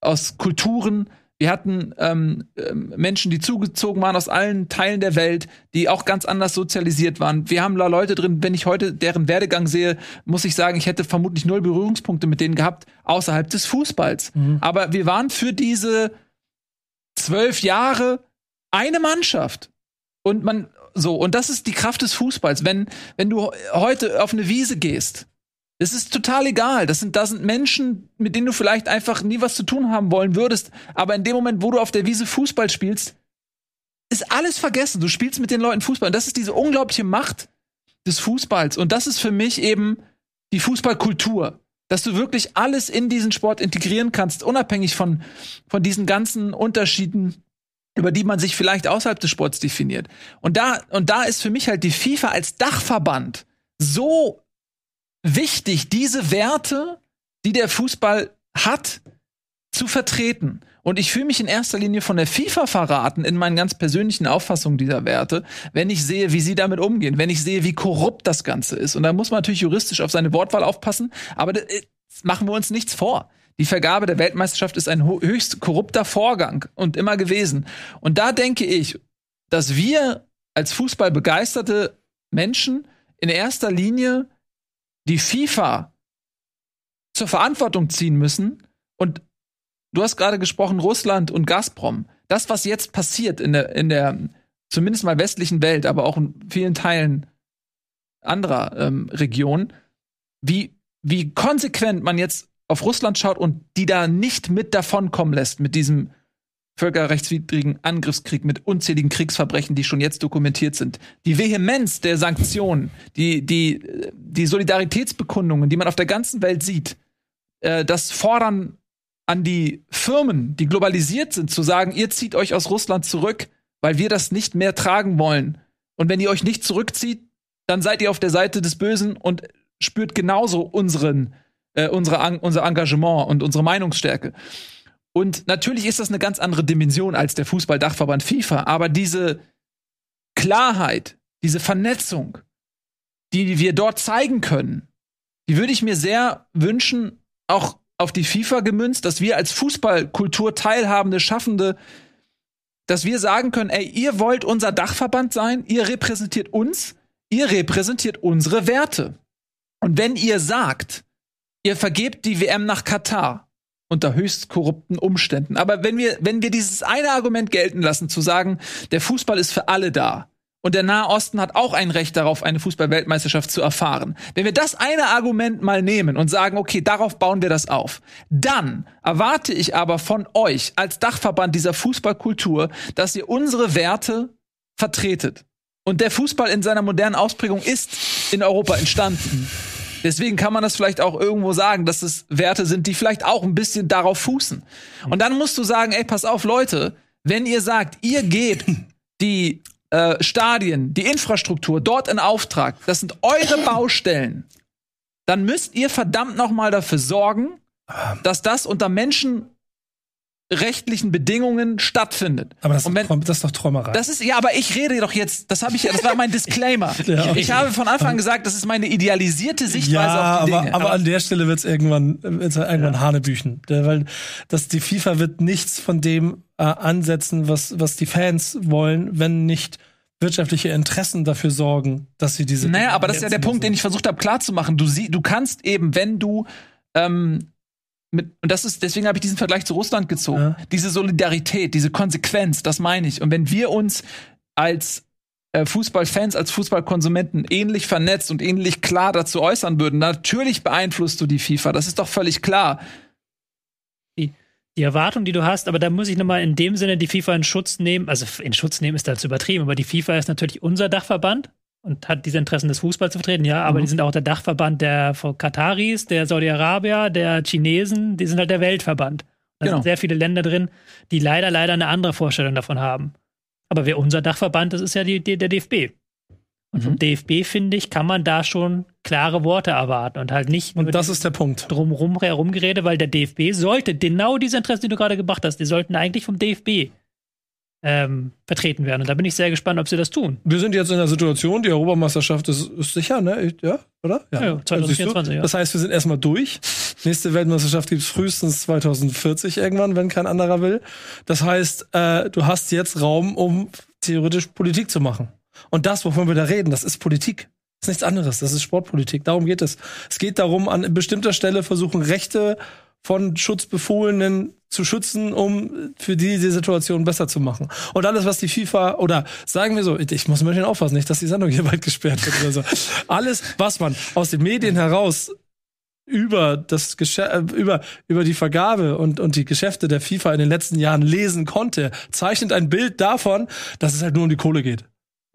aus Kulturen. Wir hatten ähm, ähm, Menschen, die zugezogen waren aus allen Teilen der Welt, die auch ganz anders sozialisiert waren. Wir haben da Leute drin, wenn ich heute deren Werdegang sehe, muss ich sagen, ich hätte vermutlich null Berührungspunkte mit denen gehabt, außerhalb des Fußballs. Mhm. Aber wir waren für diese zwölf Jahre eine Mannschaft. Und man, so, und das ist die Kraft des Fußballs. Wenn, wenn du heute auf eine Wiese gehst, es ist total egal. Das sind, das sind Menschen, mit denen du vielleicht einfach nie was zu tun haben wollen würdest. Aber in dem Moment, wo du auf der Wiese Fußball spielst, ist alles vergessen. Du spielst mit den Leuten Fußball. Und das ist diese unglaubliche Macht des Fußballs. Und das ist für mich eben die Fußballkultur. Dass du wirklich alles in diesen Sport integrieren kannst, unabhängig von, von diesen ganzen Unterschieden, über die man sich vielleicht außerhalb des Sports definiert. Und da, und da ist für mich halt die FIFA als Dachverband so wichtig, diese Werte, die der Fußball hat, zu vertreten. Und ich fühle mich in erster Linie von der FIFA verraten in meinen ganz persönlichen Auffassungen dieser Werte, wenn ich sehe, wie sie damit umgehen, wenn ich sehe, wie korrupt das Ganze ist. Und da muss man natürlich juristisch auf seine Wortwahl aufpassen, aber äh, machen wir uns nichts vor. Die Vergabe der Weltmeisterschaft ist ein höchst korrupter Vorgang und immer gewesen. Und da denke ich, dass wir als Fußballbegeisterte Menschen in erster Linie die FIFA zur Verantwortung ziehen müssen. Und du hast gerade gesprochen, Russland und Gazprom. Das, was jetzt passiert in der, in der zumindest mal westlichen Welt, aber auch in vielen Teilen anderer ähm, Regionen, wie, wie konsequent man jetzt auf Russland schaut und die da nicht mit davonkommen lässt mit diesem völkerrechtswidrigen Angriffskrieg mit unzähligen Kriegsverbrechen, die schon jetzt dokumentiert sind. Die Vehemenz der Sanktionen, die, die, die Solidaritätsbekundungen, die man auf der ganzen Welt sieht, äh, das Fordern an die Firmen, die globalisiert sind, zu sagen, ihr zieht euch aus Russland zurück, weil wir das nicht mehr tragen wollen. Und wenn ihr euch nicht zurückzieht, dann seid ihr auf der Seite des Bösen und spürt genauso unseren, äh, unsere, unser Engagement und unsere Meinungsstärke. Und natürlich ist das eine ganz andere Dimension als der Fußballdachverband FIFA, aber diese Klarheit, diese Vernetzung, die wir dort zeigen können, die würde ich mir sehr wünschen, auch auf die FIFA gemünzt, dass wir als Fußballkultur teilhabende Schaffende, dass wir sagen können, ey, ihr wollt unser Dachverband sein, ihr repräsentiert uns, ihr repräsentiert unsere Werte. Und wenn ihr sagt, ihr vergebt die WM nach Katar, unter höchst korrupten Umständen. Aber wenn wir, wenn wir dieses eine Argument gelten lassen, zu sagen, der Fußball ist für alle da, und der Nahe Osten hat auch ein Recht darauf, eine Fußball-Weltmeisterschaft zu erfahren. Wenn wir das eine Argument mal nehmen und sagen, okay, darauf bauen wir das auf, dann erwarte ich aber von euch als Dachverband dieser Fußballkultur, dass ihr unsere Werte vertretet. Und der Fußball in seiner modernen Ausprägung ist in Europa entstanden. Deswegen kann man das vielleicht auch irgendwo sagen, dass es Werte sind, die vielleicht auch ein bisschen darauf fußen. Und dann musst du sagen, ey, pass auf, Leute, wenn ihr sagt, ihr gebt die äh, Stadien, die Infrastruktur dort in Auftrag, das sind eure Baustellen, dann müsst ihr verdammt noch mal dafür sorgen, dass das unter Menschen rechtlichen Bedingungen stattfindet. Aber das, wenn, ist, das ist doch Träumerei. Das ist ja, aber ich rede doch jetzt, das habe ich das war mein Disclaimer. ja, okay. Ich habe von Anfang an gesagt, das ist meine idealisierte Sichtweise ja, auf die aber, Dinge. Aber, aber an der Stelle wird's irgendwann wird's irgendwann ja. Hanebüchen, weil das die FIFA wird nichts von dem äh, ansetzen, was was die Fans wollen, wenn nicht wirtschaftliche Interessen dafür sorgen, dass sie diese Naja, aber das ist ja der Punkt, den ich versucht habe klarzumachen. Du sie, du kannst eben, wenn du ähm, mit, und das ist, deswegen habe ich diesen Vergleich zu Russland gezogen. Ja. Diese Solidarität, diese Konsequenz, das meine ich. Und wenn wir uns als äh, Fußballfans, als Fußballkonsumenten ähnlich vernetzt und ähnlich klar dazu äußern würden, natürlich beeinflusst du die FIFA. Das ist doch völlig klar. Die, die Erwartung, die du hast, aber da muss ich nochmal in dem Sinne die FIFA in Schutz nehmen. Also in Schutz nehmen ist da zu übertrieben, aber die FIFA ist natürlich unser Dachverband und hat diese Interessen des Fußballs zu vertreten, ja, aber mhm. die sind auch der Dachverband der Kataris, der Saudi-Arabier, der Chinesen, die sind halt der Weltverband. Da genau. sind sehr viele Länder drin, die leider, leider eine andere Vorstellung davon haben. Aber wer unser Dachverband ist, ist ja die, der DFB. Und mhm. vom DFB, finde ich, kann man da schon klare Worte erwarten und halt nicht. Und das ist der Punkt. Drumherum herumgerede, weil der DFB sollte genau diese Interessen, die du gerade gebracht hast, die sollten eigentlich vom DFB ähm, vertreten werden. Und da bin ich sehr gespannt, ob sie das tun. Wir sind jetzt in der Situation, die Europameisterschaft ist, ist sicher, ne? Ja, oder? Ja, ja 2024, ja. Das heißt, wir sind erstmal durch. Nächste Weltmeisterschaft gibt es frühestens 2040 irgendwann, wenn kein anderer will. Das heißt, äh, du hast jetzt Raum, um theoretisch Politik zu machen. Und das, wovon wir da reden, das ist Politik. Das ist nichts anderes. Das ist Sportpolitik. Darum geht es. Es geht darum, an bestimmter Stelle versuchen, Rechte von Schutzbefohlenen zu schützen, um für die die Situation besser zu machen. Und alles, was die FIFA oder sagen wir so, ich muss ein bisschen aufpassen, nicht, dass die Sendung hier weit gesperrt wird oder so. Alles, was man aus den Medien heraus über das Geschäft, äh, über, über die Vergabe und, und die Geschäfte der FIFA in den letzten Jahren lesen konnte, zeichnet ein Bild davon, dass es halt nur um die Kohle geht.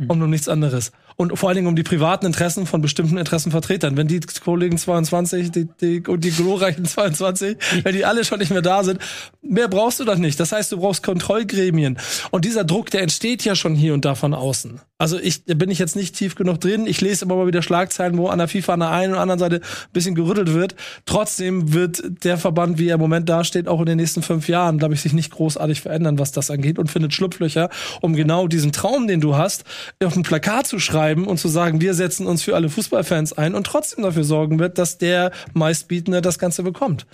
Und um nichts anderes und vor allen Dingen um die privaten Interessen von bestimmten Interessenvertretern. Wenn die Kollegen 22, die, die, und die glorreichen 22, wenn die alle schon nicht mehr da sind, mehr brauchst du doch nicht. Das heißt, du brauchst Kontrollgremien. Und dieser Druck, der entsteht ja schon hier und da von außen. Also ich, da bin ich jetzt nicht tief genug drin. Ich lese immer mal wieder Schlagzeilen, wo an der FIFA an der einen oder anderen Seite ein bisschen gerüttelt wird. Trotzdem wird der Verband, wie er im Moment dasteht, auch in den nächsten fünf Jahren, glaube ich, sich nicht großartig verändern, was das angeht und findet Schlupflöcher, um genau diesen Traum, den du hast, auf ein Plakat zu schreiben und zu sagen, wir setzen uns für alle Fußballfans ein und trotzdem dafür sorgen wird, dass der meistbietende das Ganze bekommt.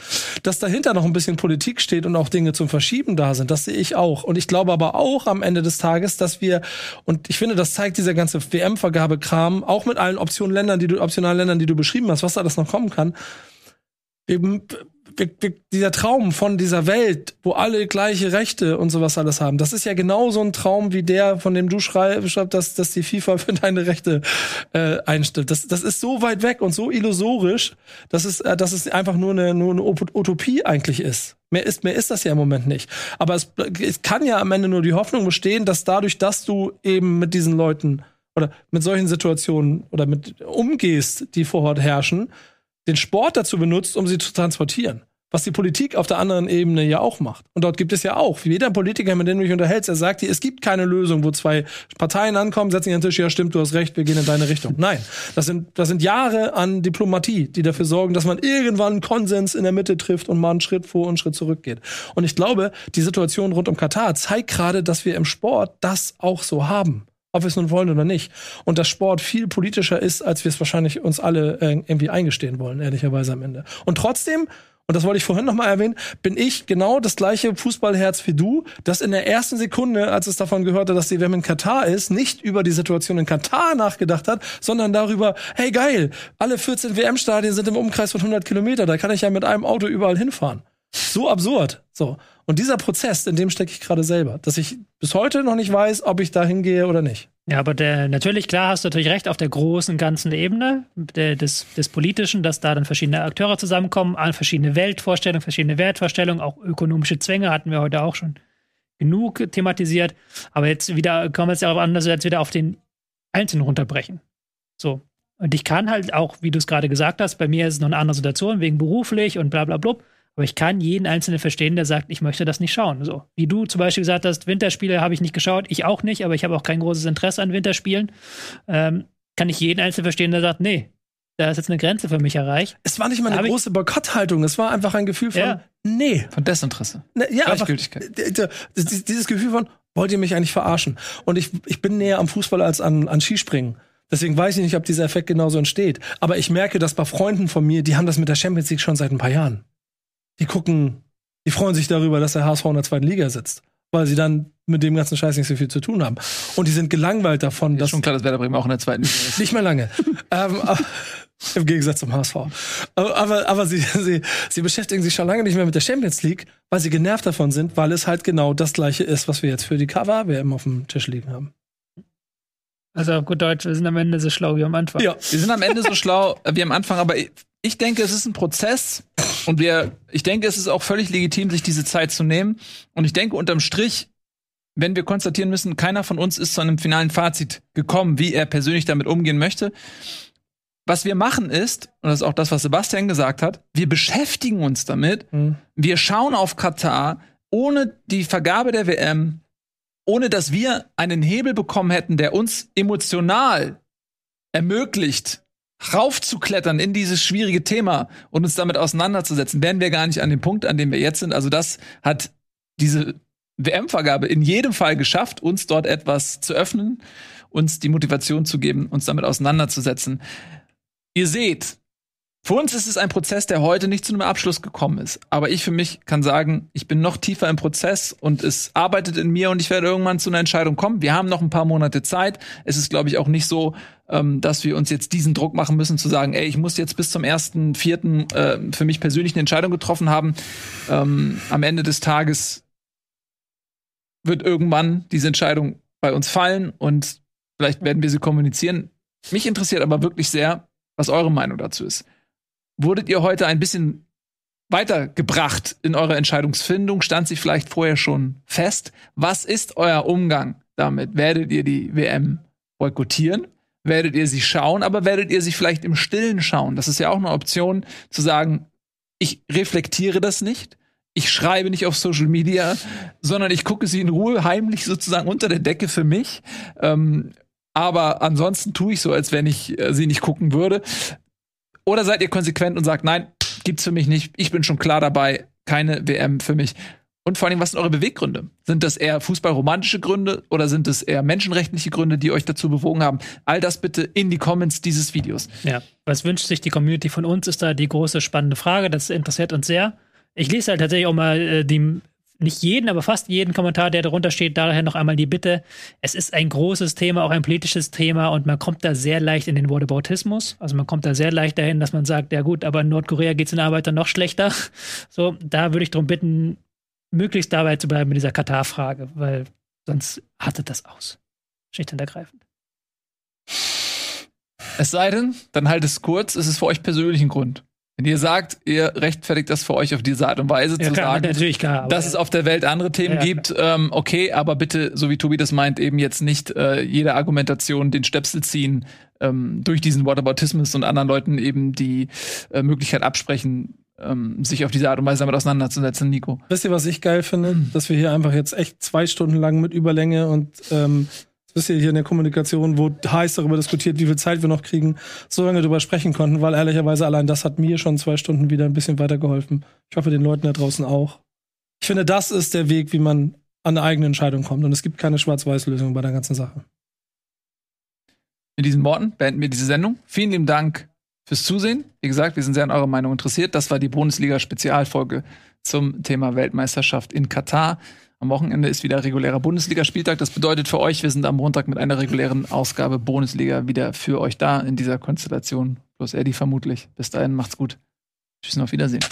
Dass dahinter noch ein bisschen Politik steht und auch Dinge zum Verschieben da sind, das sehe ich auch. Und ich glaube aber auch am Ende des Tages, dass wir, und ich finde, das zeigt dieser ganze WM-Vergabekram, auch mit allen Optionen Ländern, die du, optionalen Ländern, die du beschrieben hast, was da alles noch kommen kann. Eben dieser Traum von dieser Welt, wo alle gleiche Rechte und sowas alles haben, das ist ja genau so ein Traum wie der, von dem du schreibst, dass, dass die FIFA für deine Rechte äh, einstellt. Das, das ist so weit weg und so illusorisch, dass es, äh, dass es einfach nur eine, nur eine Utopie eigentlich ist. Mehr ist, mehr ist das ja im Moment nicht. Aber es, es kann ja am Ende nur die Hoffnung bestehen, dass dadurch, dass du eben mit diesen Leuten oder mit solchen Situationen oder mit umgehst, die vor Ort herrschen, den Sport dazu benutzt, um sie zu transportieren. Was die Politik auf der anderen Ebene ja auch macht. Und dort gibt es ja auch, wie jeder Politiker, mit dem du dich unterhältst, er sagt dir, es gibt keine Lösung, wo zwei Parteien ankommen, setzen sich an den Tisch, ja stimmt, du hast recht, wir gehen in deine Richtung. Nein, das sind, das sind Jahre an Diplomatie, die dafür sorgen, dass man irgendwann Konsens in der Mitte trifft und mal einen Schritt vor und einen Schritt zurück geht. Und ich glaube, die Situation rund um Katar zeigt gerade, dass wir im Sport das auch so haben ob wir es nun wollen oder nicht. Und dass Sport viel politischer ist, als wir es wahrscheinlich uns alle äh, irgendwie eingestehen wollen, ehrlicherweise am Ende. Und trotzdem, und das wollte ich vorhin noch mal erwähnen, bin ich genau das gleiche Fußballherz wie du, das in der ersten Sekunde, als es davon gehörte, dass die WM in Katar ist, nicht über die Situation in Katar nachgedacht hat, sondern darüber, hey geil, alle 14 WM-Stadien sind im Umkreis von 100 Kilometer, da kann ich ja mit einem Auto überall hinfahren. So absurd. So. Und dieser Prozess, in dem stecke ich gerade selber, dass ich bis heute noch nicht weiß, ob ich da hingehe oder nicht. Ja, aber der, natürlich, klar, hast du natürlich recht, auf der großen, ganzen Ebene der, des, des Politischen, dass da dann verschiedene Akteure zusammenkommen, verschiedene Weltvorstellungen, verschiedene Wertvorstellungen, auch ökonomische Zwänge hatten wir heute auch schon genug thematisiert. Aber jetzt wieder kommen wir jetzt darauf an, dass wir jetzt wieder auf den Einzelnen runterbrechen. So. Und ich kann halt auch, wie du es gerade gesagt hast, bei mir ist es noch eine andere Situation, wegen beruflich und bla bla bla. Aber ich kann jeden Einzelnen verstehen, der sagt, ich möchte das nicht schauen. So. Wie du zum Beispiel gesagt hast, Winterspiele habe ich nicht geschaut, ich auch nicht, aber ich habe auch kein großes Interesse an Winterspielen. Ähm, kann ich jeden Einzelnen verstehen, der sagt, nee, da ist jetzt eine Grenze für mich erreicht. Es war nicht mal eine große Boykotthaltung, es war einfach ein Gefühl von, ja. nee. Von Desinteresse. Ne, ja, Gleichgültigkeit. Einfach, dieses Gefühl von, wollt ihr mich eigentlich verarschen? Und ich, ich bin näher am Fußball als an, an Skispringen. Deswegen weiß ich nicht, ob dieser Effekt genauso entsteht. Aber ich merke, dass bei Freunden von mir, die haben das mit der Champions League schon seit ein paar Jahren die gucken, die freuen sich darüber, dass der HSV in der zweiten Liga sitzt. Weil sie dann mit dem ganzen Scheiß nicht so viel zu tun haben. Und die sind gelangweilt davon, ist dass. schon klar, dass Werder Bremen auch in der zweiten Liga ist. Nicht mehr lange. ähm, Im Gegensatz zum HSV. Aber, aber, aber sie, sie, sie beschäftigen sich schon lange nicht mehr mit der Champions League, weil sie genervt davon sind, weil es halt genau das gleiche ist, was wir jetzt für die Cover-WM auf dem Tisch liegen haben. Also auf gut Deutsch, wir sind am Ende so schlau wie am Anfang. Ja, wir sind am Ende so schlau wie am Anfang, aber ich denke, es ist ein Prozess und wir, ich denke, es ist auch völlig legitim, sich diese Zeit zu nehmen. Und ich denke, unterm Strich, wenn wir konstatieren müssen, keiner von uns ist zu einem finalen Fazit gekommen, wie er persönlich damit umgehen möchte. Was wir machen ist, und das ist auch das, was Sebastian gesagt hat, wir beschäftigen uns damit. Mhm. Wir schauen auf Katar ohne die Vergabe der WM, ohne dass wir einen Hebel bekommen hätten, der uns emotional ermöglicht, raufzuklettern in dieses schwierige Thema und uns damit auseinanderzusetzen, wären wir gar nicht an dem Punkt, an dem wir jetzt sind. Also das hat diese WM-Vergabe in jedem Fall geschafft, uns dort etwas zu öffnen, uns die Motivation zu geben, uns damit auseinanderzusetzen. Ihr seht, für uns ist es ein Prozess, der heute nicht zu einem Abschluss gekommen ist. Aber ich für mich kann sagen, ich bin noch tiefer im Prozess und es arbeitet in mir und ich werde irgendwann zu einer Entscheidung kommen. Wir haben noch ein paar Monate Zeit. Es ist, glaube ich, auch nicht so, ähm, dass wir uns jetzt diesen Druck machen müssen, zu sagen, ey, ich muss jetzt bis zum ersten, vierten äh, für mich persönlich eine Entscheidung getroffen haben. Ähm, am Ende des Tages wird irgendwann diese Entscheidung bei uns fallen und vielleicht werden wir sie kommunizieren. Mich interessiert aber wirklich sehr, was eure Meinung dazu ist wurdet ihr heute ein bisschen weitergebracht in eurer Entscheidungsfindung? Stand sie vielleicht vorher schon fest? Was ist euer Umgang damit? Werdet ihr die WM boykottieren? Werdet ihr sie schauen, aber werdet ihr sie vielleicht im Stillen schauen? Das ist ja auch eine Option, zu sagen, ich reflektiere das nicht, ich schreibe nicht auf Social Media, sondern ich gucke sie in Ruhe heimlich sozusagen unter der Decke für mich. Ähm, aber ansonsten tue ich so, als wenn ich äh, sie nicht gucken würde. Oder seid ihr konsequent und sagt, nein, gibt's für mich nicht. Ich bin schon klar dabei, keine WM für mich. Und vor allem, was sind eure Beweggründe? Sind das eher fußballromantische Gründe oder sind es eher menschenrechtliche Gründe, die euch dazu bewogen haben? All das bitte in die Comments dieses Videos. Ja, was wünscht sich die Community von uns, ist da die große spannende Frage. Das interessiert uns sehr. Ich lese halt tatsächlich auch mal äh, die nicht jeden, aber fast jeden Kommentar, der darunter steht, daher noch einmal die Bitte. Es ist ein großes Thema, auch ein politisches Thema und man kommt da sehr leicht in den Whataboutismus. Also man kommt da sehr leicht dahin, dass man sagt, ja gut, aber in Nordkorea geht es den Arbeitern noch schlechter. So, da würde ich darum bitten, möglichst dabei zu bleiben mit dieser Katar-Frage, weil sonst artet das aus. Schlicht und ergreifend. Es sei denn, dann halt es kurz, es ist für euch persönlich ein Grund. Wenn ihr sagt, ihr rechtfertigt das für euch auf diese Art und Weise ja, zu klar, sagen, natürlich klar, dass es auf der Welt andere Themen ja, gibt, ähm, okay, aber bitte, so wie Tobi das meint, eben jetzt nicht äh, jede Argumentation den Stöpsel ziehen, ähm, durch diesen Whataboutismus und anderen Leuten eben die äh, Möglichkeit absprechen, ähm, sich auf diese Art und Weise damit auseinanderzusetzen, Nico. Wisst ihr, was ich geil finde? Dass wir hier einfach jetzt echt zwei Stunden lang mit Überlänge und ähm, wisst ihr, hier in der Kommunikation, wo heiß darüber diskutiert, wie viel Zeit wir noch kriegen, so lange darüber sprechen konnten, weil ehrlicherweise allein das hat mir schon zwei Stunden wieder ein bisschen weitergeholfen. Ich hoffe, den Leuten da draußen auch. Ich finde, das ist der Weg, wie man an eine eigene Entscheidung kommt. Und es gibt keine Schwarz-Weiß-Lösung bei der ganzen Sache. Mit diesen Worten beenden wir diese Sendung. Vielen lieben Dank fürs Zusehen. Wie gesagt, wir sind sehr an eurer Meinung interessiert. Das war die Bundesliga-Spezialfolge zum Thema Weltmeisterschaft in Katar. Am Wochenende ist wieder regulärer Bundesligaspieltag. Das bedeutet für euch, wir sind am Montag mit einer regulären Ausgabe Bundesliga wieder für euch da in dieser Konstellation. Plus Eddie vermutlich. Bis dahin, macht's gut. Tschüss und auf Wiedersehen.